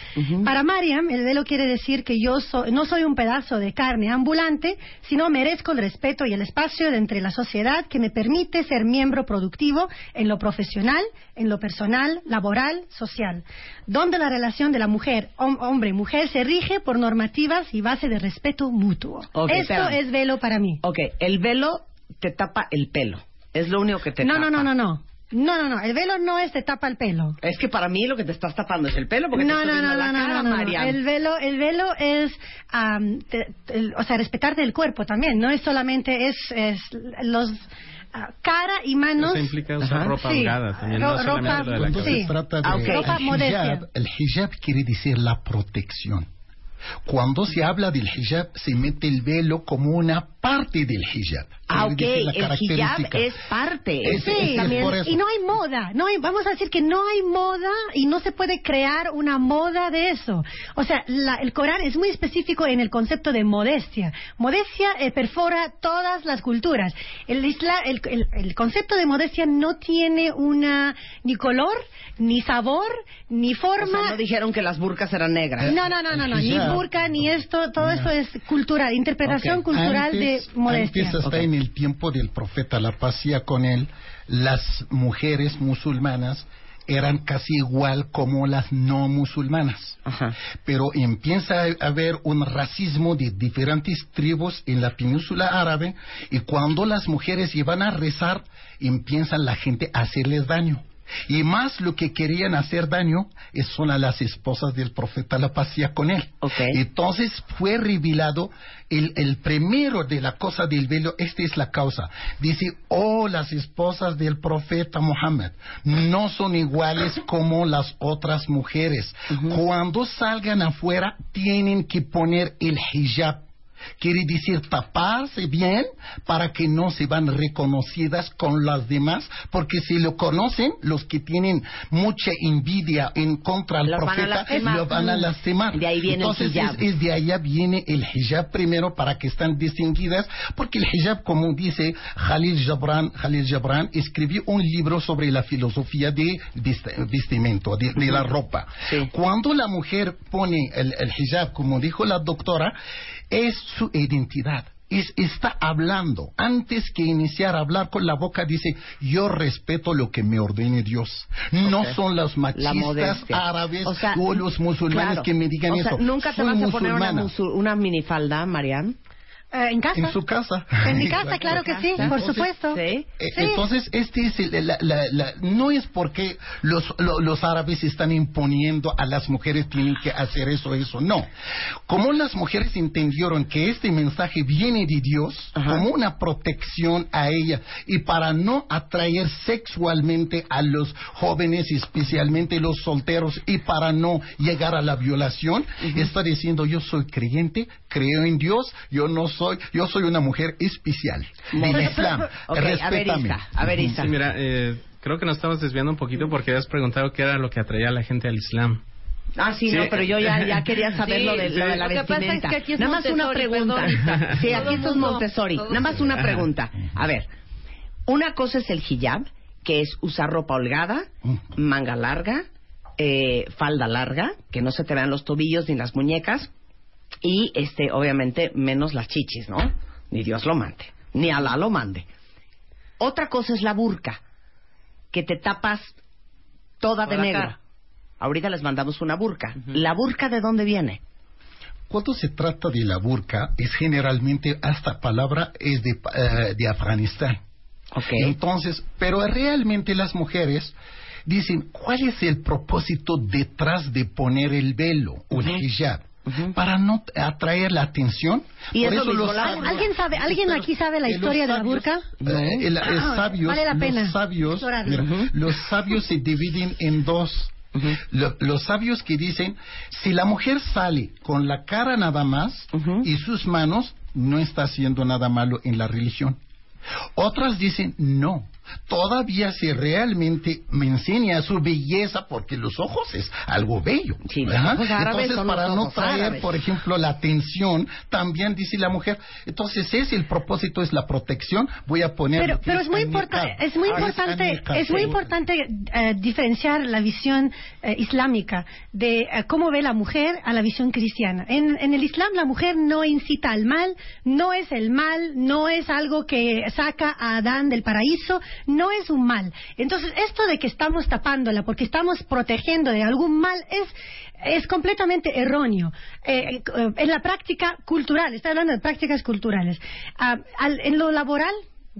Para Mariam, el velo quiere decir que yo so- no soy un pedazo de carne ambulante, sino merezco el respeto y el espacio de entre la sociedad que me permite ser miembro productivo en lo profesional, en lo personal, laboral, social, donde la relación de la mujer, hom- hombre y mujer, se rige por normativas y base de respeto mutuo. Ok, Esto espérame. es velo para mí. Ok, el velo te tapa el pelo. Es lo único que te No, tapa. no, no, no, no. No, no, no. El velo no es te tapa el pelo. Es que para mí lo que te estás tapando es el pelo porque no, te no, no, la no, cara, no, no. El velo, el velo es, am, te- te- o sea, respetarte el cuerpo también. No es solamente es, es los ah, cara y manos. Eso implica usar Ajá. ropa Sí. holgada también, Ro- no ropa- lo de la. Sí. se trata de Ah, ok. Ropa el hijab, el hijab quiere decir la protección. Cuando se habla del hijab, se mete el velo como una parte del hijab. Ah, ok, el hijab es parte. Es- Sí, es- es y no hay moda, no hay, vamos a decir que no hay moda y no se puede crear una moda de eso. O sea, la- el Corán es muy específico en el concepto de modestia. Modestia eh, perfora todas las culturas. El, isla- el, el- el concepto de modestia no tiene una ni color, ni sabor, ni O forma. sea, no dijeron que las burcas eran negras. No, no, no, no, no, ni hijab. burka, ni esto, todo eso es cultural, interpretación cultural Antes- de modestia. Antes hasta en el tiempo del profeta, la pasía con él, las mujeres musulmanas eran casi igual como las no musulmanas. Ajá. Pero empieza a haber un racismo de diferentes tribus en la península árabe y cuando las mujeres iban a rezar, empieza la gente a hacerles daño. Y más lo que querían hacer daño es son a las esposas del profeta la pasía con él. Entonces fue revelado el, el primero de la cosa del velo, esta es la causa. Dice, oh, las esposas del profeta Muhammad no son iguales como las otras mujeres. Cuando salgan afuera tienen que poner el hijab. Quiere decir taparse bien para que no se van reconocidas con las demás, porque si lo conocen, los que tienen mucha envidia en contra del van profeta, lastimar. lo van a lastimar. De ahí viene el Entonces, hijab. es, es de allá viene el hijab primero para que están distinguidas, porque el hijab, como dice Khalil Gibran, Khalil Gibran escribió un libro sobre la filosofía de vest- vestimento, de, de la ropa. Cuando la mujer pone el, el hijab, como dijo la doctora, es su identidad. Es, está hablando. Antes que iniciar a hablar con la boca, dice, yo respeto lo que me ordene Dios. No son los machistas árabes O sea, o los musulmanes claro. que me digan o sea, eso. Nunca te Soy vas a poner una, una minifalda, Mariam. Eh, en casa. En su casa. En mi casa, claro que sí, por Entonces, supuesto. Sí. Eh, Sí. Entonces, este es el- la- la- la- no es porque los, lo- los árabes están imponiendo a las mujeres tienen que hacer eso, eso, no. Como las mujeres entendieron que este mensaje viene de Dios como una protección a ella y para no atraer sexualmente a los jóvenes, especialmente los solteros, y para no llegar a la violación, está diciendo yo soy creyente, creo en Dios, yo no soy, yo soy una mujer especial del Islam. Ok, a ver, Respétame. A ver, Isca. Sí, mira, eh, creo que nos estamos desviando un poquito porque habías preguntado qué era lo que atraía a la gente al Islam. Ah, sí, Sí. no, pero yo ya, ya quería saber Sí, lo, de, sí. lo de la Lo que pasa es vestimenta. que aquí es Nada más una pregunta. perdón. Sí, aquí esto es Montessori. todo- Nada más una pregunta. A ver, una cosa es el hijab, que es usar ropa holgada, manga larga, eh, falda larga, que no se te vean los tobillos ni las muñecas, y este, obviamente, menos las chichis, ¿no? Ni Dios lo mande, ni Alá lo mande. Otra cosa es la burka, que te tapas toda de negro. cara. Ahorita les mandamos una burka. ¿La burka de dónde viene? Cuando se trata de la burka, es generalmente, esta palabra es de, eh, de Afganistán. Entonces, pero realmente las mujeres dicen, ¿cuál es el propósito detrás de poner el velo o el hijab? Para no atraer la atención. Y Por eso los sabios- ¿Alguien sabe- alguien aquí sabe la eh, historia de la burka? eh, el- el Ah, sabios, vale la pena los sabios, los sabios se dividen en dos. Lo- los sabios que dicen, si la mujer sale con la cara nada más y sus manos, no está haciendo nada malo en la religión. Otras dicen, no. Todavía si realmente me enseña su belleza, porque los ojos es algo bello. Entonces, para no traer, árabes. por ejemplo, la atención, también dice la mujer, entonces es el propósito, es la protección, voy a poner... pero, es muy importante es muy está en importante es muy importante eh, diferenciar la visión eh, islámica de eh, cómo ve la mujer a la visión cristiana en, en el Islam la mujer no incita al mal no es el mal no es algo que saca a Adán del paraíso no es un mal entonces esto de que estamos tapándola porque estamos protegiendo de algún mal es es completamente erróneo. Eh, eh, en la práctica cultural, estoy hablando de prácticas culturales. Ah, en lo laboral,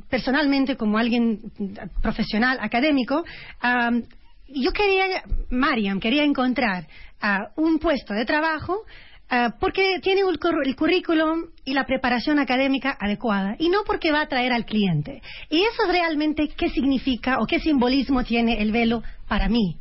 personalmente, como alguien mm, profesional, académico, ah, yo quería, Mariam, quería encontrar ah, un puesto de trabajo ah, porque tiene un curr- el currículum y la preparación académica adecuada y no porque va a atraer al cliente. Y eso es realmente qué significa o qué simbolismo tiene el velo para mí.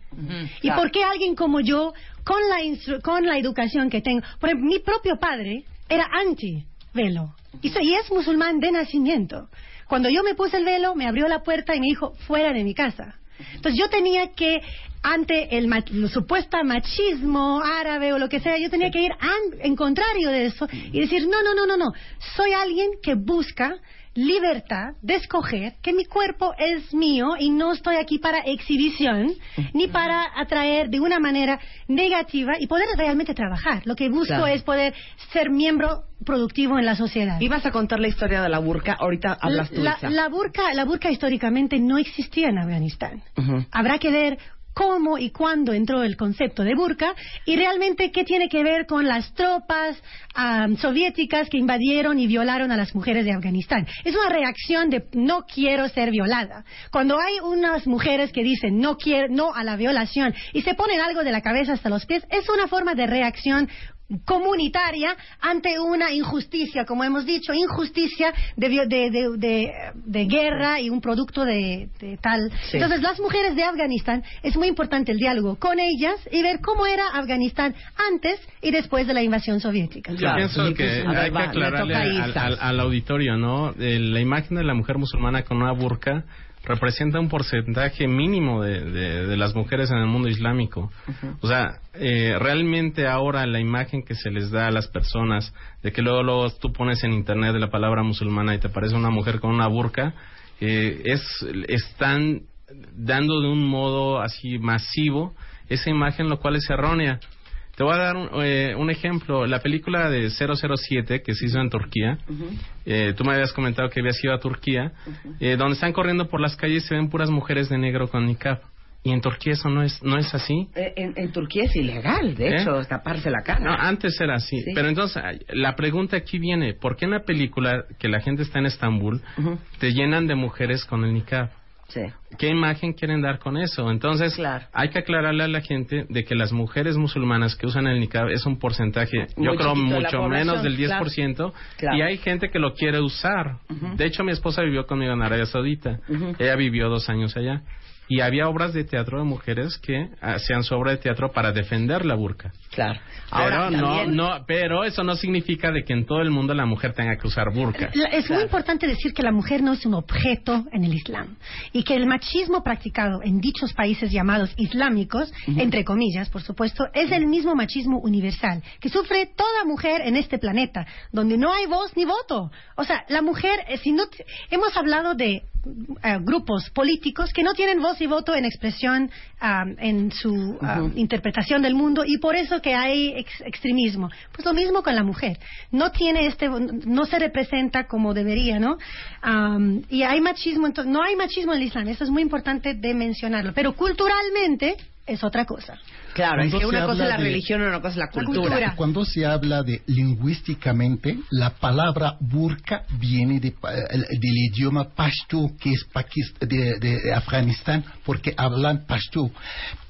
¿Y por qué alguien como yo, con la, instru- con la educación que tengo, por ejemplo, mi propio padre era anti-velo y, y es musulmán de nacimiento. Cuando yo me puse el velo, me abrió la puerta y me dijo, fuera de mi casa. Entonces yo tenía que, ante el, ma- el supuesto machismo árabe o lo que sea, yo tenía que ir an- en contrario de eso y decir, no, no, no, no, no, soy alguien que busca libertad de escoger que mi cuerpo es mío y no estoy aquí para exhibición ni para atraer de una manera negativa y poder realmente trabajar. Lo que busco Claro. es poder ser miembro productivo en la sociedad. Ibas a contar la historia de la burka, ahorita hablas tú. La, la burka, la burka históricamente no existía en Afganistán. Habrá que ver cómo y cuándo entró el concepto de burka y realmente qué tiene que ver con las tropas soviéticas que invadieron y violaron a las mujeres de Afganistán. Es una reacción de no quiero ser violada. Cuando hay unas mujeres que dicen no quiero, no a la violación y se ponen algo de la cabeza hasta los pies, es una forma de reacción comunitaria ante una injusticia, como hemos dicho, injusticia de, vio- de, de- de- de guerra y un producto de, de tal. Sí. Entonces, las mujeres de Afganistán, es muy importante el diálogo con ellas y ver cómo era Afganistán antes y después de la invasión soviética. Yo pienso que ver, hay que aclararle al, Isa. al- al auditorio, ¿no? Eh, la imagen de la mujer musulmana con una burka representa un porcentaje mínimo de, de- de las mujeres en el mundo islámico. O sea, eh, realmente ahora la imagen que se les da a las personas de que luego, luego tú pones en internet la palabra musulmana y te parece una mujer con una burka, eh, es están dando de un modo así masivo esa imagen, lo cual es errónea. Te voy a dar un, eh, un ejemplo. La película de 007 que se hizo en Turquía, eh, tú me habías comentado que habías ido a Turquía, eh, donde están corriendo por las calles y se ven puras mujeres de negro con niqab. Y en Turquía eso no es, no es así. Eh, En, en Turquía es ilegal, de ¿Eh? hecho, taparse la cara. No, antes era así. Sí. Pero entonces, la pregunta aquí viene, ¿por qué en la película que la gente está en Estambul te llenan de mujeres con el niqab? Sí. ¿Qué imagen quieren dar con eso? Entonces, Claro. hay que aclararle a la gente de que las mujeres musulmanas que usan el niqab es un porcentaje, Muy yo creo, mucho menos del claro. 10%, Claro. y hay gente que lo quiere usar. De hecho, mi esposa vivió conmigo en Arabia Saudita. Ella vivió dos años allá. Y había obras de teatro de mujeres que hacían su obra de teatro para defender la burka. Claro. Pero, Ahora, no, también- no, pero eso no significa de que en todo el mundo la mujer tenga que usar burka. La- Es muy importante decir que la mujer no es un objeto en el Islam y que el machismo practicado en dichos países llamados islámicos, entre comillas, por supuesto, es el mismo machismo universal que sufre toda mujer en este planeta, donde no hay voz ni voto. O sea, la mujer, eh, si no hemos hablado de eh, grupos políticos que no tienen voz y voto en expresión ah, en su ah, interpretación del mundo y por eso que hay ex- extremismo. Pues lo mismo con la mujer. No tiene este, no se representa como debería, ¿no? Am, y hay machismo, entonces, no hay machismo en el Islam. Eso es muy importante de mencionarlo. Pero culturalmente es otra cosa. Claro, es que una cosa es la de- religión y una cosa es la cultura. cultura. Cuando se habla de lingüísticamente, la palabra burka viene de pa- el- del idioma pashto, que es de, de Afganistán, porque hablan pashto.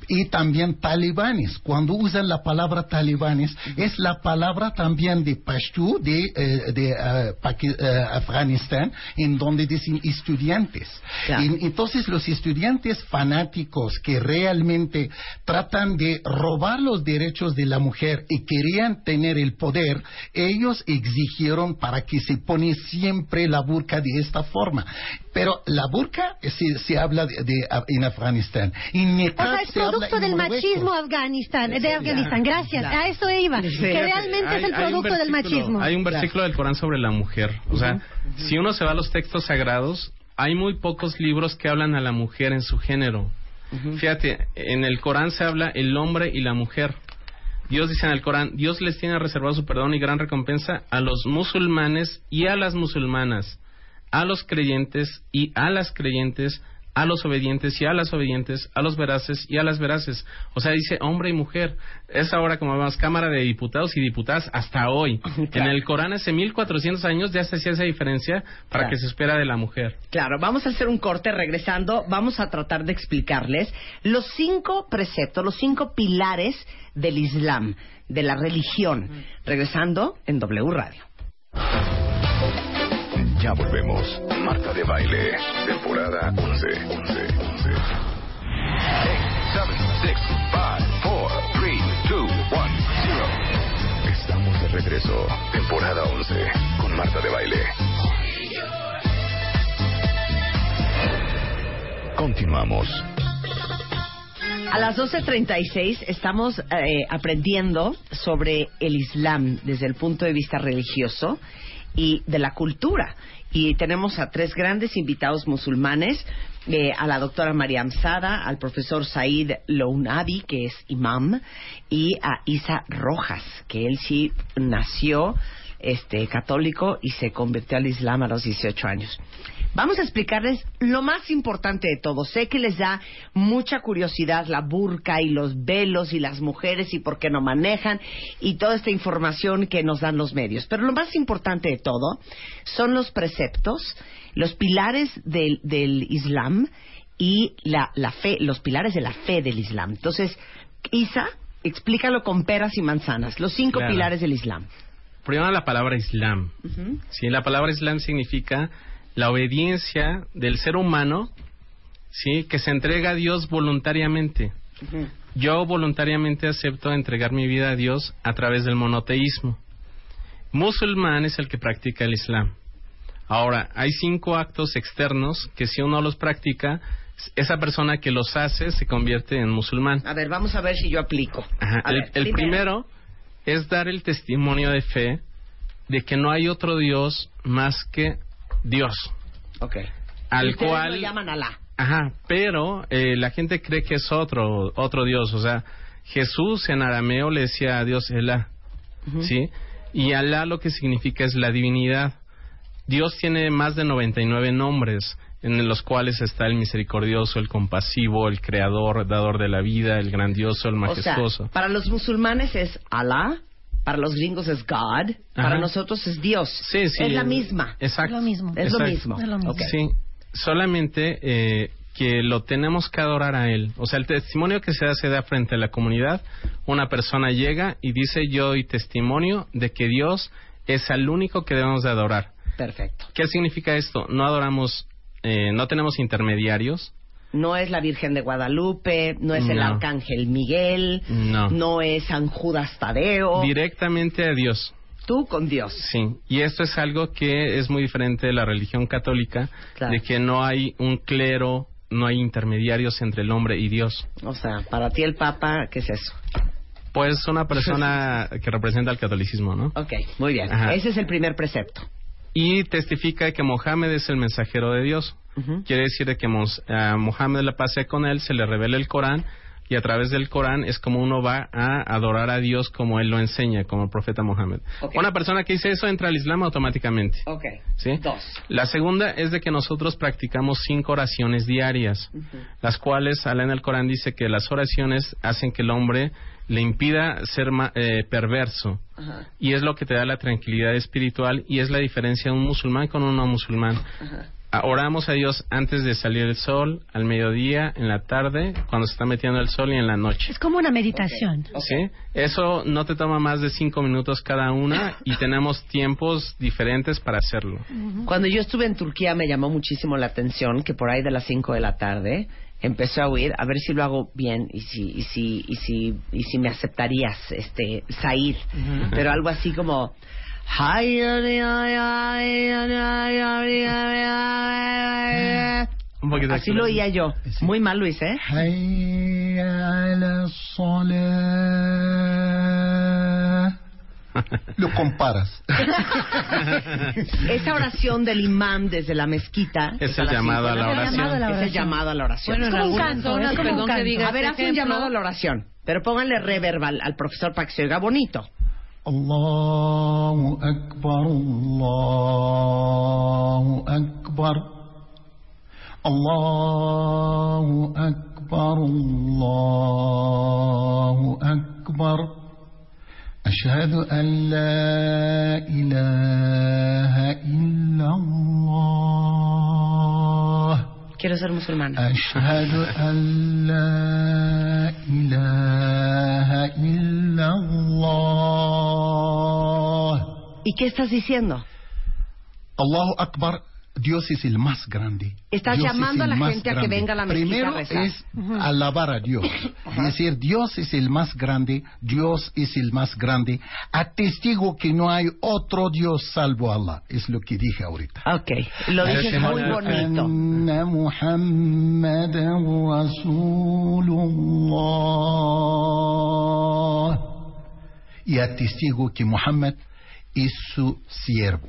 Y también talibanes. Cuando usan la palabra talibanes, es la palabra también de pashto de, eh, de eh, eh, Afganistán, en donde dicen estudiantes. Claro. Y- entonces los estudiantes fanáticos que realmente tratan de robar los derechos de la mujer y querían tener el poder, ellos exigieron para que se pone siempre la burka de esta forma. Pero la burka eh, se, se habla de, de- en Afganistán. O sea, es producto del machismo Afganistán, de Afganistán. Gracias, ya. a eso iba. Que realmente es el Hay- hay un producto del machismo. Hay un versículo del Corán sobre la mujer. O sea, si uno se va a los textos sagrados, hay muy pocos libros que hablan a la mujer en su género. Fíjate, en el Corán se habla el hombre y la mujer. Dios dice en el Corán, Dios les tiene reservado su perdón y gran recompensa a los musulmanes y a las musulmanas, a los creyentes y a las creyentes, a los obedientes y a las obedientes, a los veraces y a las veraces. O sea, dice hombre y mujer. Es ahora como vemos Cámara de Diputados y Diputadas hasta hoy. En el Corán hace 1400 años ya se hacía esa diferencia para Claro. que se espera de la mujer. Claro, vamos a hacer un corte regresando. Vamos a tratar de explicarles los cinco preceptos, los cinco pilares del Islam, de la religión. Regresando en W Radio. Ya volvemos. Marta de Baile, temporada 11. 11, 11. 8, 7, 6, 5, 4, 3, 2, 1, 0. Estamos de regreso. Temporada 11 con Marta de Baile. Continuamos. A las 12.36 estamos eh, aprendiendo sobre el Islam desde el punto de vista religioso y de la cultura. Y tenemos a tres grandes invitados musulmanes, eh, a la doctora Mariam Sada, al profesor Said Lounabi, que es imam, y a Isa Rojas, que él sí nació este católico y se convirtió al Islam a los 18 años. Vamos a explicarles lo más importante de todo. Sé que les da mucha curiosidad la burka y los velos y las mujeres y por qué no manejan y toda esta información que nos dan los medios. Pero lo más importante de todo son los preceptos, los pilares del, del Islam y la, la fe, los pilares de la fe del Islam. Entonces, Isa, explícalo con peras y manzanas, los cinco Claro. pilares del Islam. Primero la palabra Islam. Sí, la palabra Islam significa la obediencia del ser humano, sí, que se entrega a Dios voluntariamente. Yo voluntariamente acepto entregar mi vida a Dios a través del monoteísmo. Musulmán es el que practica el Islam. Ahora, hay cinco actos externos que si uno los practica, esa persona que los hace se convierte en musulmán. A ver, vamos a ver si yo aplico. Ajá. A El, ver, el primero es dar el testimonio de fe de que no hay otro Dios más que Dios. Ok. Al cual. lo llaman Alá. Ajá, pero eh, la gente cree que es otro, otro Dios. O sea, Jesús en arameo le decía a Dios Elá. ¿Sí? Y Alá lo que significa es la divinidad. Dios tiene más de 99 nombres en los cuales está el misericordioso, el compasivo, el creador, dador de la vida, el grandioso, el majestuoso. O sea, para los musulmanes es Alá, para los gringos es God, para Ajá. nosotros es Dios. Sí, sí. Es la misma. Exacto. Lo mismo. Es lo mismo. Es lo mismo. Ok. Sí, solamente eh, que lo tenemos que adorar a Él. O sea, el testimonio que se hace da frente a la comunidad, una persona llega y dice yo doy testimonio de que Dios es el único que debemos de adorar. Perfecto. ¿Qué significa esto? No adoramos, eh, no tenemos intermediarios. No es la Virgen de Guadalupe, no es el No. Arcángel Miguel, No. es San Judas Tadeo. Directamente a Dios. Tú con Dios. Sí, y esto es algo que es muy diferente de la religión católica, Claro. de que no hay un clero, no hay intermediarios entre el hombre y Dios. O sea, para ti el Papa, ¿qué es eso? Pues una persona que representa el catolicismo, ¿no? Ok, muy bien. Ajá. Ese es el primer precepto. Y testifica que Mohammed es el mensajero de Dios. Quiere decir de que a Mohammed la pase con él, se le revela el Corán y a través del Corán es como uno va a adorar a Dios como él lo enseña, como el profeta Mohammed. Una persona que dice eso entra al Islam automáticamente. Ok. ¿sí? Dos. La segunda es de que nosotros practicamos cinco oraciones diarias, las cuales Alá en el Corán dice que las oraciones hacen que el hombre le impida ser ma- eh, perverso Ajá. y es lo que te da la tranquilidad espiritual y es la diferencia de un musulmán con un no musulmán. Ah, Oramos a Dios antes de salir el sol, al mediodía, en la tarde, cuando se está metiendo el sol y en la noche. Es como una meditación. ¿Sí? Eso no te toma más de cinco minutos cada una y tenemos tiempos diferentes para hacerlo. Cuando yo estuve en Turquía me llamó muchísimo la atención que por ahí de las 5 de la tarde empecé a oír a ver si lo hago bien y si y si y si y si me aceptarías este Said, pero algo así como Un poquito Así lo oía yo. Muy mal, Luis, ¿eh? Lo comparas. Esa oración del imán desde la mezquita. Es el a la oración. Es el a la oración. Bueno, es un canto. Es un canto. A ver, un llamado a la oración. Pero pónganle reverb al, profesor para que se oiga bonito. أشهد أن لا إله إلا الله Quiero ser musulmana. أشهد أن لا إله إلا الله ¿Y qué estás diciendo? Allahu Akbar, Dios es el más grande. Estás Dios llamando es a la gente grande. a que venga a la mezquita Primero a rezar. es uh -huh. alabar a Dios. Uh -huh. Es decir, Dios es el más grande, Dios es el más grande. Atestigo que no hay otro Dios salvo Allah. Es lo que dije ahorita. Ok, lo dije muy bonito. Muhammad Rasulullah. Y atestigo que Muhammad es su siervo.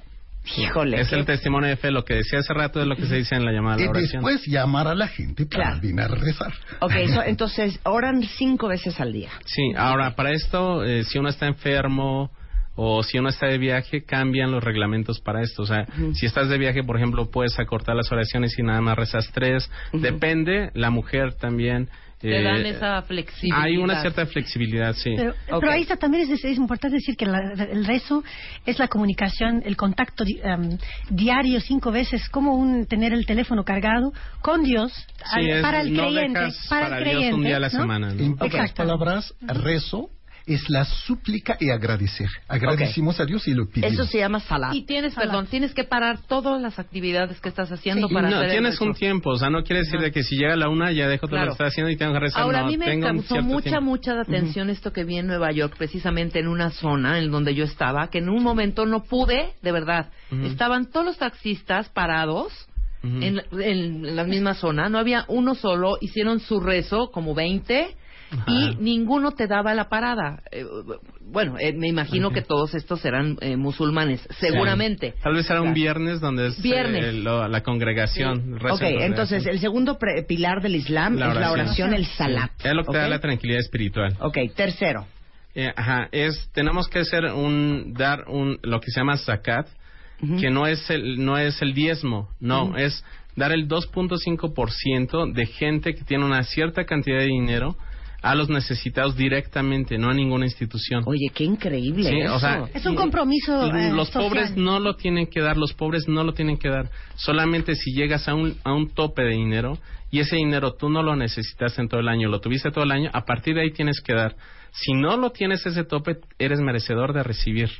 Híjole. Es el testimonio de fe. Lo que decía hace rato es lo que se dice en la llamada a Y la oración. después llamar a la gente para Claro. venir a rezar. Ok, so- entonces oran cinco veces al día. Sí, ahora para esto, eh, si uno está enfermo o si uno está de viaje, cambian los reglamentos para esto. O sea, si estás de viaje, por ejemplo, puedes acortar las oraciones y nada más rezas tres. Depende, la mujer también. Te eh, dan esa flexibilidad. Hay una cierta flexibilidad, sí. Pero, pero ahí está, también es, es importante decir que la- el rezo es la comunicación, el contacto di- diario cinco veces, como un tener el teléfono cargado con Dios Sí, al- es- para el no creyente, dejas para, para el Dios creyente, un día a la ¿no? semana, ¿no? En pocas palabras, rezo es la súplica y agradecer. Agradecimos a Dios y lo pedimos. Eso se llama salat. Y tienes, perdón, tienes que parar todas las actividades que estás haciendo Sí, para no, hacer el tienes un tiempo, o sea, no quiere decir de que si llega la una ya dejo todo Claro. lo que estoy haciendo y tengo que rezar. Ahora, no, a mí me causó mucha, tiempo. mucha atención esto que vi en Nueva York, precisamente en una zona en donde yo estaba, que en un momento no pude, de verdad. Estaban todos los taxistas parados en, la- en la misma zona, no había uno solo, hicieron su rezo, como 20, y ninguno te daba la parada. Eh, bueno, eh, me imagino que todos estos eran eh, musulmanes, seguramente. Tal vez era un viernes donde es Viernes. eh, lo- la congregación. reza Ok, entonces el segundo pre- pilar del Islam La es la oración. el salat. Es lo que te da la tranquilidad espiritual. Ok, tercero. Eh, ajá, es tenemos que hacer un dar un lo que se llama zakat, que no es el no es el diezmo, no, es dar el 2.5% de gente que tiene una cierta cantidad de dinero a los necesitados directamente, no a ninguna institución. Oye, qué increíble Sí, eso. o sea, Es un compromiso eh, los social. pobres no lo tienen que dar, los pobres no lo tienen que dar. Solamente si llegas a un, a un tope de dinero y ese dinero tú no lo necesitas en todo el año, lo tuviste todo el año, a partir de ahí tienes que dar. Si no lo tienes ese tope, eres merecedor de recibir.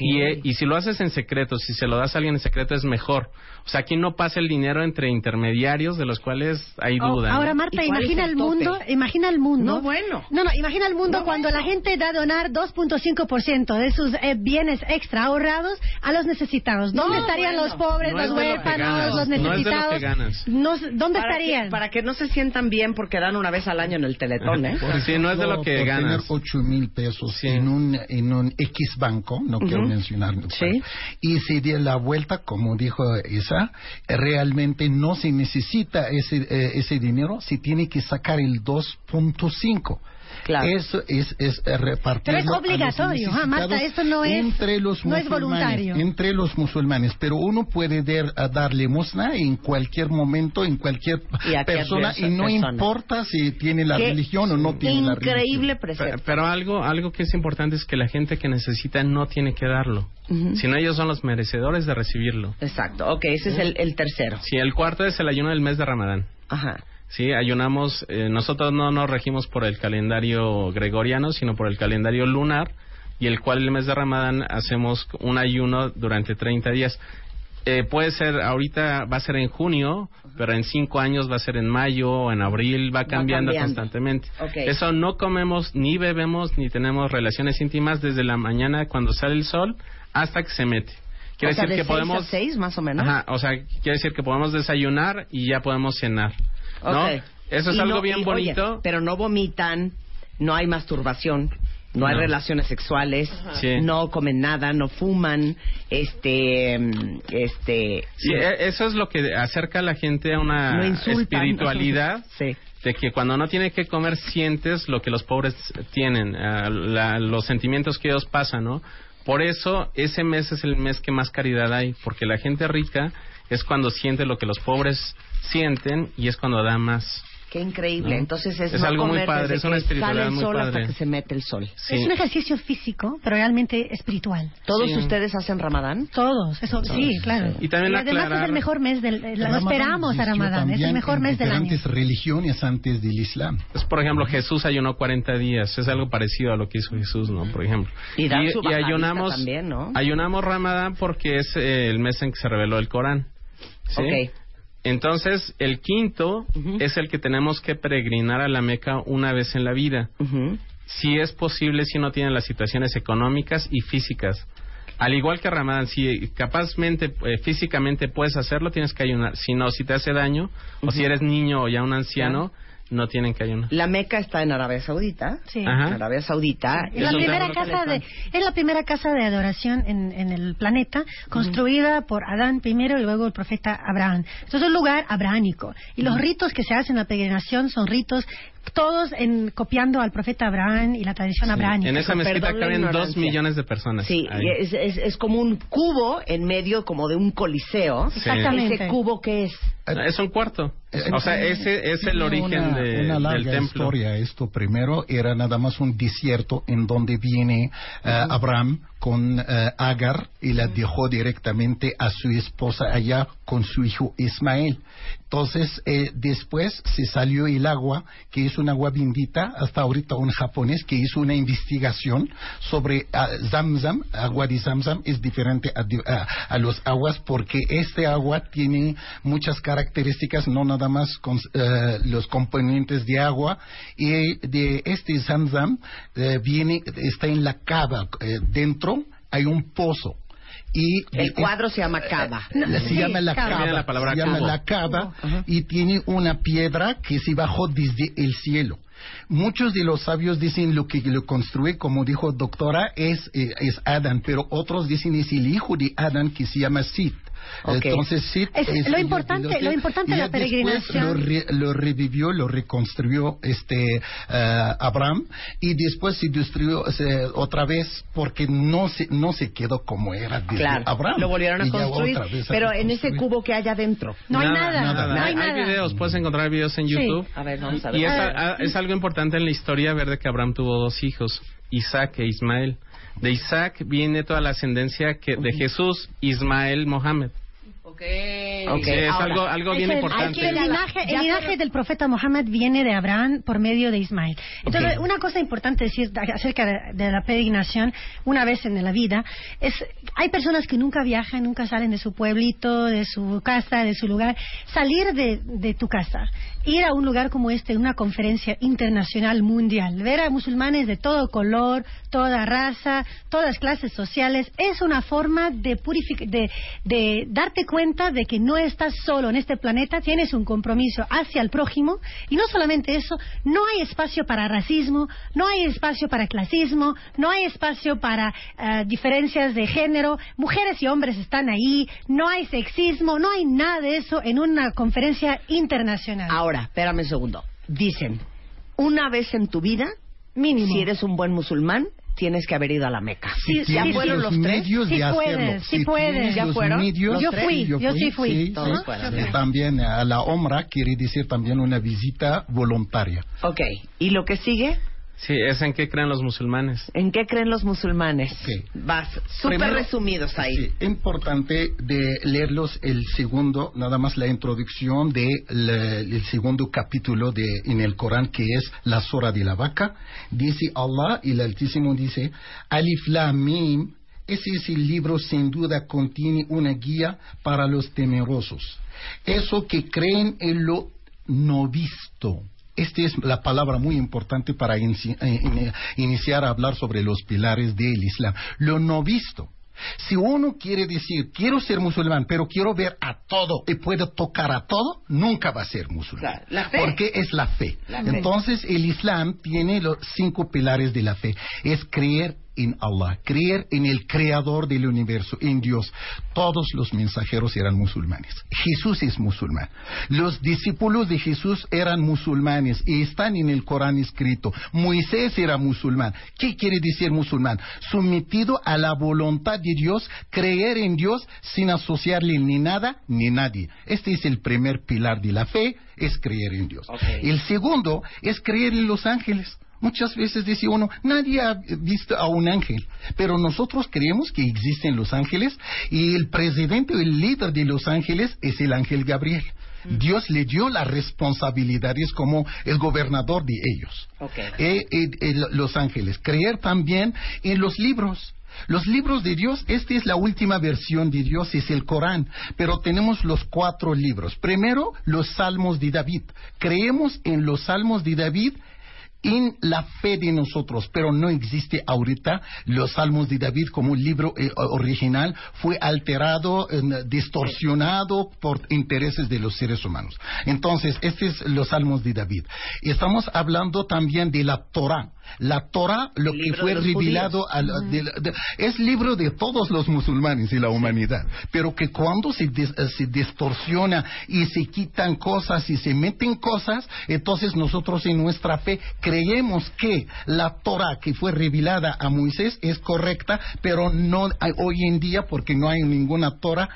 Y, eh, y si lo haces en secreto, si se lo das a alguien en secreto, es mejor. O sea, aquí no pasa el dinero entre intermediarios de los cuales hay Oh, duda. ¿no? ahora Marta, ¿Y cuál imagina el mundo, imagina el mundo. No, bueno. No, no, imagina el mundo cuando la gente da a donar 2.5% de sus eh, bienes extra ahorrados a los necesitados. ¿Dónde No, estarían bueno. los pobres, los huérfanos, los No es de lo que necesitados? ganas. ¿Dónde para estarían? Que, para que no se sientan bien porque dan una vez al año en el teletón, ¿eh? Sí, no es de lo que por ganas. tener 8 mil pesos Sí. en, un, en un X banco, no quiero mencionar, Sí. y se dio la vuelta, como dijo Isa, realmente no se necesita ese, eh, ese dinero, se tiene que sacar el 2.5. Claro. Eso es, es eh, repartirlo Pero es a los obligatorio, ah, Marta, esto no es- entre los no es musulmanes, voluntario. Entre los musulmanes, pero uno puede dar, a dar limosna en cualquier momento, en cualquier Y persona, y no persona. importa si tiene la Qué religión o no tiene la religión. Increíble precepto. Pero algo, algo que es importante es que la gente que necesita no tiene que darlo, sino ellos son los merecedores de recibirlo. Exacto. Ok, ese es el, el tercero. Sí, el cuarto es el ayuno del mes de Ramadán. Ajá. Sí, ayunamos, eh, nosotros no nos regimos por el calendario gregoriano, sino por el calendario lunar, y el cual el mes de Ramadán hacemos un ayuno durante 30 días. Eh, puede ser, ahorita va a ser en junio, pero en cinco años va a ser en mayo o en abril, va cambiando, cambiando. constantemente. Eso no comemos, ni bebemos, ni tenemos relaciones íntimas desde la mañana cuando sale el sol hasta que se mete. Quiere o sea, decir de que seis podemos... a seis, más o menos. Ajá, o sea, quiere decir que podemos desayunar y ya podemos cenar. ¿No? Eso es Y algo no- bien y, oye, bonito. pero no vomitan, no hay masturbación, no, hay relaciones sexuales, Sí. no comen nada, no fuman, este, mm, este. Sí, e- eso es lo que acerca a la gente a una No insultan. espiritualidad. Sí. De que cuando no tiene que comer sientes lo que los pobres tienen, ah, la- los sentimientos que ellos pasan, ¿no? Por eso ese mes es el mes que más caridad hay, porque la gente rica es cuando siente lo que los pobres sienten y es cuando da más. Qué increíble. ¿no? Entonces es, Es no algo muy padre, es una espiritualidad el muy sol hasta padre. que se mete el sol. Sí. Es un ejercicio físico, pero realmente espiritual. ¿Todos Sí. ustedes hacen Ramadán? Todos, eso sí, claro. Y también además es el mejor mes del, eh, lo esperamos a Ramadán, es el mejor mes del año. diferentes religiones antes del Islam. Es, por ejemplo, Jesús ayunó 40 días. Es algo parecido a lo que hizo Jesús, ¿no? Por ejemplo. Y su bajadita ayunamos, también, ¿no? ayunamos Ramadán porque es eh, el mes en que se reveló el Corán. ¿sí? Ok. Entonces, el quinto es el que tenemos que peregrinar a la Meca una vez en la vida. Si es posible, si no tienen las situaciones económicas y físicas. Al igual que Ramadán, si capazmente, eh, físicamente puedes hacerlo, tienes que ayunar. Si no, si te hace daño, o si eres niño o ya un anciano, no tienen que ayunar. La Meca está en Arabia Saudita. Sí. Ajá. En Arabia Saudita. Es la primera casa de, es la primera casa de adoración en, en el planeta, construida por Adán primero y luego el profeta Abraham. Entonces es un lugar abrahámico. Y los ritos que se hacen en la peregrinación son ritos todos en, copiando al profeta Abraham y la tradición abrahámica. En esa mezquita caben dos millones de personas. Sí, es, es, es como un cubo en medio como de un coliseo. Sí. Exactamente. ¿Ese cubo qué es? Es un cuarto. O sea, ese es el origen una, de- una del larga templo. historia. Esto primero era nada más un desierto en donde viene eh, Abraham con eh, Agar y la dejó directamente a su esposa allá con su hijo Ismael. Entonces, eh, después se salió el agua, que es un agua bendita, hasta ahorita un japonés que hizo una investigación sobre ah, Zamzam, agua de Zamzam es diferente a, di- a- a los aguas porque este agua tiene muchas características, no nada más con eh, los componentes de agua, y de este Zamzam eh, viene, está en la cava, dentro hay un pozo. Y El de- cuadro se llama Cava. la- se Sí, llama la cava. cava, Viene la palabra se llama cubo. la cava y tiene una piedra que se bajó desde el cielo. Muchos de los sabios dicen lo que lo construye, como dijo doctora, es, eh, es Adán, pero otros dicen es el hijo de Adán que se llama Sid. Ok. Entonces Sid Es- es lo importante- lo importante y de la peregrinación- Lo, re- lo revivió, lo reconstruyó este eh, Abraham y después se destruyó se- otra vez porque no se no se quedó como era desde Claro, Abraham. lo volvieron a construir. vez a Pero en ese cubo que hay adentro. No hay nada, no hay Hay, nada. videos, puedes encontrar videos en Sí. YouTube. A ver, vamos a ver. Y es, Ah, a- es algo importante en la historia ver de que Abraham tuvo dos hijos, Isaac e Ismael. De Isaac viene toda la ascendencia que de Jesús, Ismael, Mohammed. Ok. Sí, es ahora, algo, algo Es bien el- importante. El linaje, el del profeta Mohammed viene de Abraham por medio de Ismael. Entonces, una cosa importante decir acerca de, de la peregrinación, una vez en la vida, es hay personas que nunca viajan, nunca salen de su pueblito, de su casa, de su lugar. Salir de, de tu casa, ir a un lugar como este, una conferencia internacional mundial, ver a musulmanes de todo color, toda raza, todas clases sociales, es una forma de, purific de, darte cuenta de que no estás solo en este planeta, tienes un compromiso hacia el prójimo y no solamente eso, no hay espacio para racismo, no hay espacio para clasismo, no hay espacio para eh, diferencias de género, mujeres y hombres están ahí, no hay sexismo, no hay nada de eso en una conferencia internacional. Ahora, espérame un segundo. Dicen, una vez en tu vida, Mínimo. si eres un buen musulmán, tienes que haber ido a la Meca. Sí, Si ¿Ya tienes fueron los tres? medios Sí de puedes, hacerlo. sí Si puedes. ¿Ya fueron? medios- Yo fui, yo sí fui. Sí, Todos sí. fueron. Sí, También a la Omra quiere decir también una visita voluntaria. Ok. ¿Y lo que sigue? Sí, es en qué creen los musulmanes. ¿En qué creen los musulmanes? Ok. Vas, súper resumidos ahí. Sí, importante de leerlos el segundo, nada más la introducción de la- el segundo capítulo de en el Corán que es la Sura de la vaca. Dice Allah y el Altísimo dice Alif Lam Mim ese es el libro sin duda contiene una guía para los temerosos. Eso que creen en lo no visto. Esta es la palabra muy importante para eh, eh, iniciar a hablar sobre los pilares del Islam. Lo no visto. Si uno quiere decir, quiero ser musulmán, pero quiero ver a todo y puedo tocar a todo, nunca va a ser musulmán. La fe. Porque es la fe. La fe. Entonces, el Islam tiene los cinco pilares de la fe. Es creer en Allah, creer en el creador del universo, en Dios. Todos los mensajeros eran musulmanes. Jesús es musulmán. Los discípulos de Jesús eran musulmanes y están en el Corán escrito. Moisés era musulmán. ¿Qué quiere decir musulmán? Sometido a la voluntad de Dios, creer en Dios sin asociarle ni nada ni nadie. Este es el primer pilar de la fe, es creer en Dios. El segundo es creer en los ángeles. Muchas veces dice uno, nadie ha visto a un ángel, pero nosotros creemos que existen los ángeles y el presidente o el líder de los ángeles es el ángel Gabriel. Dios le dio las responsabilidades como el gobernador de ellos. Eh, eh, eh, los ángeles. Creer también en los libros. Los libros de Dios, esta es la última versión de Dios, es el Corán, pero tenemos los cuatro libros. Primero, los salmos de David. Creemos en los salmos de David en la fe de nosotros, pero no existe ahorita los Salmos de David como un libro eh, original, fue alterado, eh, distorsionado por intereses de los seres humanos. Entonces, este es los Salmos de David. Estamos hablando también de la Torah. La Torah, lo que fue revelado, al- de la- de- es libro de todos los musulmanes y la humanidad, pero que cuando se, dis- eh, se distorsiona y se quitan cosas y se meten cosas, entonces nosotros en nuestra fe creemos que la Torah que fue revelada a Moisés es correcta, pero no hoy en día porque no hay ninguna Torah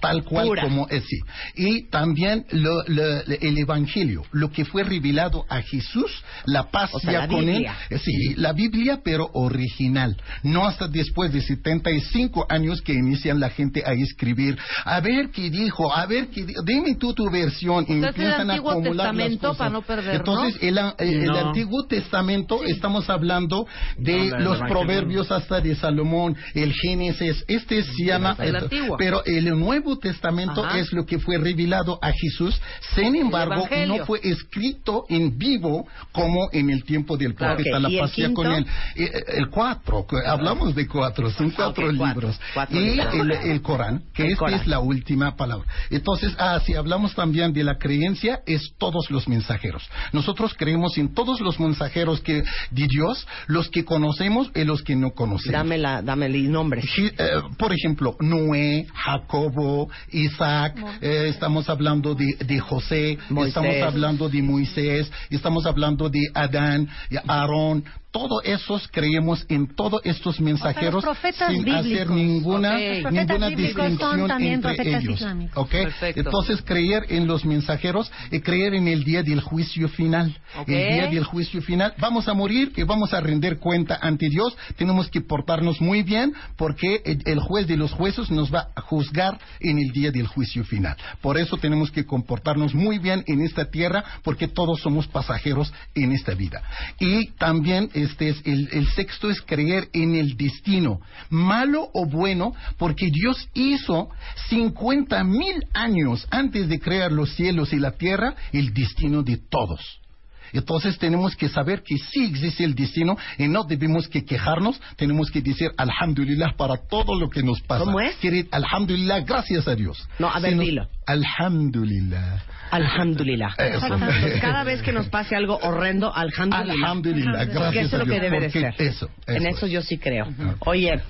tal cual Pura. como es sí. Y también lo- lo- el Evangelio, lo que fue revelado a Jesús, la paz O sea, ya la con Biblia. él, eh, Sí, la Biblia, pero original. No hasta después de 75 años que inician la gente a escribir. A ver qué dijo, a ver qué dijo. Dime tú tu versión. Y Entonces, el empiezan a Antiguo acumular las Testamento, cosas. para no perder, Entonces, ¿no? el, el No. Antiguo Testamento, estamos hablando de No, los proverbios hasta de Salomón, el Génesis. Este se llama... El Antiguo. Pero el Nuevo Testamento Ajá. es lo que fue revelado a Jesús. Sin embargo, no fue escrito en vivo como en el tiempo del profeta ok. la ¿Y el paciencia con él. Eh, El cuatro, hablamos de cuatro, son cuatro Ok, cuatro, libros. cuatro y el, el Corán, que El esta Corán. es la última palabra. Entonces, ah, si hablamos también de la creencia, es todos los mensajeros. Nosotros creemos en todos los mensajeros que, de Dios, los que conocemos y los que no conocemos. Dame, la, dame el nombre. Eh, por ejemplo, Noé, Jacobo, Isaac, eh, estamos hablando de, de José, Moisés. estamos hablando de Moisés, estamos hablando de Adán, y Aarón, todos esos creemos en todos estos mensajeros sin bíblicos. hacer ninguna, ninguna distinción entre ellos. islámicos. ¿ok? Perfecto. Entonces creer en los mensajeros y creer en el día del juicio final. El día del juicio final. Vamos a morir y vamos a rendir cuenta ante Dios. Tenemos que portarnos muy bien porque el, el juez de los jueces nos va a juzgar en el día del juicio final. Por eso tenemos que comportarnos muy bien en esta tierra porque todos somos pasajeros en esta vida. Y también este es el, el sexto es creer en el destino, malo o bueno, porque Dios hizo 50 mil años antes de crear los cielos y la tierra el destino de todos. Entonces tenemos que saber que sí existe el destino y no debemos que quejarnos, tenemos que decir alhamdulillah para todo lo que nos pasa. ¿Cómo es? Quiere- alhamdulillah, gracias a Dios. No, a ver, Si nos- dilo. Alhamdulillah. Alhamdulillah. Eso. Cada vez que nos pase algo horrendo, alhamdulillah. Alhamdulillah, Porque gracias eso a es lo que Dios, debe de porque ser. eso, en eso eso es. yo sí creo. Oye,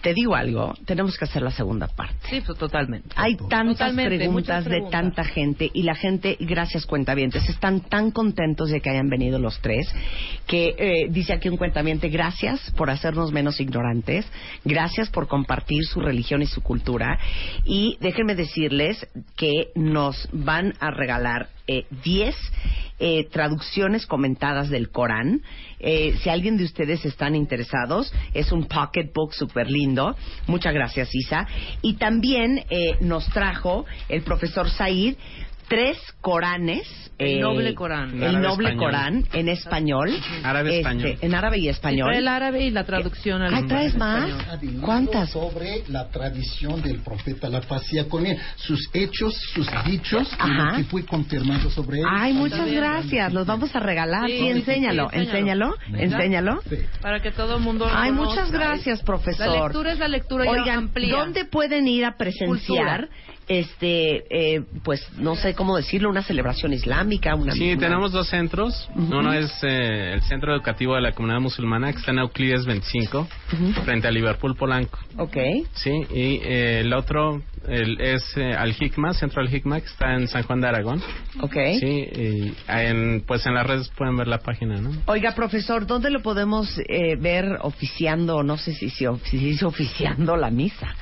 te digo algo, tenemos que hacer la segunda parte. Sí, pues totalmente. Hay tantas Totalmente, preguntas de tanta gente y la gente, gracias cuentavientes, están tan contentos de que hayan venido los tres que eh, dice aquí un cuentaviente, gracias por hacernos menos ignorantes, gracias por compartir su religión y su cultura y déjenme decirles que nos van a regalar 10 eh, traducciones comentadas del Corán. Eh, si alguien de ustedes están interesados, es un pocketbook súper lindo. Muchas gracias, Isa. Y también eh, nos trajo el profesor Said tres Coranes. El eh, noble Corán. El noble español. Corán en español. Árabe Este, español. En árabe y español. el árabe y la traducción al Ay, ¿traes más? español. ¿Cuántas? Sobre la tradición del profeta, la pasía con él, sus hechos, sus dichos, y Ajá. lo que fue confirmado sobre él. Ay, muchas gracias. Los vamos a regalar. Sí, Sí, sí, enséñalo, sí, enséñalo. enséñalo, enséñalo. Sí. Para que todo el mundo lo Ay, muchas gracias, profesor. La lectura es la lectura y Oigan, amplía. ¿dónde pueden ir a presenciar, este, eh, pues, no sé cómo decirlo, una celebración islámica? Una, Sí, una- tenemos dos centros. Ujú. Uno es eh, el Centro Educativo de la Comunidad Musulmana, que está en Euclides 25, Ujú. frente a Liverpool Polanco. Ok. Sí, y eh, el otro el- es eh, Al Hikma, Centro Al Hikma, que está en San Juan de Aragón. Ok. Sí, y en, pues en las redes pueden ver la página, ¿no? Oiga, profesor, ¿dónde lo podemos eh, ver oficiando, no sé si, si, si dice oficiando la misa?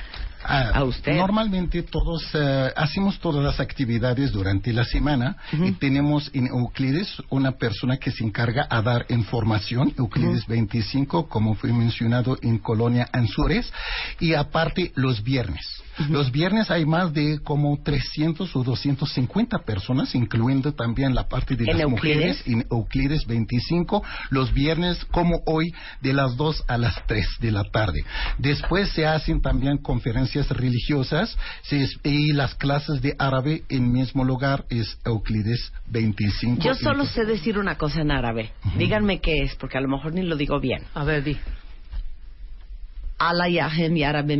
Ah, A usted. Normalmente todos eh, hacemos todas las actividades durante la semana y tenemos en Euclides una persona que se encarga a dar información, Euclides 25, como fue mencionado en Colonia Anzures, y aparte los viernes. Los viernes hay más de como 300 o 250 personas, incluyendo también la parte de ¿En las Euclides? mujeres en Euclides 25, los viernes como hoy de las 2 a las 3 de la tarde. Después se hacen también conferencias religiosas se y las clases de árabe en mismo lugar es Euclides 25. Yo solo sé decir una cosa en árabe. Díganme qué es, porque a lo mejor ni lo digo bien. A ver, di. Allah yahem ya Rabbi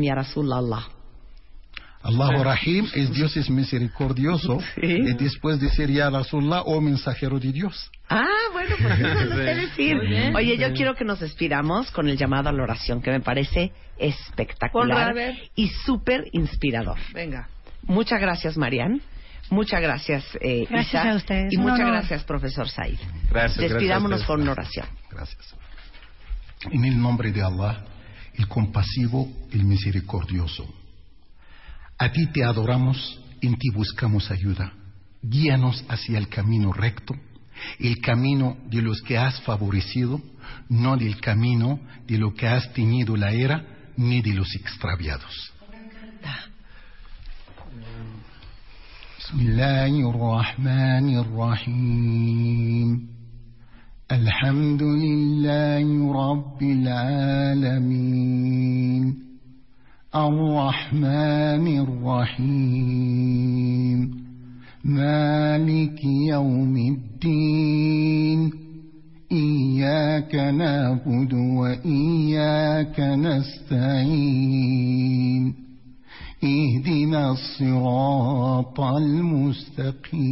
Allahu Rahim es Dios es misericordioso Sí. y después decir ya Rasulullah o mensajero de Dios. Ah, bueno, pues eso lo sé Sí. decir. Bien. Oye, yo quiero que nos despidamos con el llamado a la oración, que me parece espectacular y súper inspirador. Venga. Muchas gracias, Marian. Muchas gracias, eh, Gracias Isa. a ustedes. Y muchas honor. gracias, profesor Said. Gracias. Despidámonos gracias con una oración. Gracias. En el nombre de Allah, el compasivo, el misericordioso. A ti te adoramos, en ti buscamos ayuda. Guíanos hacia el camino recto, el camino de los que has favorecido, no del camino de lo que has teñido la era, ni de los extraviados. بسم الله الرحمن الرحيم الحمد لله رب العالمين الرحمن الرحيم. مالك يوم الدين. إياك نعبد وإياك نستعين. اهدنا الصراط المستقيم.